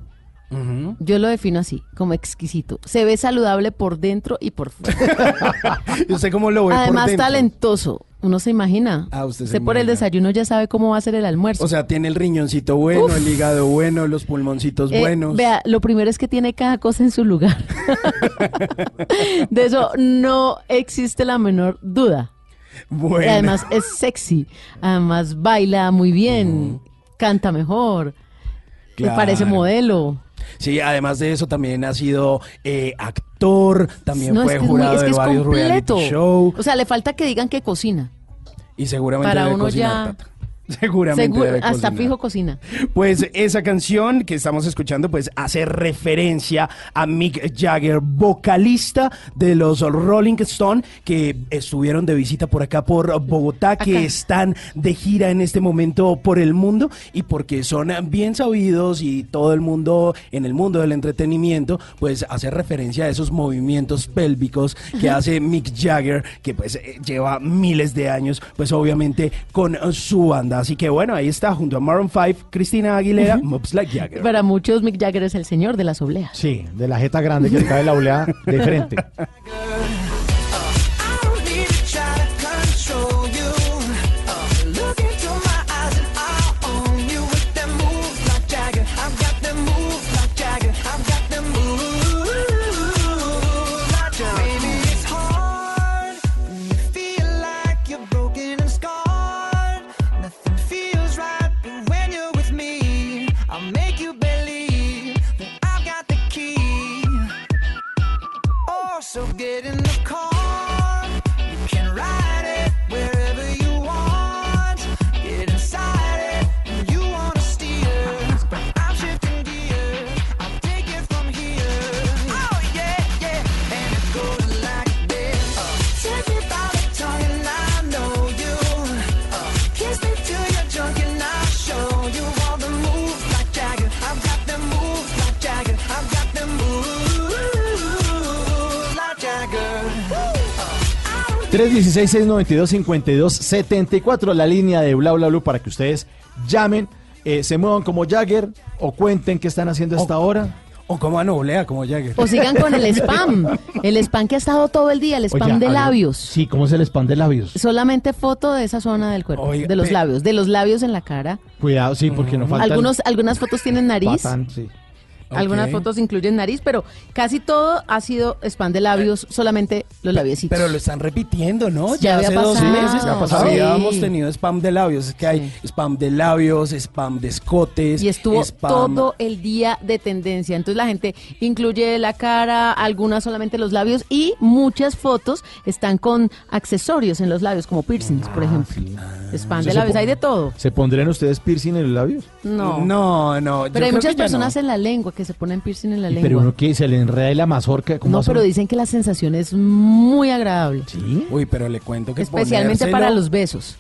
Yo lo defino así, como exquisito. Se ve saludable por dentro y por fuera. ¿Y usted cómo lo ve por Además, dentro? talentoso. Uno se imagina. Ah, usted se por el desayuno ya sabe cómo va a ser el almuerzo. O sea, tiene el riñoncito bueno, Uf. el hígado bueno, los pulmoncitos Eh, buenos. Vea, lo primero es que tiene cada cosa en su lugar. De eso no existe la menor duda. Bueno. Y además es sexy. Además baila muy bien. Canta mejor. Me Claro. parece modelo. Sí, además de eso también ha sido eh, actor, también No, fue es que es, muy- jurado es de varios completo. reality show O sea, le falta que digan que cocina. y seguramente Para debe uno cocinar, ya. Tata. Seguramente. Debe hasta cocinar. fijo cocina. Pues esa canción que estamos escuchando pues hace referencia a Mick Jagger, vocalista de los Rolling Stone que estuvieron de visita por acá por Bogotá, que están de gira en este momento por el mundo y porque son bien sabidos y todo el mundo en el mundo del entretenimiento pues hace referencia a esos movimientos pélvicos que Ajá. hace Mick Jagger que pues eh, lleva miles de años pues obviamente con su banda. Así que bueno, ahí está junto a Maroon 5, Cristina Aguilera, Mops Like Jagger. Para muchos, Mick Jagger es el señor de las obleas. Sí, de la jeta grande que le cae la oleada de frente. 316-692-5274, la línea de Bla Bla Blue para que ustedes llamen, eh, se muevan como Jagger o cuenten qué están haciendo hasta ahora. O como Anoblea, como Jagger. O sigan con el spam. El spam que ha estado todo el día, el spam Oiga, de ver, labios. Sí, ¿cómo es el spam de labios? Solamente foto de esa zona del cuerpo, Oiga, de los pe- labios, de los labios en la cara. Cuidado, sí, porque no falta. el Algunos, algunas fotos tienen nariz. sí. Algunas fotos incluyen nariz, pero casi todo ha sido spam de labios, solamente los labiecitos. Pero lo están repitiendo, ¿no? Ya había hace dos pasado. meses Ya pasado. habíamos tenido spam de labios. Es que hay spam de labios, spam de escotes. Y estuvo spam- todo el día de tendencia. Entonces la gente incluye la cara, algunas solamente los labios y muchas fotos están con accesorios en los labios, como piercings, por ejemplo. Spam ¿Se de labios, hay de todo. ¿Se pondrían ustedes piercing en los labios? No. No, no. yo Pero hay creo muchas que ya personas no. en la lengua que se ponen piercing en la Pero lengua. uno que se le enreda y la mazorca. ¿cómo No, pero dicen que la sensación es muy agradable. ¿Sí? Uy, pero le cuento que Especialmente ponérselo- para los besos.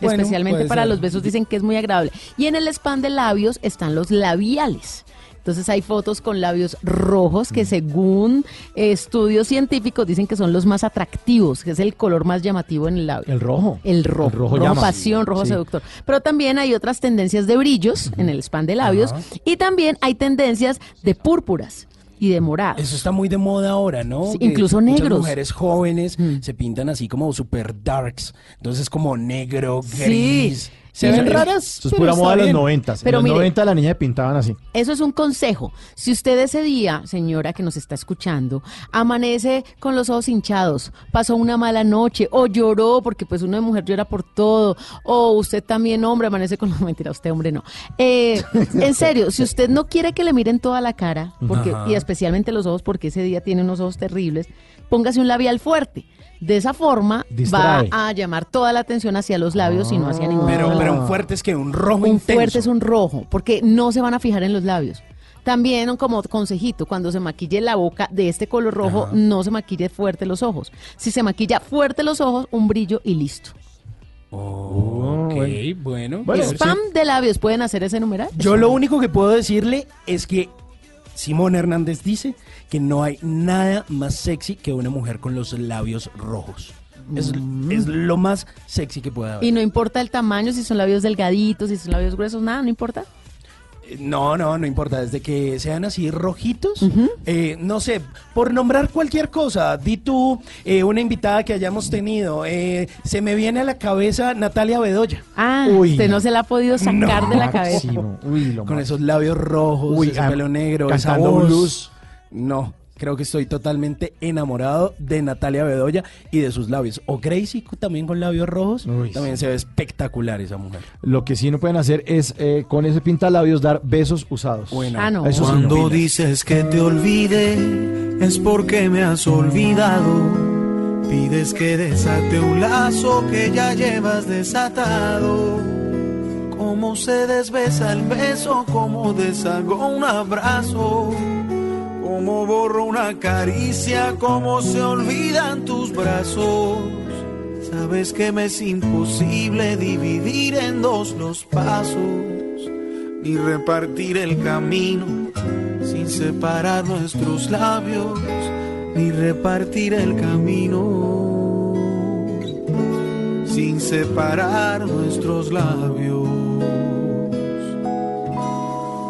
Bueno, Especialmente para ser. los besos dicen que es muy agradable. Y en el spam de labios están los labiales. Entonces hay fotos con labios rojos Mm. que según eh, estudios científicos dicen que son los más atractivos, que es el color más llamativo en el labio. El rojo. El rojo, El rojo rojo, llama. pasión, rojo Sí. seductor. Pero también hay otras tendencias de brillos en el spam de labios y también hay tendencias de púrpuras y de morados. Eso está muy de moda ahora, ¿no? Sí, incluso muchas negros. mujeres jóvenes se pintan así como super darks. Entonces como negro, gris. Se ven raras. Eso es pura moda de los bien. noventas. Pero en los mire- 90 la niña pintaban así. Eso es un consejo. Si usted ese día, señora que nos está escuchando, amanece con los ojos hinchados, pasó una mala noche o lloró, porque pues de mujer llora por todo, o usted también, hombre, amanece con... No, mentira, usted, hombre, no. Eh, en serio, si usted no quiere que le miren toda la cara, porque Ajá. y especialmente los ojos, porque ese día tiene unos ojos terribles, póngase un labial fuerte. De esa forma Distrae. va a llamar toda la atención hacia los labios y no hacia ningún Pero, otro pero lado. un fuerte es que un rojo Un intenso. fuerte es un rojo, porque no se van a fijar en los labios. También como consejito, cuando se maquille la boca de este color rojo, no se maquille fuerte los ojos. Si se maquilla fuerte los ojos, un brillo y listo. Ok, bueno. Spam de labios, ¿pueden hacer ese numeral? Yo lo único que puedo decirle es que Simón Hernández dice que no hay nada más sexy que una mujer con los labios rojos. Es, es lo más sexy que puede haber. Y no importa el tamaño, si son labios delgaditos, si son labios gruesos, nada, no importa. No, no, no importa. Desde que sean así rojitos, eh, no sé, por nombrar cualquier cosa, di tú eh, una invitada que hayamos tenido. eh, se me viene a la cabeza Natalia Bedoya. Ah, usted no se la ha podido sacar de la cabeza. Con esos labios rojos, Uy, ese ah, pelo negro, esa cantando voz. blues. No, creo que estoy totalmente enamorado de Natalia Bedoya y de sus labios. O Gracie también con labios rojos. también se ve espectacular esa mujer. Lo que sí no pueden hacer es eh, con ese pintalabios dar besos usados. Ah, no. Eso sí, Cuando no. dices que te olvide es porque me has olvidado. Pides que desate un lazo que ya llevas desatado. Cómo se desbesa el beso, cómo deshago un abrazo. Cómo borro una caricia, cómo se olvidan tus brazos. Sabes que me es imposible dividir en dos los pasos, ni repartir el camino sin separar nuestros labios, ni repartir el camino sin separar nuestros labios.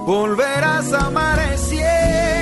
Volverás a amanecer,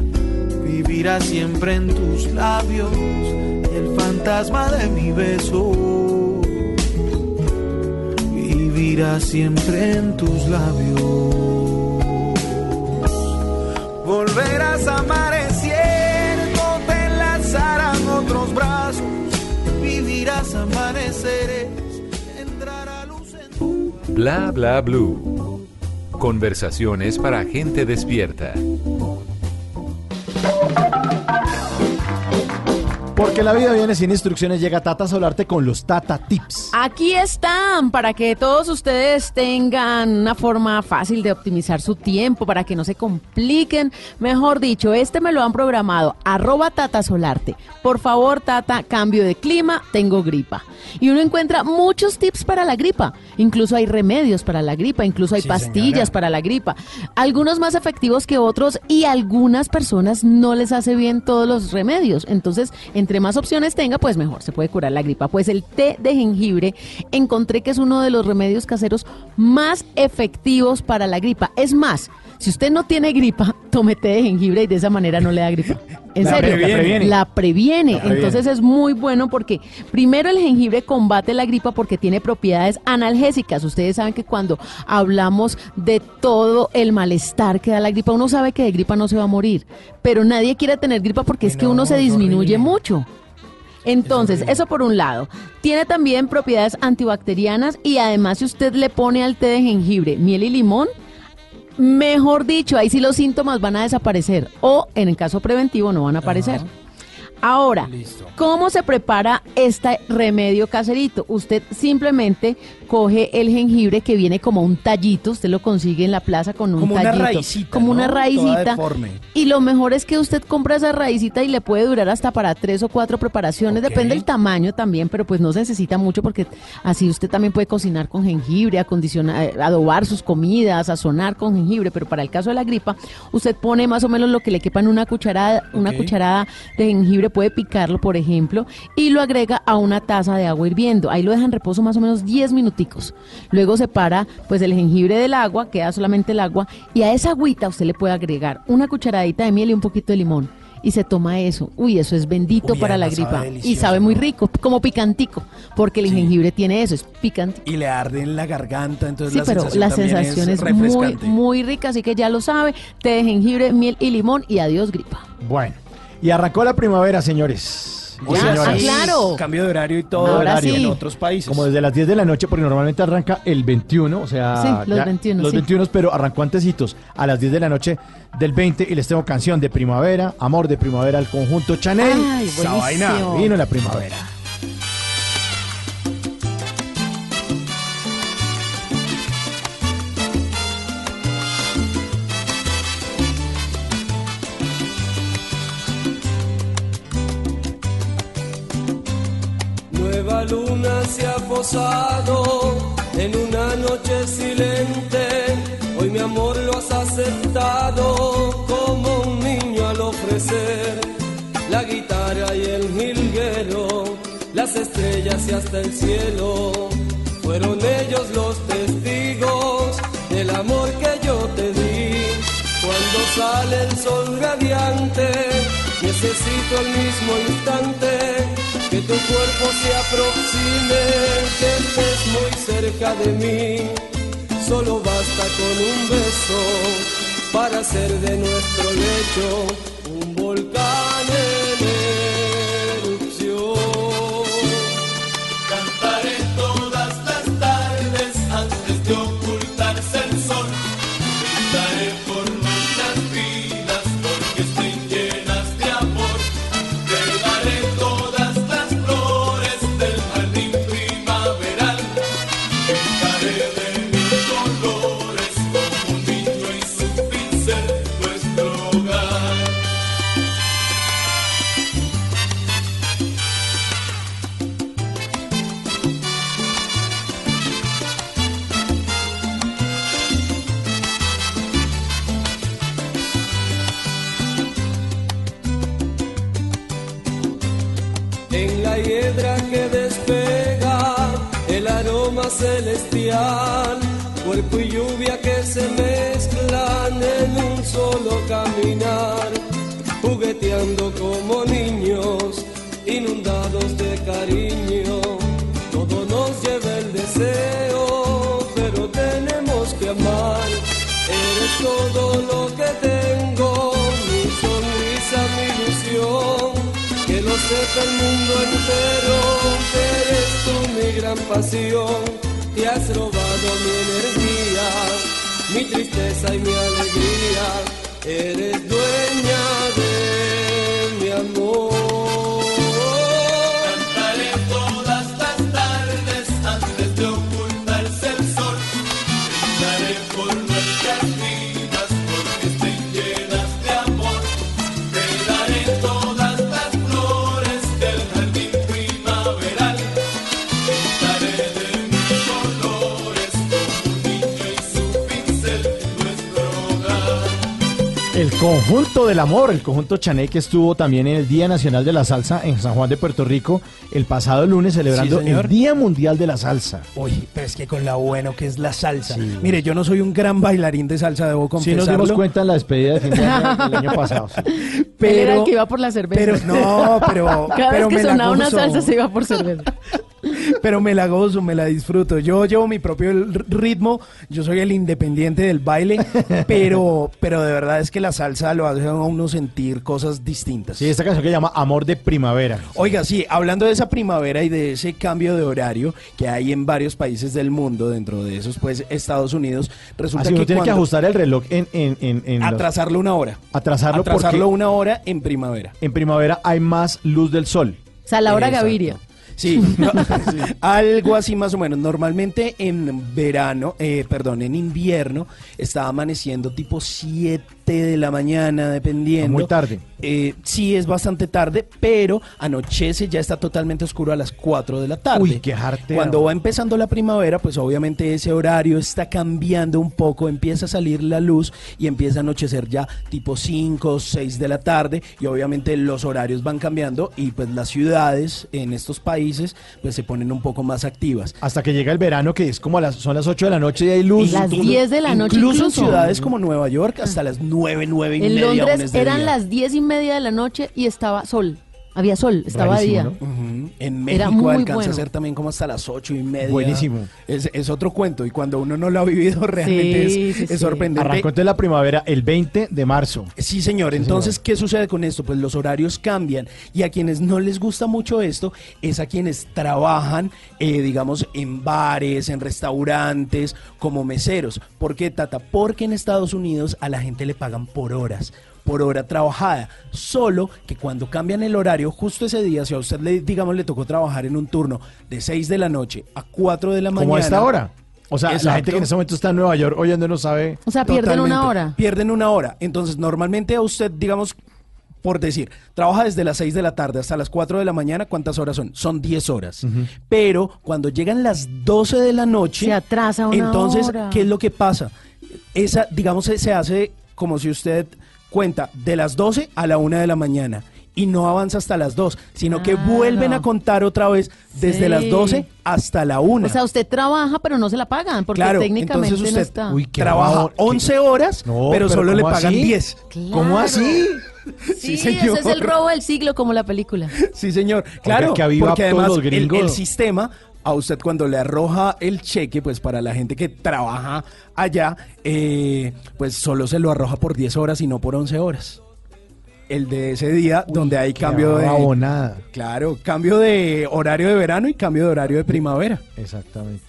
vivirá siempre en tus labios. El fantasma de mi beso vivirá siempre en tus labios. Volverás a amanecer, no te enlazarán otros brazos. Vivirás amaneceres, entrará luz en tu Bla bla blue. Conversaciones para gente despierta. Porque la vida viene sin instrucciones, llega Tata Solarte con los Tata Tips. Aquí están para que todos ustedes tengan una forma fácil de optimizar su tiempo, para que no se compliquen. Mejor dicho, este me lo han programado, arroba Tata Solarte. Por favor, Tata, cambio de clima, tengo gripa. Y uno encuentra muchos tips para la gripa. Incluso hay remedios para la gripa, incluso hay Sí, pastillas señora. para la gripa. Algunos más efectivos que otros y algunas personas no les hace bien todos los remedios. Entonces, entre más opciones tenga, pues mejor se puede curar la gripa. Pues el té de jengibre encontré que es uno de los remedios caseros más efectivos para la gripa. Es más, si usted no tiene gripa, tome té de jengibre y de esa manera no le da gripa. En La serio, previene. la previene. La previene. Entonces es muy bueno porque primero el jengibre combate la gripa porque tiene propiedades analgésicas. Ustedes saben que cuando hablamos de todo el malestar que da la gripa, uno sabe que de gripa no se va a morir, pero nadie quiere tener gripa porque es que uno se disminuye mucho. Entonces, eso por un lado. Tiene también propiedades antibacterianas y además si usted le pone al té de jengibre miel y limón, mejor dicho, ahí sí los síntomas van a desaparecer o en el caso preventivo no van a aparecer. Ahora, ¿cómo se prepara este remedio caserito? Usted simplemente coge el jengibre que viene como un tallito, usted lo consigue en la plaza con un Como una tallito, raicita, como una raicita. Y lo mejor es que usted compra esa raicita y le puede durar hasta para tres o cuatro preparaciones, depende del tamaño también, pero pues no se necesita mucho porque así usted también puede cocinar con jengibre, acondicionar, eh, adobar sus comidas, sazonar con jengibre, pero para el caso de la gripa, usted pone más o menos lo que le quepa en una cucharada, una cucharada de jengibre, puede picarlo, por ejemplo, y lo agrega a una taza de agua hirviendo. Ahí lo deja en reposo más o menos 10 minuticos. Luego separa pues el jengibre del agua, queda solamente el agua, y a esa agüita usted le puede agregar una cucharadita de miel y un poquito de limón. Y se toma eso. Uy, eso es bendito Uy, para la gripa. Y sabe muy rico, como picantico, porque el jengibre tiene eso, es picante. Y le arde en la garganta, entonces Sí, la pero sensación la sensación es, muy, muy rica, así que ya lo sabe. Té de jengibre, miel y limón y adiós gripa. Bueno, y arrancó la primavera, señores. Y Ya, señoras. ah, claro. Cambio de horario y todo Ahora horario sí. en otros países. Como desde las 10 de la noche, porque normalmente arranca el 21, o sea... Sí, los 21, Los sí. 21, pero arrancó antecitos, a las 10 de la noche del 20, y les tengo canción de primavera, amor de primavera al conjunto Chanel. Ay, Esa vaina, buenísimo. vino la primavera. Posado en una noche silente. Hoy mi amor lo has aceptado como un niño al ofrecer la guitarra y el jilguero, las estrellas y hasta el cielo. Fueron ellos los testigos del amor que yo te di. Cuando sale el sol radiante, necesito al mismo instante tu cuerpo se aproxime, que estés muy cerca de mí. Solo basta con un beso para hacer de nuestro lecho un volcán celestial, cuerpo y lluvia que se mezclan en un solo caminar, jugueteando como niños, inundados de cariño. Todo nos lleva el deseo, pero tenemos que amar. Eres todo lo que tengo, mi sonrisa, mi ilusión que lo sepa el mundo entero, eres tú mi gran pasión, has robado mi energía, mi tristeza y mi alegría, eres dueña de conjunto del amor, el conjunto Chané que estuvo también en el Día Nacional de la Salsa en San Juan de Puerto Rico el pasado lunes celebrando Sí, el Día Mundial de la Salsa. Oye, pero es que con la bueno que es la salsa. Mire, yo no soy un gran bailarín de salsa, debo Sí confesarlo. nos dimos cuenta en la despedida de fin de año del año pasado. sí. Él era el que iba por la cerveza. pero no, pero, Cada pero vez me que la sonaba una salsa se iba por cerveza. pero me la gozo, me la disfruto. Yo llevo mi propio ritmo, yo soy el independiente del baile, pero, pero de verdad es que la salsa lo hace a uno sentir cosas distintas. Sí, esta canción que se llama Amor de Primavera. Oiga, sí, hablando de esa primavera y de ese cambio de horario que hay en varios países del mundo, dentro de esos, pues Estados Unidos, resulta Así uno que tiene que ajustar el reloj en... en, en, en los- atrasarlo una hora. atrasarlo, Atrasarlo porque una hora en primavera. en primavera hay más luz del sol. O sea, la hora Exacto. Gaviria. Sí, no, algo así más o menos. Normalmente en verano, eh, perdón, en invierno, está amaneciendo tipo 7 de la mañana, dependiendo. Muy tarde. Eh, sí, es bastante tarde, pero anochece, ya está totalmente oscuro a las 4 de la tarde. Uy, qué jarteo. Cuando va empezando la primavera, pues obviamente ese horario está cambiando un poco, empieza a salir la luz y empieza a anochecer ya tipo 5 o 6 de la tarde y obviamente los horarios van cambiando y pues las ciudades en estos países pues se ponen un poco más activas. Hasta que llega el verano, que es como a las, son las 8 de la noche y hay luz. Las 10 de la noche Incluso en incluso. ciudades como Nueva York hasta las 9, 9 y En media. Londres eran día. las diez y media de la noche y estaba sol. Había sol, estaba Rarísimo, día. En Era México muy alcanza bueno. a ser también como hasta las ocho y media. Buenísimo. Es, es otro cuento y cuando uno no lo ha vivido realmente Sí, es, sí, es sí. sorprendente. Arrancó entonces la primavera el 20 de marzo. Sí, señor. Entonces, ¿qué sucede con esto? Pues los horarios cambian y a quienes no les gusta mucho esto es a quienes trabajan, eh, digamos, en bares, en restaurantes, como meseros. ¿Por qué, Tata? Porque en Estados Unidos a la gente le pagan por horas por hora trabajada, solo que cuando cambian el horario, justo ese día, si a usted le, digamos, le tocó trabajar en un turno de 6 de la noche a 4 de la mañana. Como a esta hora. O sea, la Exacto. gente que en este momento está en Nueva York oyendo no sabe. O sea, pierden una hora. Pierden una hora. Entonces, normalmente a usted, digamos, por decir, trabaja desde las 6 de la tarde hasta las 4 de la mañana, ¿cuántas horas son? Son 10 horas. Pero cuando llegan las 12 de la noche, Se atrasa una entonces, hora. ¿qué es lo que pasa? Esa, digamos, se hace como si usted cuenta de las 12 a la 1 de la mañana. Y no avanza hasta las 2, sino que Claro. vuelven a contar otra vez desde Sí. las 12 hasta la 1. O sea, usted trabaja, pero no se la pagan, porque Claro, técnicamente entonces usted no está. Uy, qué trabaja qué- 11 horas, No, pero, pero solo le ¿cómo pagan así? 10. ¿Cómo así? Sí, Sí, ese es el señor. robo del siglo, como la película. Sí, señor. Claro, que porque todos además los el, gringos. el sistema a usted cuando le arroja el cheque, pues para la gente que trabaja allá, eh, pues solo se lo arroja por 10 horas y no por 11 horas. El de ese día donde hay cambio de... rabonada. Claro, cambio de horario de verano y cambio de horario de primavera. Exactamente.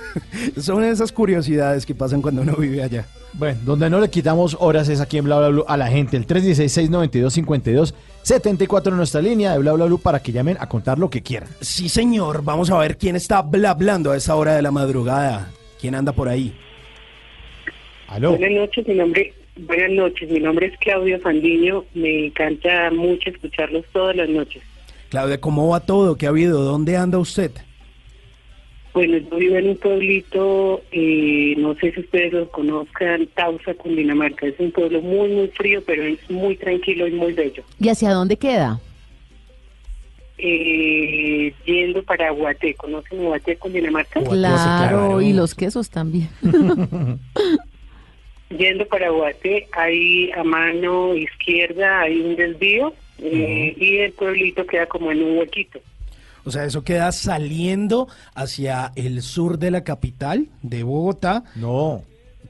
Son esas curiosidades que pasan cuando uno vive allá. Bueno, donde no le quitamos horas es aquí en Bla Bla Blue a la gente. El 316-692-52-74 en nuestra línea de Bla Bla Blue para que llamen a contar lo que quieran. Sí, señor. Vamos a ver quién está blablando a esa hora de la madrugada. ¿Quién anda por ahí? Aló. Buenas noches, mi nombre, buenas noches, mi nombre es Claudio Fandiño, me encanta mucho escucharlos todas las noches. Claudia, ¿cómo va todo? ¿Qué ha habido? ¿Dónde anda usted? Bueno, yo vivo en un pueblito, eh, no sé si ustedes lo conozcan, Tausa, Cundinamarca, es un pueblo muy, muy frío, pero es muy tranquilo y muy bello. ¿Y hacia dónde queda? Eh, yendo para Guaté, ¿conocen Guaté, Cundinamarca? Claro, y los quesos también. Yendo para Guaté, hay a mano izquierda, hay un desvío, eh, y el pueblito queda como en un huequito. O sea, eso queda saliendo hacia el sur de la capital de Bogotá. No.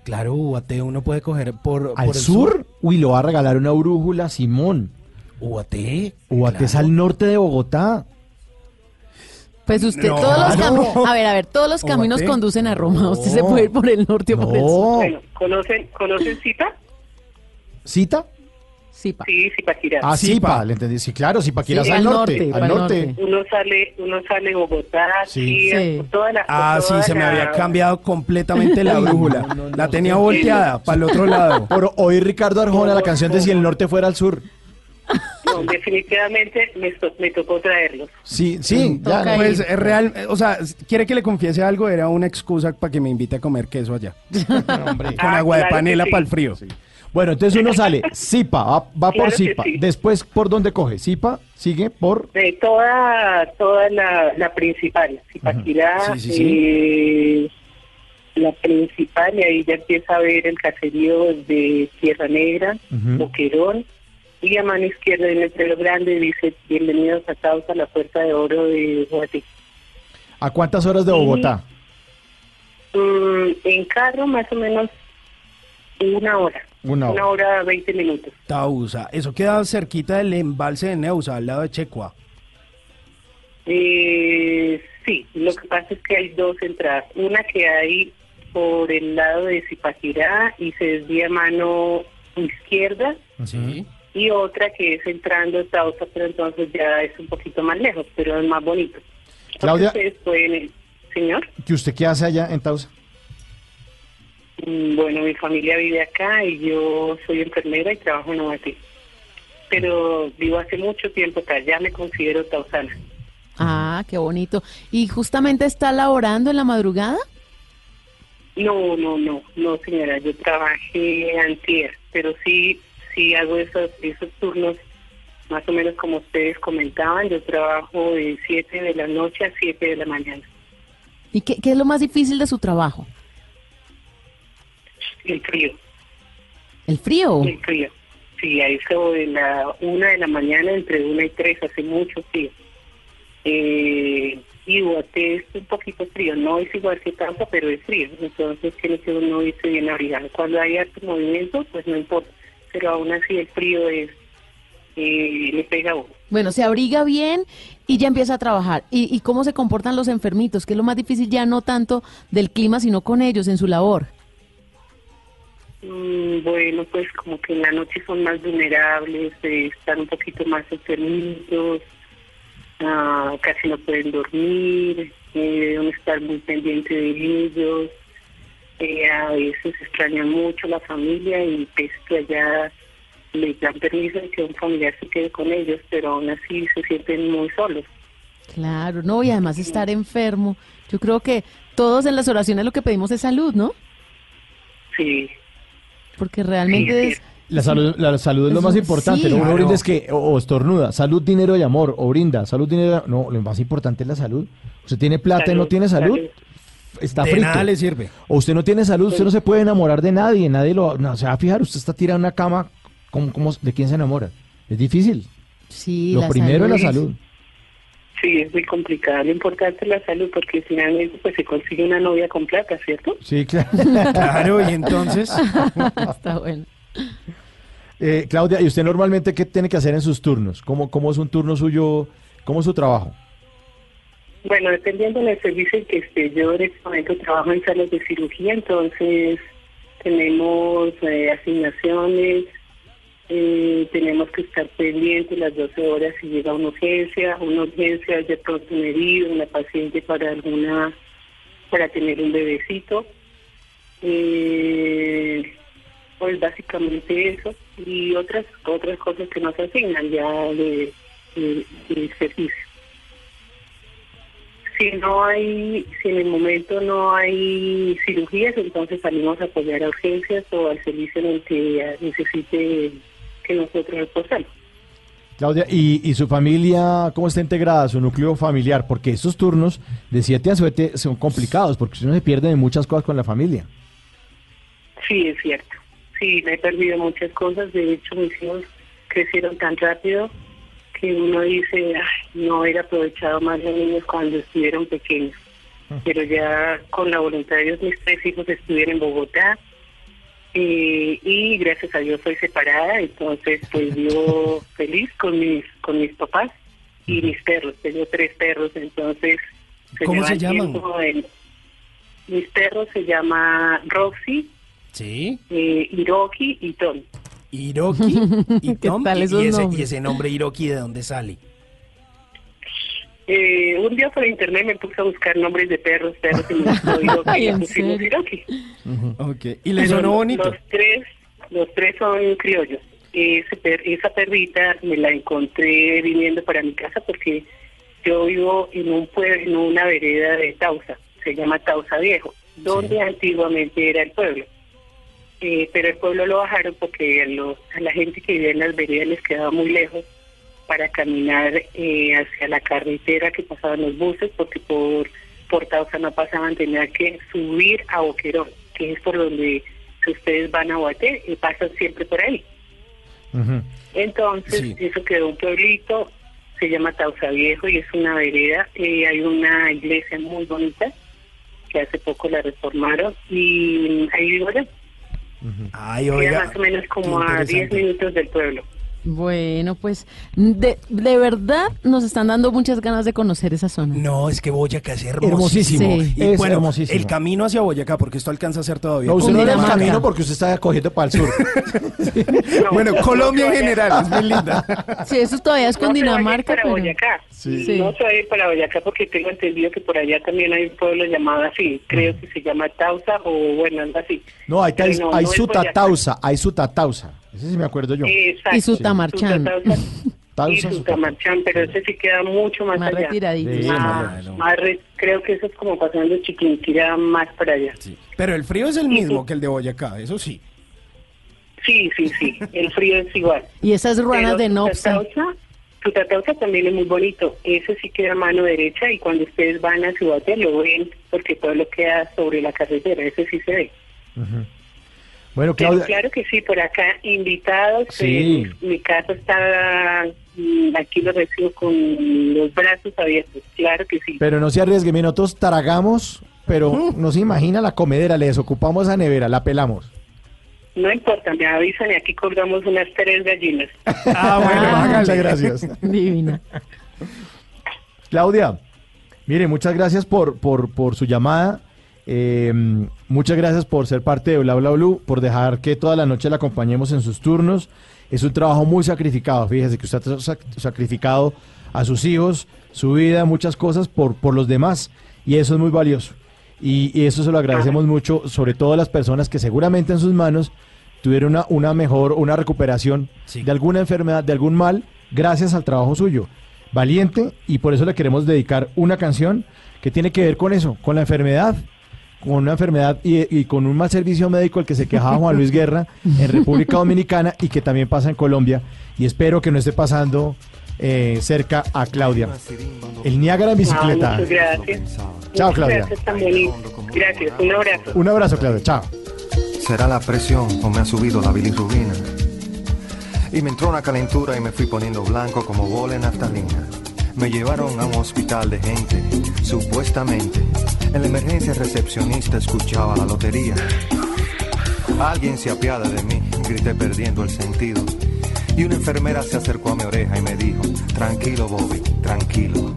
Claro, Ubaté uno puede coger por, ¿Al por el sur? Uy, lo va a regalar una brújula, Simón. Ubaté. Ubaté es al norte de Bogotá. Pues usted, No. todos los No. caminos, a ver, a ver, todos los caminos conducen a Roma. Usted se puede ir por el norte o por el sur. Bueno, ¿conocen, ¿conocen Zipa? ¿Cita? Zipa. Sí, Zipaquirá. Ah, Zipa, le entendí. Sí, claro, Zipaquirá Sí, al al norte. norte, al norte. Uno sale, uno sale Bogotá, Sí. Toda la, Ah, sí, se me había cambiado completamente la brújula. no, no, no, la tenía volteada para el otro lado. Por oír Ricardo Arjona la canción de Si el norte fuera al sur. No, definitivamente me, to- me tocó traerlos. Sí, sí, ya. Pues es real, o sea, quiere que le confiese algo, era una excusa para que me invite a comer queso allá. Con Ah, agua de claro panela sí. para el frío. Bueno, entonces uno sale, Zipa, va, va por Claro Zipa. sí. Después, ¿por dónde coge? Zipa, sigue por... De toda, toda la, la principal, Zipaquirá, Sí, sí, sí. eh, la principal, y ahí ya empieza a ver el caserío de Tierra Negra. Boquerón, y a mano izquierda en el letrero grande dice, bienvenidos a Causa, la puerta de oro de Guatí. ¿A cuántas horas de Bogotá? Mm, en carro más o menos una hora. Una hora. Una hora, 20 minutos. Tausa, eso queda cerquita del embalse de Neusa, al lado de Checua. Eh, sí, lo que pasa es que hay dos entradas. Una que hay por el lado de Zipaquirá y se desvía a mano izquierda Sí. Y otra que es entrando a Tausa, pero entonces ya es un poquito más lejos, pero es más bonito. Claudia. ustedes pueden, señor, ¿Y usted qué hace allá en Tausa? Mm, bueno, mi familia vive acá y yo soy enfermera y trabajo en Ovatí. Pero vivo hace mucho tiempo acá, ya me considero tausana. Ah, qué bonito. ¿Y justamente está laborando en la madrugada? No, no, no, no señora, yo trabajé antier, pero sí, sí hago esos, esos turnos más o menos como ustedes comentaban, yo trabajo de 7 de la noche a 7 de la mañana. ¿Y qué, qué es lo más difícil de su trabajo? El frío, ¿El frío? el frío. Sí, a eso de la una de la mañana, entre una y tres, hace mucho frío. Eh, y Guate es un poquito frío, no es igual que Tampa, pero es frío. Entonces tiene que uno irse bien abrigado. Cuando hay harto movimiento, pues no importa. Pero aún así el frío es eh, le pega a uno. Bueno, se abriga bien y ya empieza a trabajar. ¿Y, y cómo se comportan los enfermitos? Que es lo más difícil ya no tanto del clima, sino con ellos en su labor. Mm, bueno, pues como que en la noche son más vulnerables, eh, están un poquito más enfermitos, ah, casi no pueden dormir, eh, deben estar muy pendientes de ellos, eh, a veces extrañan mucho la familia y pues que allá les dan permiso de que un familiar se quede con ellos, pero aún así se sienten muy solos. Claro, no, y además estar enfermo. Yo creo que todos en las oraciones lo que pedimos es salud, ¿no? Sí. Porque realmente es... La salud, la salud es lo Eso, más importante. sí. Lo uno Claro. brinda es que, o, o estornuda, salud, dinero y amor, o brinda, salud, dinero. No, lo más importante es la salud. Usted tiene plata y no tiene salud, salud. Está De frito. nada le sirve. O usted no tiene salud, usted no se puede enamorar de nadie, nadie lo. No, se va a fijar, usted está tirado en una cama, ¿cómo, cómo- ¿de quién se enamora? Es difícil. Sí, lo la primero es la salud. salud. Sí, es muy complicado. Lo importante es la salud porque finalmente pues se consigue una novia con plata, ¿cierto? Sí, claro. Claro, y entonces. Está bueno. Eh, Claudia, ¿y usted normalmente qué tiene que hacer en sus turnos? ¿Cómo, cómo es un turno suyo? ¿Cómo es su trabajo? Bueno, dependiendo del servicio en que esté, yo en este momento trabajo en salas de cirugía, entonces tenemos eh, asignaciones, eh, tenemos que estar pendientes las 12 horas si llega una urgencia, una urgencia de pronto un herido, una paciente para alguna, para tener un bebecito. Eh, pues básicamente eso y otras otras cosas que nos asignan ya de- de servicio si no hay, si en el momento no hay cirugías, entonces salimos a apoyar a urgencias o al servicio en el que necesite que nosotros reposemos. Claudia, ¿y, y su familia cómo está integrada, su núcleo familiar? Porque estos turnos de 7 a 7 son complicados, porque si uno se pierde de muchas cosas con la familia. Sí, es cierto. Sí, me he perdido muchas cosas. De hecho, mis hijos crecieron tan rápido que uno dice, "Ay, no haber aprovechado más los niños cuando estuvieron pequeños. Pero ya con la voluntad de Dios, mis tres hijos estuvieron en Bogotá. eh, y gracias a Dios soy separada, entonces pues yo feliz con mis con mis papás y mis perros. Tengo tres perros, entonces ¿Cómo me se llaman? en- mis perros se llama Roxy, Sí. eh, Hiroki y Tom. Hiroki y ¿Qué Tom. tal y- esos y, ese, nombres? y ese nombre Hiroki, ¿de dónde sale? Eh, un día por internet me puse a buscar nombres de perros, perros y me gustó Hiroki y le ¿En pusimos? Hiroki. Ok. ¿Y le sonó los- bonito? Los tres, los tres son criollos. Ese per- esa perrita me la encontré viniendo para mi casa porque yo vivo en un pueblo, en una vereda de Tausa, se llama Tausa Viejo, donde antiguamente era el pueblo. Eh, pero el pueblo lo bajaron porque a, los- a la gente que vivía en las veredas les quedaba muy lejos para caminar eh, hacia la carretera que pasaban los buses, porque por, por Tausa no pasaban, tenían que subir a Boquerón, que es por donde si ustedes van a Guate, y pasan siempre por ahí. Entonces, Sí. eso quedó un pueblito, se llama Tausa Viejo y es una vereda. eh, hay una iglesia muy bonita que hace poco la reformaron y ahí vivo yo. Ay, Queda oiga. más o menos como a 10 interesante. minutos del pueblo. Bueno, pues de, de verdad nos están dando muchas ganas de conocer esa zona. No, es que Boyacá es hermosísimo. Hermosísimo, Sí. Y es bueno, hermosísimo. el camino hacia Boyacá, porque esto alcanza a ser todavía. No, usted no le da el camino porque usted está cogiendo para el sur. bueno, Colombia en general es muy linda. Sí, eso todavía es No vaya Cundinamarca, para pero... Boyacá. Sí. No se va a ir para Boyacá porque tengo entendido que por allá también hay un pueblo llamado así. Creo que se llama Tausa o bueno, algo así. No, hay, hay, no, hay no es su Boyacá. tatausa, hay su tatausa. Ese sí me acuerdo yo. Exacto. Y su tamarchán. Y su tamarchán, pero ese sí queda mucho más, Más allá. retiradito. Sí, Más- Claro. más re- creo que eso es como pasando Chiquinquirá más para allá. Sí, Pero el frío es el mismo que el de Boyacá, eso sí. sí, sí. El frío es igual. Y esas ruanas Pero de Nopsa. Tutatausa también es muy bonito. Ese sí queda a mano derecha y cuando ustedes van a Ciudad lo ven porque todo lo queda sobre la carretera. Ese sí se ve. Bueno, Pero Claudia, claro que sí, por acá invitados. Sí. eh, mi casa está mm, aquí lo recibo con los brazos abiertos. Claro que sí. pero no se arriesgue, nosotros tragamos, pero no se imagina la comedera, le desocupamos esa nevera, la pelamos. No importa, me avisan y aquí colgamos unas tres gallinas. Ah, bueno, Ah, muchas gracias. Divina. Claudia, mire, muchas gracias por, por, por su llamada. Eh, muchas gracias por ser parte de Bla Bla Blue, por dejar que toda la noche la acompañemos en sus turnos. Es un trabajo muy sacrificado. Fíjese que usted ha sac- sacrificado a sus hijos, su vida, muchas cosas por, por los demás. Y eso es muy valioso. Y, y eso se lo agradecemos mucho, sobre todo a las personas que seguramente en sus manos tuviera una, una mejor, una recuperación de alguna enfermedad, de algún mal, gracias al trabajo suyo. Valiente, y por eso le queremos dedicar una canción que tiene que ver con eso, con la enfermedad, con una enfermedad y, y con un mal servicio médico el que se quejaba Juan Luis Guerra en República Dominicana y que también pasa en Colombia. Y espero que no esté pasando eh, cerca a Claudia. El Niágara en bicicleta. Ah, muchas gracias. Chao, Claudia. Gracias, tan. Gracias, un abrazo. Un abrazo, Claudia. Chao. Será la presión o me ha subido la bilirrubina. Y me entró una calentura y me fui poniendo blanco como bola en naftalina. Me llevaron a un hospital de gente, supuestamente. En la emergencia recepcionista escuchaba la lotería. Alguien se apiada de mí, grité perdiendo el sentido. Y una enfermera se acercó a mi oreja y me dijo, tranquilo Bobby, tranquilo.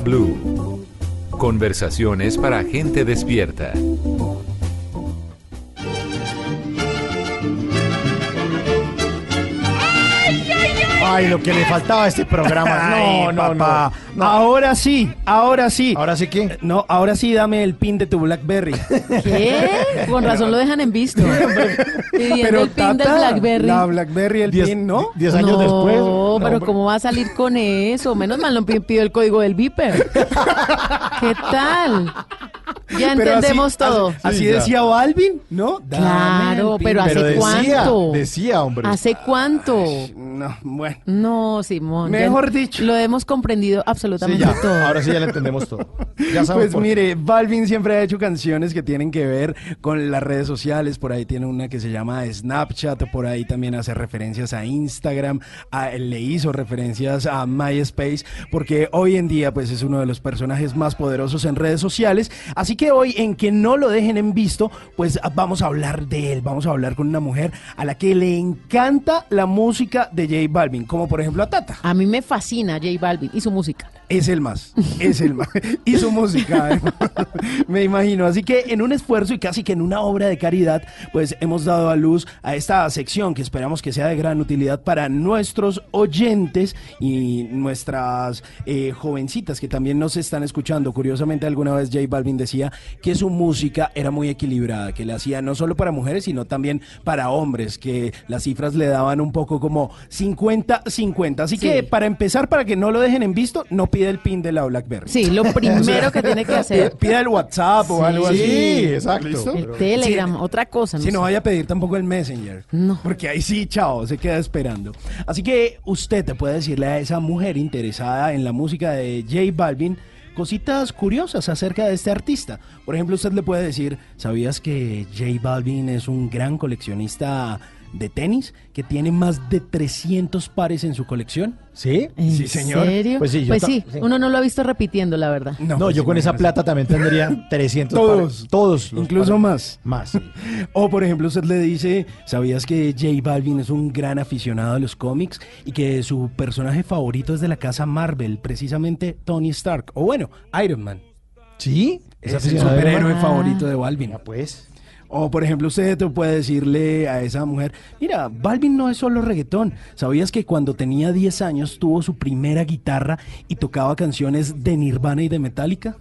Blue. Conversaciones para gente despierta. Ay, lo que le faltaba a este programa. No, Ay, no, papá. no. Ahora sí, ahora sí. ¿Ahora sí qué? No, ahora sí dame el pin de tu Blackberry. ¿Qué? Con razón lo dejan en visto. Pidiendo el pin del Tata, Blackberry. La Blackberry, el Diez- pin, ¿no? diez años después. No, pero hombre. ¿cómo va a salir con eso? Menos mal no pi- pidió el código del Viper. ¿Qué tal? Ya entendemos así- todo. Así, así Sí, ya. decía Balvin, ¿no? Claro, pero ¿hace Pero cuánto? decía, hombre. ¿Hace cuánto? No, bueno. No, Simón. ya Mejor dicho. Lo hemos comprendido Sí, absolutamente ya. todo. Ahora sí ya le entendemos todo. Ya sabemos Pues mire, Balvin siempre ha hecho canciones que tienen que ver con las redes sociales. Por ahí tiene una que se llama Snapchat, por ahí también hace referencias a Instagram, a- le hizo referencias a MySpace, porque hoy en día pues es uno de los personajes más poderosos en redes sociales. Así que hoy en que no lo dejen en visto, pues vamos a hablar de él, vamos a hablar con una mujer a la que le encanta la música de J Balvin, como por ejemplo a Tata. A mí me fascina J Balvin y su música. Es el más, es el más. Y su música, me imagino. Así que en un esfuerzo y casi que en una obra de caridad, pues hemos dado a luz a esta sección que esperamos que sea de gran utilidad para nuestros oyentes y nuestras eh, jovencitas que también nos están escuchando. Curiosamente, alguna vez J Balvin decía que su música era muy equilibrada, que le hacía no solo para mujeres, sino también para hombres, que las cifras le daban un poco como 50-50. Así Sí. que para empezar, para que no lo dejen en visto, no pide el pin de la BlackBerry. Sí, lo primero que tiene que hacer. Pida, pida el WhatsApp o Sí. algo así. Sí, exacto. ¿Listo? El Telegram, otra cosa. Si no vaya a pedir tampoco el Messenger. No. Porque ahí sí, chao, se queda esperando. Así que usted te puede decirle a esa mujer interesada en la música de J Balvin cositas curiosas acerca de este artista. Por ejemplo, usted le puede decir, ¿sabías que J Balvin es un gran coleccionista de tenis que tiene más de 300 pares en su colección? ¿Sí? ¿En Sí, señor. serio? Pues sí, yo ta- sí, sí. uno no lo ha visto repitiendo, la verdad. No, pues yo con esa plata también tendría 300 Todos. pares. Todos. Incluso pares. más. Más. sí. O por ejemplo usted le dice, ¿sabías que J Balvin es un gran aficionado a los cómics y que su personaje favorito es de la casa Marvel, precisamente Tony Stark? O bueno, Iron Man. ¿Sí? Es el aficionado de superhéroe favorito de Balvin. Ah, pues. O por ejemplo, usted puede decirle a esa mujer, mira, Balvin no es solo reggaetón. ¿Sabías que cuando tenía 10 años tuvo su primera guitarra y tocaba canciones de Nirvana y de Metallica?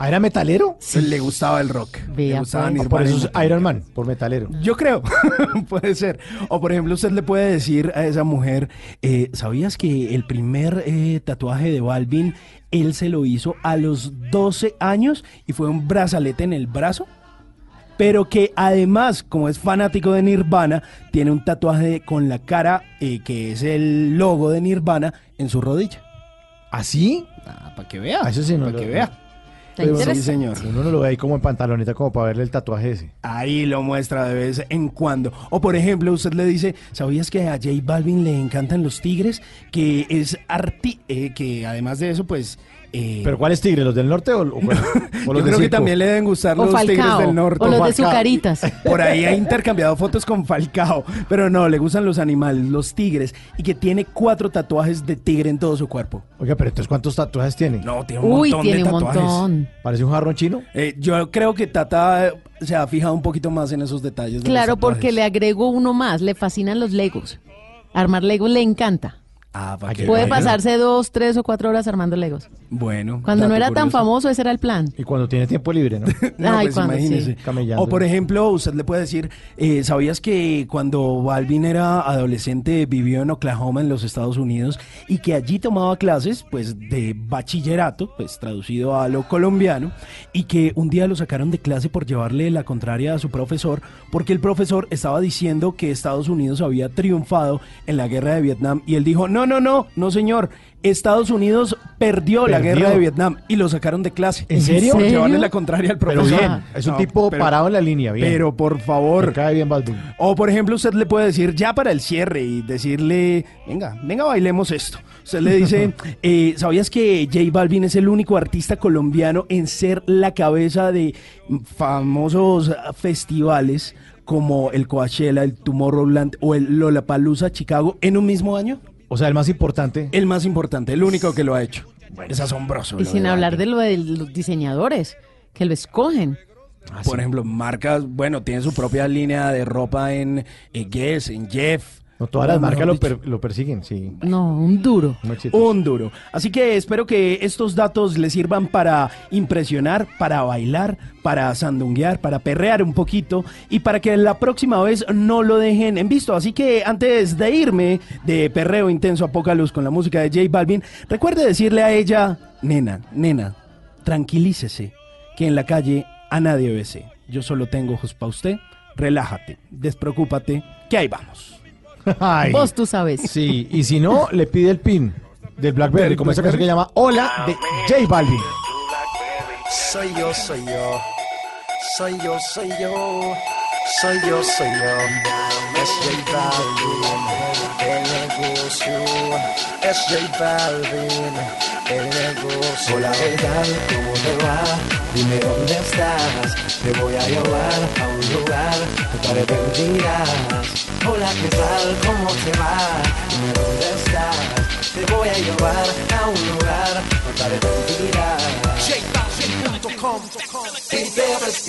¿Ah, era metalero? Le gustaba el rock. Le gustaba pues. Por eso es. Iron Man, por metalero. Yo creo, puede ser. O por ejemplo, usted le puede decir a esa mujer, eh, ¿sabías que el primer eh, tatuaje de Balvin, él se lo hizo a los 12 años y fue un brazalete en el brazo? Pero que además, como es fanático de Nirvana, tiene un tatuaje con la cara, eh, que es el logo de Nirvana, en su rodilla. ¿Así? Ah, para que vea. Ah, eso sí no para que vea. Está Pero sí, interesante. señor. Uno no lo ve ahí como en pantaloneta como para verle el tatuaje ese. Ahí lo muestra de vez en cuando. O por ejemplo, usted le dice, ¿sabías que a J Balvin le encantan los tigres? Que es arti... eh, que además de eso, pues... eh, ¿Pero cuáles tigres? ¿Los del norte o, o cuál? O los yo de creo que también le deben gustar O los tigres del norte. o los de Falcao. Zucaritas. Por ahí ha intercambiado fotos con Falcao. Pero no, le gustan los animales, los tigres. Y que tiene cuatro tatuajes de tigre en todo su cuerpo. Oiga, pero entonces ¿cuántos tatuajes tiene? No, tiene un Uy, montón tiene de un tatuajes. montón. ¿Parece un jarrón chino? Eh, yo creo que Tata eh, se ha fijado un poquito más en esos detalles. de Claro, porque le agrego uno más. Le fascinan los legos. Armar legos le encanta. Ah, para que Puede pasarse dos, tres o cuatro horas armando legos. Bueno. Cuando no era tan curioso. famoso, ese era el plan. Y cuando tiene tiempo libre, ¿no? No, Ay, pues cuando imagínese. sí. O por ejemplo, usted le puede decir, eh, ¿sabías que cuando Balvin era adolescente vivió en Oklahoma, en los Estados Unidos, y que allí tomaba clases, pues, de bachillerato, pues, traducido a lo colombiano, y que un día lo sacaron de clase por llevarle la contraria a su profesor, porque el profesor estaba diciendo que Estados Unidos había triunfado en la guerra de Vietnam, y él dijo, no, no, no, no señor, Estados Unidos perdió, la guerra de Vietnam, y lo sacaron de clase. ¿En serio? Por ¿En serio? llevarle la contraria al Pero profesor. bien, es un No, tipo pero- parado en la línea, bien. Pero por favor. Me cae bien Balvin. O por ejemplo, usted le puede decir ya para el cierre y decirle, venga, venga, bailemos esto. Usted le dice, eh, ¿sabías que J Balvin es el único artista colombiano en ser la cabeza de famosos festivales como el Coachella, el Tomorrowland o el Lollapalooza Chicago en un mismo año? O sea, el más importante. El más importante, el único que lo ha hecho. es asombroso. Y sin de hablar de lo de los diseñadores, que lo escogen. Por ejemplo, marcas, bueno, tiene su propia línea de ropa en eh, Guess, en Jeff. No, todas las marcas lo, per- lo persiguen, sí. No, un duro. Un duro. Así que espero que estos datos les sirvan para impresionar, para bailar, para sandunguear, para perrear un poquito y para que la próxima vez no lo dejen en visto. Así que antes de irme de perreo intenso a poca luz con la música de J Balvin, recuerde decirle a ella, nena, nena, tranquilícese, que en la calle a nadie besé. Yo solo tengo ojos para usted. Relájate, despreocúpate, que ahí vamos. Ay. Vos tú sabes. Sí, y si no, le pide el pin del Blackberry, como esa canción que llama Hola de J Balvin. Soy yo, soy yo. Soy yo, soy yo. Soy yo, soy yo. Es J Balvin, el negocio. Es J Balvin, el negocio. Hola, ¿qué tal? ¿Cómo te va? Dime dónde estás. Te voy a llevar a un lugar que te arrepentirás. Hola, ¿qué tal? ¿Cómo te va? Dime dónde estás. Te voy a llevar a un lugar que te arrepentirás. JBalvin.com Y debes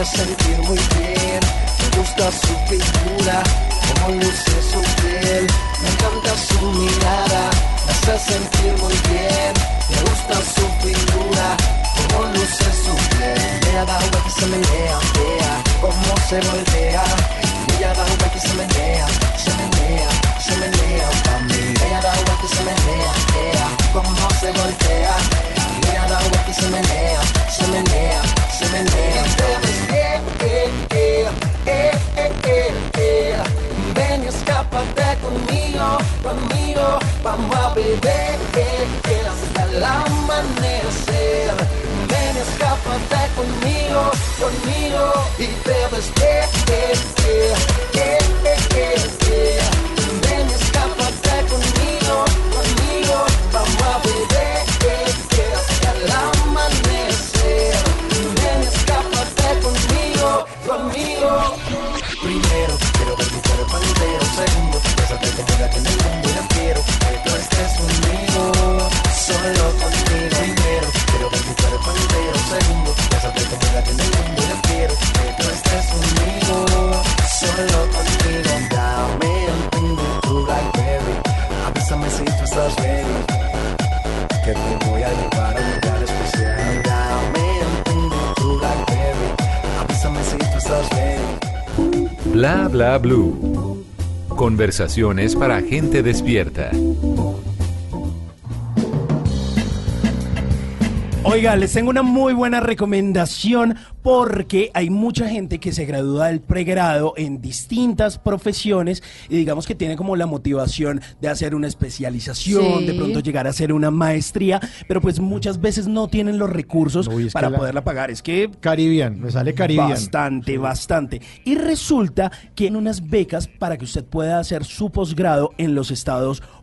hace sentir muy bien. Me gusta su figura, como luce su piel. Me encanta su mirada, me hace sentir muy bien. Me gusta su figura, como luce su piel. Ella da agua que se menea, vea cómo se voltea. Ella da agua que se menea, se menea, se menea pa' mí. Ella da agua que se menea, vea cómo se voltea la agua que se menea, se menea, se menea. Ven y escápate conmigo, conmigo, vamos a beber hasta el amanecer. Ven y escápate conmigo, conmigo y bebes, que, que, que, que, que, estés conmigo, solo contigo. Primero, quiero ver mi cuerpo entero. Segundo, bésate como la que en el mundo yo quiero que tú estés conmigo, solo contigo. Dame el tu Blackberry, avísame si tú estás ready, que te voy a llevar a un lugar especial. Dame el tu Blackberry, avísame si tú estás ready. Bla bla blue. Conversaciones para gente despierta. Oiga, les tengo una muy buena recomendación porque hay mucha gente que se gradúa del pregrado en distintas profesiones y digamos que tiene como la motivación de hacer una especialización, Sí. de pronto llegar a hacer una maestría, pero pues muchas veces no tienen los recursos Uy, para la- poderla pagar. Es que Caribbean, me sale Caribbean. Bastante, bastante. Y resulta que en unas becas para que usted pueda hacer su posgrado en los Estados Unidos.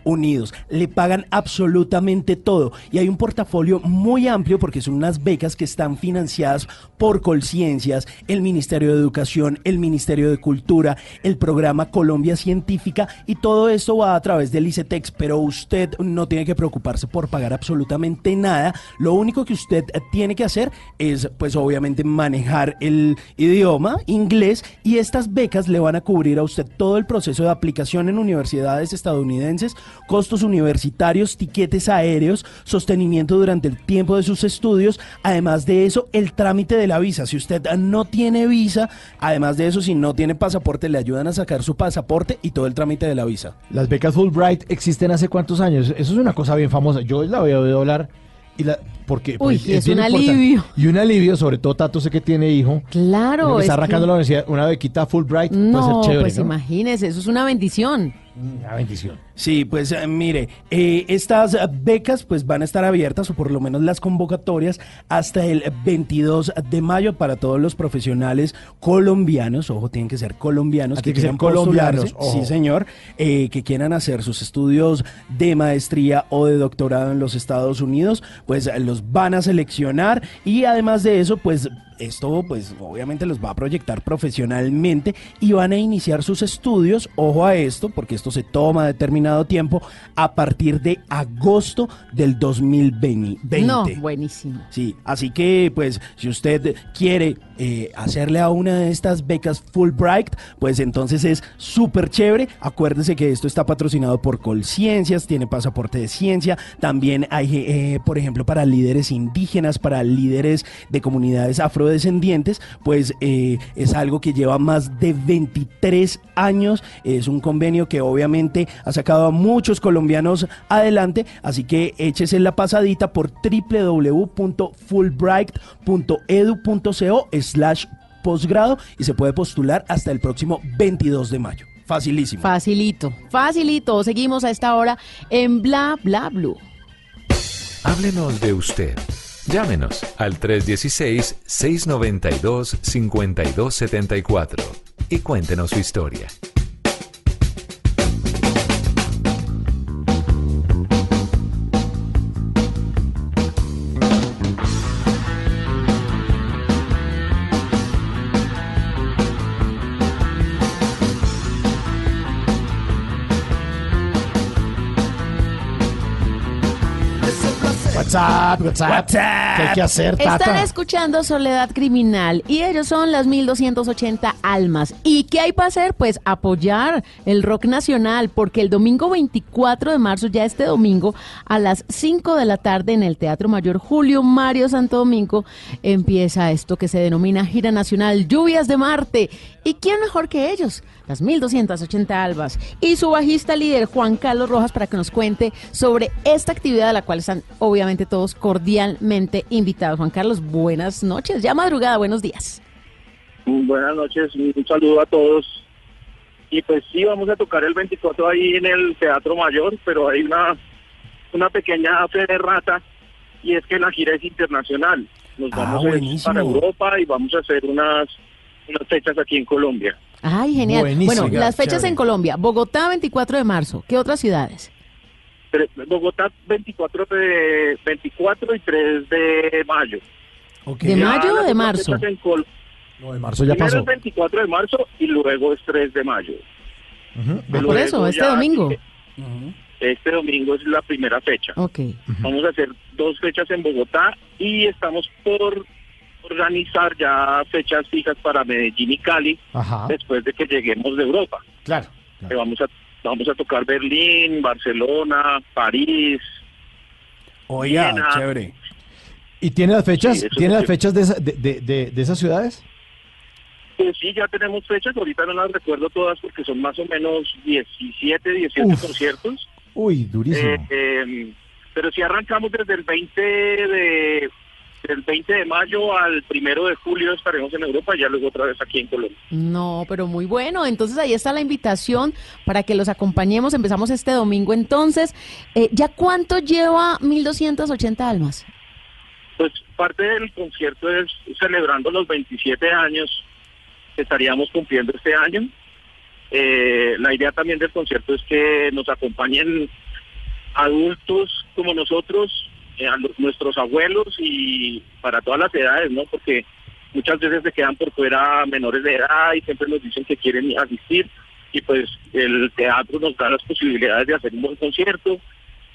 Le pagan absolutamente todo. Y hay un portafolio muy amplio porque son unas becas que están financiadas por Colciencias, el Ministerio de Educación, el Ministerio de Cultura, el programa Colombia Científica y todo esto va a través del ICETEX, pero usted no tiene que preocuparse por pagar absolutamente nada. Lo único que usted tiene que hacer es, pues obviamente, manejar el idioma inglés y estas becas le van a cubrir a usted todo el proceso de aplicación en universidades estadounidenses, costos universitarios, tiquetes aéreos, sostenimiento durante el tiempo de sus estudios, además de eso, el trámite de la visa. Si usted no tiene visa, además de eso, si no tiene pasaporte, le ayudan a sacar su pasaporte y todo el trámite de la visa. Las becas Fulbright existen hace cuántos años. Eso es una cosa bien famosa. Yo la había oído hablar y la porque Uy, pues, y es un importante. alivio. Y un alivio, sobre todo Tato sé que tiene hijo. Claro, que es está arrancando que- la universidad, una bequita Fulbright No, puede ser chévere, pues ¿no? imagínese, eso es una bendición. Una bendición. Sí, pues eh, mire, eh, estas becas pues van a estar abiertas o por lo menos las convocatorias hasta el 22 de mayo para todos los profesionales colombianos, ojo, tienen que ser colombianos Ah, que tienen que ser quieran colombianos, sí señor, eh, que quieran hacer sus estudios de maestría o de doctorado en los Estados Unidos, pues los van a seleccionar. Y además de eso pues esto pues obviamente los va a proyectar profesionalmente y van a iniciar sus estudios, ojo a esto, porque esto se toma determinado tiempo, a partir de agosto del 2020. No, buenísimo. Sí, así que pues si usted quiere eh, hacerle a una de estas becas Fulbright, pues entonces es súper chévere. Acuérdese que esto está patrocinado por Colciencias, tiene pasaporte de ciencia. También hay, eh, por ejemplo, para líderes indígenas, para líderes de comunidades afrodescendientes, pues eh, es algo que lleva más de 23 años. Es un convenio que obviamente ha sacado a muchos colombianos adelante. Así que échese la pasadita por www.fulbright.edu.co slash posgrado y se puede postular hasta el próximo 22 de mayo. Facilísimo. Facilito, facilito. Seguimos a esta hora en Bla Bla Blue. Háblenos de usted. Llámenos al 316-692-5274 y cuéntenos su historia. WhatsApp, WhatsApp. ¿Qué hay que hacer, Están escuchando Soledad Criminal y ellos son las 1280 almas. ¿Y qué hay para hacer? Pues apoyar el rock nacional, porque el domingo 24 de marzo, ya este domingo, a las 5 de la tarde en el Teatro Mayor Julio Mario Santo Domingo, empieza esto que se denomina Gira Nacional Lluvias de Marte. ¿Y quién mejor que ellos? Las 1280 albas. Y su bajista líder, Juan Carlos Rojas, para que nos cuente sobre esta actividad a la cual están obviamente todos cordialmente invitados. Juan Carlos, buenas noches. Ya madrugada, buenos días. Buenas noches, un saludo a todos. Y pues sí, vamos a tocar el 24 ahí en el Teatro Mayor, pero hay una, una pequeña fe de rata y es que la gira es internacional. Nos Ah, vamos a ir para Europa y vamos a hacer unas, unas fechas aquí en Colombia. Ay, genial. Buenísimo. Bueno, las fechas Chévere. en Colombia. Bogotá, 24 de marzo. ¿Qué otras ciudades? Bogotá 24 de 24 y 3 de mayo. ¿De Ya mayo o las de marzo? en Col- No, de marzo ya Primero pasó. es 24 de marzo y luego es 3 de mayo. Ujú. Ah, por eso, este domingo. Este domingo es la primera fecha. Ok. Vamos a hacer dos fechas en Bogotá y estamos por organizar ya fechas fijas para Medellín y Cali Ajá. después de que lleguemos de Europa. Claro. Que vamos a vamos a tocar Berlín, Barcelona, París. Oiga, Viena. chévere. ¿Y tiene las fechas, Sí, tiene las fechas de, esa- de, de- de- de esas ciudades? Pues sí, ya tenemos fechas, ahorita no las recuerdo todas porque son más o menos 17, 18 Uf. conciertos. Uy, durísimo. Eh, eh, pero si arrancamos desde el 20 de del 20 de mayo al primero de julio estaremos en Europa y ya luego otra vez aquí en Colombia. No, pero muy bueno. Entonces ahí está la invitación para que los acompañemos. Empezamos este domingo. Entonces, eh, ¿ya cuánto lleva 1280 almas? Pues parte del concierto es celebrando los 27 años que estaríamos cumpliendo este año. Eh, la idea también del concierto es que nos acompañen adultos como nosotros, a los- nuestros abuelos y para todas las edades, ¿no? Porque muchas veces se quedan por fuera menores de edad y siempre nos dicen que quieren asistir y pues el teatro nos da las posibilidades de hacer un buen concierto.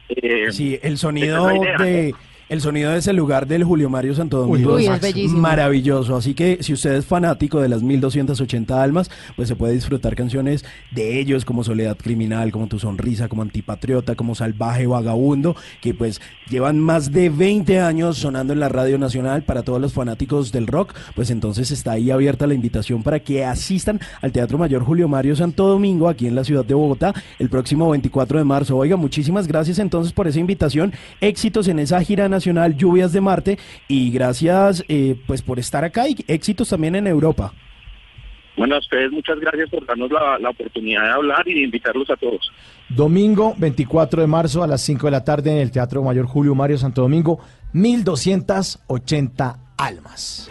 Eh, Sí, el sonido de el sonido de ese lugar del Julio Mario Santo Domingo Uy, es bellísimo. maravilloso. Así que si usted es fanático de las 1280 almas, pues se puede disfrutar canciones de ellos como Soledad Criminal, como Tu Sonrisa, como Antipatriota, como Salvaje Vagabundo, que pues llevan más de 20 años sonando en la Radio Nacional para todos los fanáticos del rock. Pues entonces está ahí abierta la invitación para que asistan al Teatro Mayor Julio Mario Santo Domingo aquí en la ciudad de Bogotá el próximo 24 de marzo. Oiga, muchísimas gracias entonces por esa invitación. Éxitos en esa gira nacional Lluvias de Marte y gracias eh, pues por estar acá y éxitos también en Europa. Bueno, a ustedes muchas gracias por darnos la, la oportunidad de hablar y de invitarlos a todos. Domingo 24 de marzo a las 5 de la tarde en el Teatro Mayor Julio Mario Santo Domingo, 1280 almas.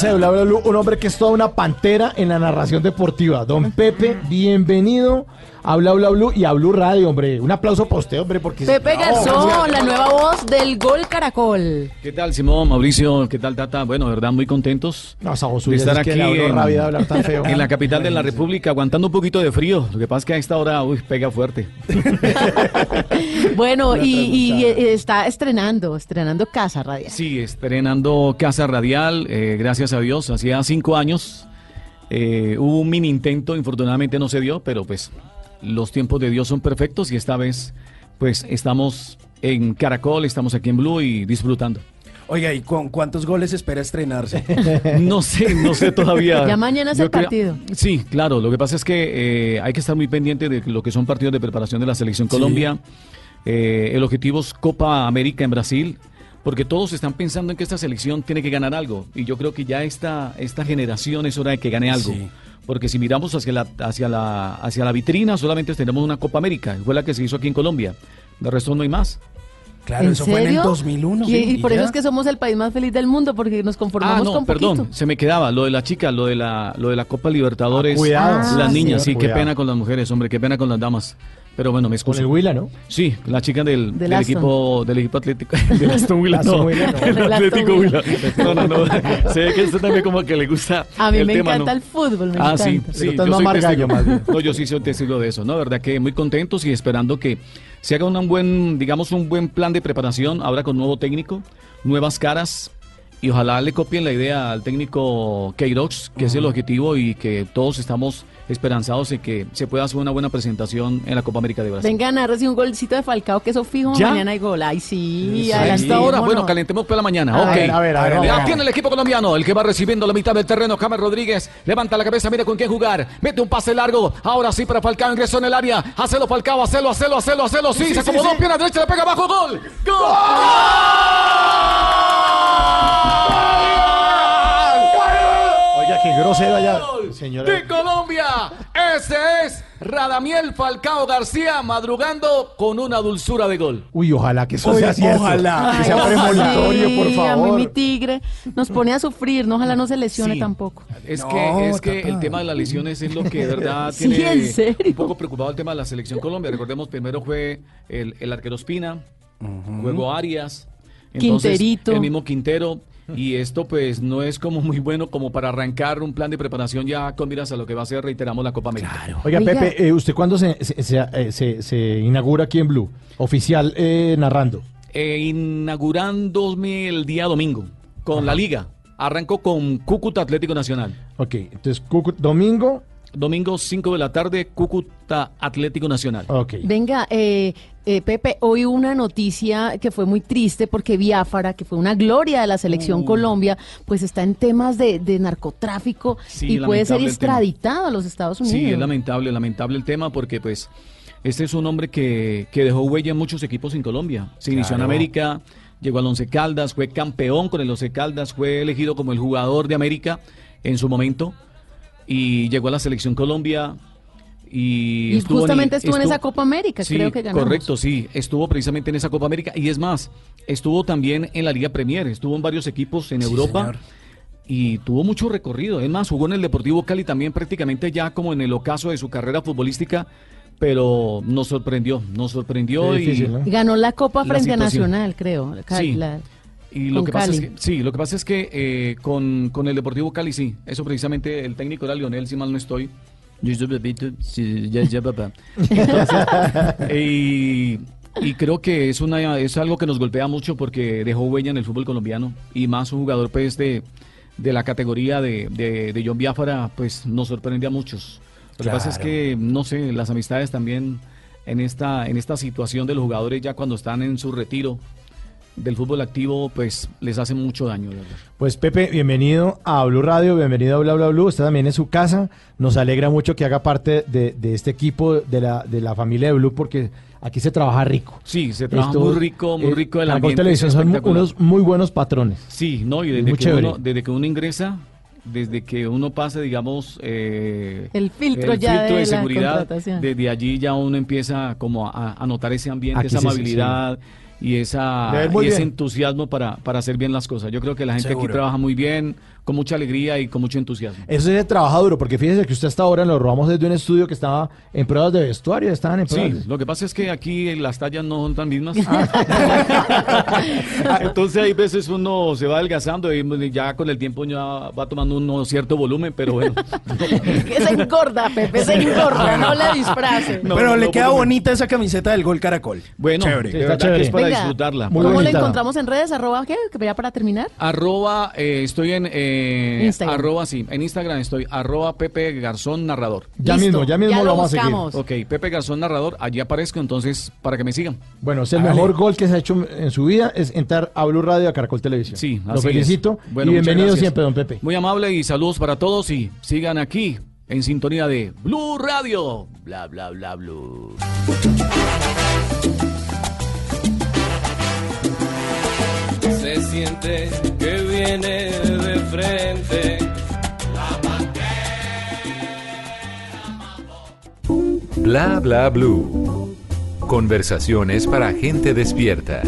Mesa de Bla Bla Blue un hombre que es toda una pantera en la narración deportiva. Don Pepe, bienvenido a Bla Bla Blue y a Blue Radio, hombre. Un aplauso para usted, hombre, porque... Pepe No, Garzón, la nueva voz del Gol Caracol. ¿Qué tal, Simón, Mauricio? ¿Qué tal, Tata? Bueno, de verdad, muy contentos No, de estar es que aquí en, rabia de hablar tan feo. en la capital de la República, aguantando un poquito de frío. Lo que pasa es que a esta hora, uy, pega fuerte. Bueno, y, está estrenando, estrenando Casa Radial. Sí, estrenando Casa Radial, eh, gracias a Dios, hacía cinco años. eh, hubo un mini intento, infortunadamente no se dio, pero pues los tiempos de Dios son perfectos y esta vez pues estamos en Caracol, estamos aquí en Blue y disfrutando. Oiga, ¿y con cuántos goles espera estrenarse? No sé, no sé todavía. Ya mañana es Yo el creo- partido. Sí, claro. Lo que pasa es que eh, hay que estar muy pendiente de lo que son partidos de preparación de la selección Sí. Colombia. Eh, el objetivo es Copa América en Brasil, porque todos están pensando en que esta selección tiene que ganar algo. Y yo creo que ya esta, esta generación es hora de que gane algo. Sí. Porque si miramos hacia la, hacia, la, hacia la vitrina, solamente tenemos una Copa América. Fue la que se hizo aquí en Colombia. De resto no hay más. Claro, ¿En eso fue en el serio? 2001. Y, sí, y por eso es que somos el país más feliz del mundo, porque nos conformamos Ah, no, con perdón, poquito. se me quedaba lo de la chica, lo de la, lo de la Copa Libertadores. Ah, cuidado. Las Ah, niñas, sí, sí, qué cuidado. pena con las mujeres, hombre, qué pena con las damas. Pero bueno, me Con excuso. el Huila, ¿no? Sí, la chica del, Del del Aston. equipo del equipo atlético del Aston Aston no, no. el Atlético. Villa. No, no, no. Se ve que usted también como que le gusta A mí el me tema, encanta ¿no? el fútbol, me ah, encanta. sí, sí, yo soy testigo. más bien. No, yo sí soy testigo de eso, ¿no? verdad que muy contentos y esperando que se haga un buen, digamos, un buen plan de preparación ahora con nuevo técnico, nuevas caras y ojalá le copien la idea al técnico Queiroz, que es el objetivo y que todos estamos esperanzados en que se pueda hacer una buena presentación en la Copa América de Brasil. Venga a narrar un golcito de Falcao, que eso fijo, ¿Ya? mañana hay gol. Ay, sí, Sí, hasta ahora, ¿cómo bueno, no? calentemos para la mañana. A ok. ver, a ver, a ver, vamos. tiene el equipo colombiano, el que va recibiendo la mitad del terreno. James Rodríguez levanta la cabeza, mira con quién jugar. Mete un pase largo. Ahora sí para Falcao, ingresó en el área. Hacelo, Falcao, hacelo, hacelo, hacelo, hacelo. Sí, se acomodó, pierna derecha, le pega abajo, gol. Oiga, qué grosero allá, señora. De Colombia. Ese es Radamiel Falcao García madrugando con una dulzura de gol. Uy, ojalá que eso sea cierto. ojalá. Que sea premonitorio, sí, por A mí favor. mi tigre nos pone a sufrir, no, ojalá no se lesione Sí. tampoco. Es No, que, es que tata. el tema de las lesiones es lo que de verdad Sí, tiene ¿en serio? un poco preocupado el tema de la selección Colombia. Recordemos, primero fue el, el arquero Espina, luego Arias, entonces Quinterito. el mismo Quintero. Y esto pues no es como muy bueno como para arrancar un plan de preparación ya con miras a lo que va a ser, reiteramos, la Copa América. Oiga, Oiga. Pepe, eh, ¿usted cuándo se, se, se- eh, se- se inaugura aquí en Blue? Oficial eh, narrando. Eh, inaugurándome el día domingo con la liga. Arrancó con Cúcuta Atlético Nacional. Ok, entonces Cucu- domingo. Domingo 5 de la tarde, Cúcuta Atlético Nacional. Ok. Venga, eh, eh, Pepe, hoy una noticia que fue muy triste porque Biafara, que fue una gloria de la selección Uh. Colombia, pues está en temas de, de narcotráfico Sí, y puede ser extraditado a los Estados Unidos. Sí, es lamentable, lamentable el tema porque pues este es un hombre que, que dejó huella en muchos equipos en Colombia. Se inició en. América, llegó al Once Caldas, fue campeón con el Once Caldas, fue elegido como el jugador de América en su momento y llegó a la selección Colombia y, Y estuvo justamente estuvo en esa Copa América, Sí, creo que ganamos. correcto, sí, estuvo precisamente en esa Copa América y es más, estuvo también en la Liga Premier, estuvo en varios equipos en Sí, Europa señor. y tuvo mucho recorrido. Es más, jugó en el Deportivo Cali también prácticamente ya como en el ocaso de su carrera futbolística, pero nos sorprendió, nos sorprendió y. Ganó la Copa La frente a. Nacional, creo. Sí. la- y lo que pasa es que sí, lo que pasa es que eh, con, con el Deportivo Cali sí, eso precisamente el técnico era Lionel, si mal no estoy. Yo ya, ya, papá. Y, y creo que es una es algo que nos golpea mucho porque dejó huella en el fútbol colombiano y más un jugador pues de, de la categoría de, de, de John Biafara pues nos sorprende a muchos. Lo que pasa es que no sé, las amistades también en esta en esta situación de los jugadores ya cuando están en su retiro del fútbol activo pues les hace mucho daño, de verdad. Pues Pepe, bienvenido a Blue Radio, bienvenido a Bla Bla Blue. Usted también en su casa. Nos alegra mucho que haga parte de, de este equipo de la, de la familia de Blue porque aquí se trabaja rico. Sí, se trabaja Esto, muy rico, muy rico el ambiente. Televisión son unos muy buenos patrones. Sí, no, y desde que, uno, desde que uno ingresa, desde que uno pase, digamos, eh, El filtro ya de la seguridad, desde allí ya uno empieza como a, a notar ese ambiente, Aquí esa sí, sí, amabilidad y esa y ese bien. entusiasmo para, para hacer bien las cosas. Yo creo que la gente aquí trabaja muy bien, con mucha alegría y con mucho entusiasmo. Eso se trabaja duro porque fíjese que usted hasta ahora lo robamos desde un estudio que estaba en pruebas de vestuario, estaban en Sí, pruebas. lo que pasa es que aquí las tallas no son tan mismas. Ah. Entonces hay veces uno se va adelgazando y ya con el tiempo ya va tomando un cierto volumen, pero bueno. Que se engorda, Pepe, se engorda, no le disfrace. No, Pero no, le no, queda bonita esa camiseta del Gol Caracol. Bueno, Chévere. de verdad que es para disfrutarla. ¿Cómo bonita. encontramos en redes? ¿Arroba qué? Que ya para terminar. Arroba, eh, estoy en eh, Instagram. Arroba, sí, en Instagram estoy arroba Pepe Garzón Narrador. Ya Listo, mismo, ya mismo ya lo lo vamos a seguir. Ok, Pepe Garzón Narrador, allí aparezco, entonces, para que me sigan. Bueno, es el mejor gol que se ha hecho en su vida es entrar a Blue Radio a Caracol Televisión. Sí, Lo así es. felicito Bueno, y bienvenido gracias. siempre, don Pepe. Muy amable y saludos para todos y sigan aquí en sintonía de Blue Radio. Bla, bla, bla, blue. Se siente que viene de frente. Bla bla blue. Conversaciones para gente despierta.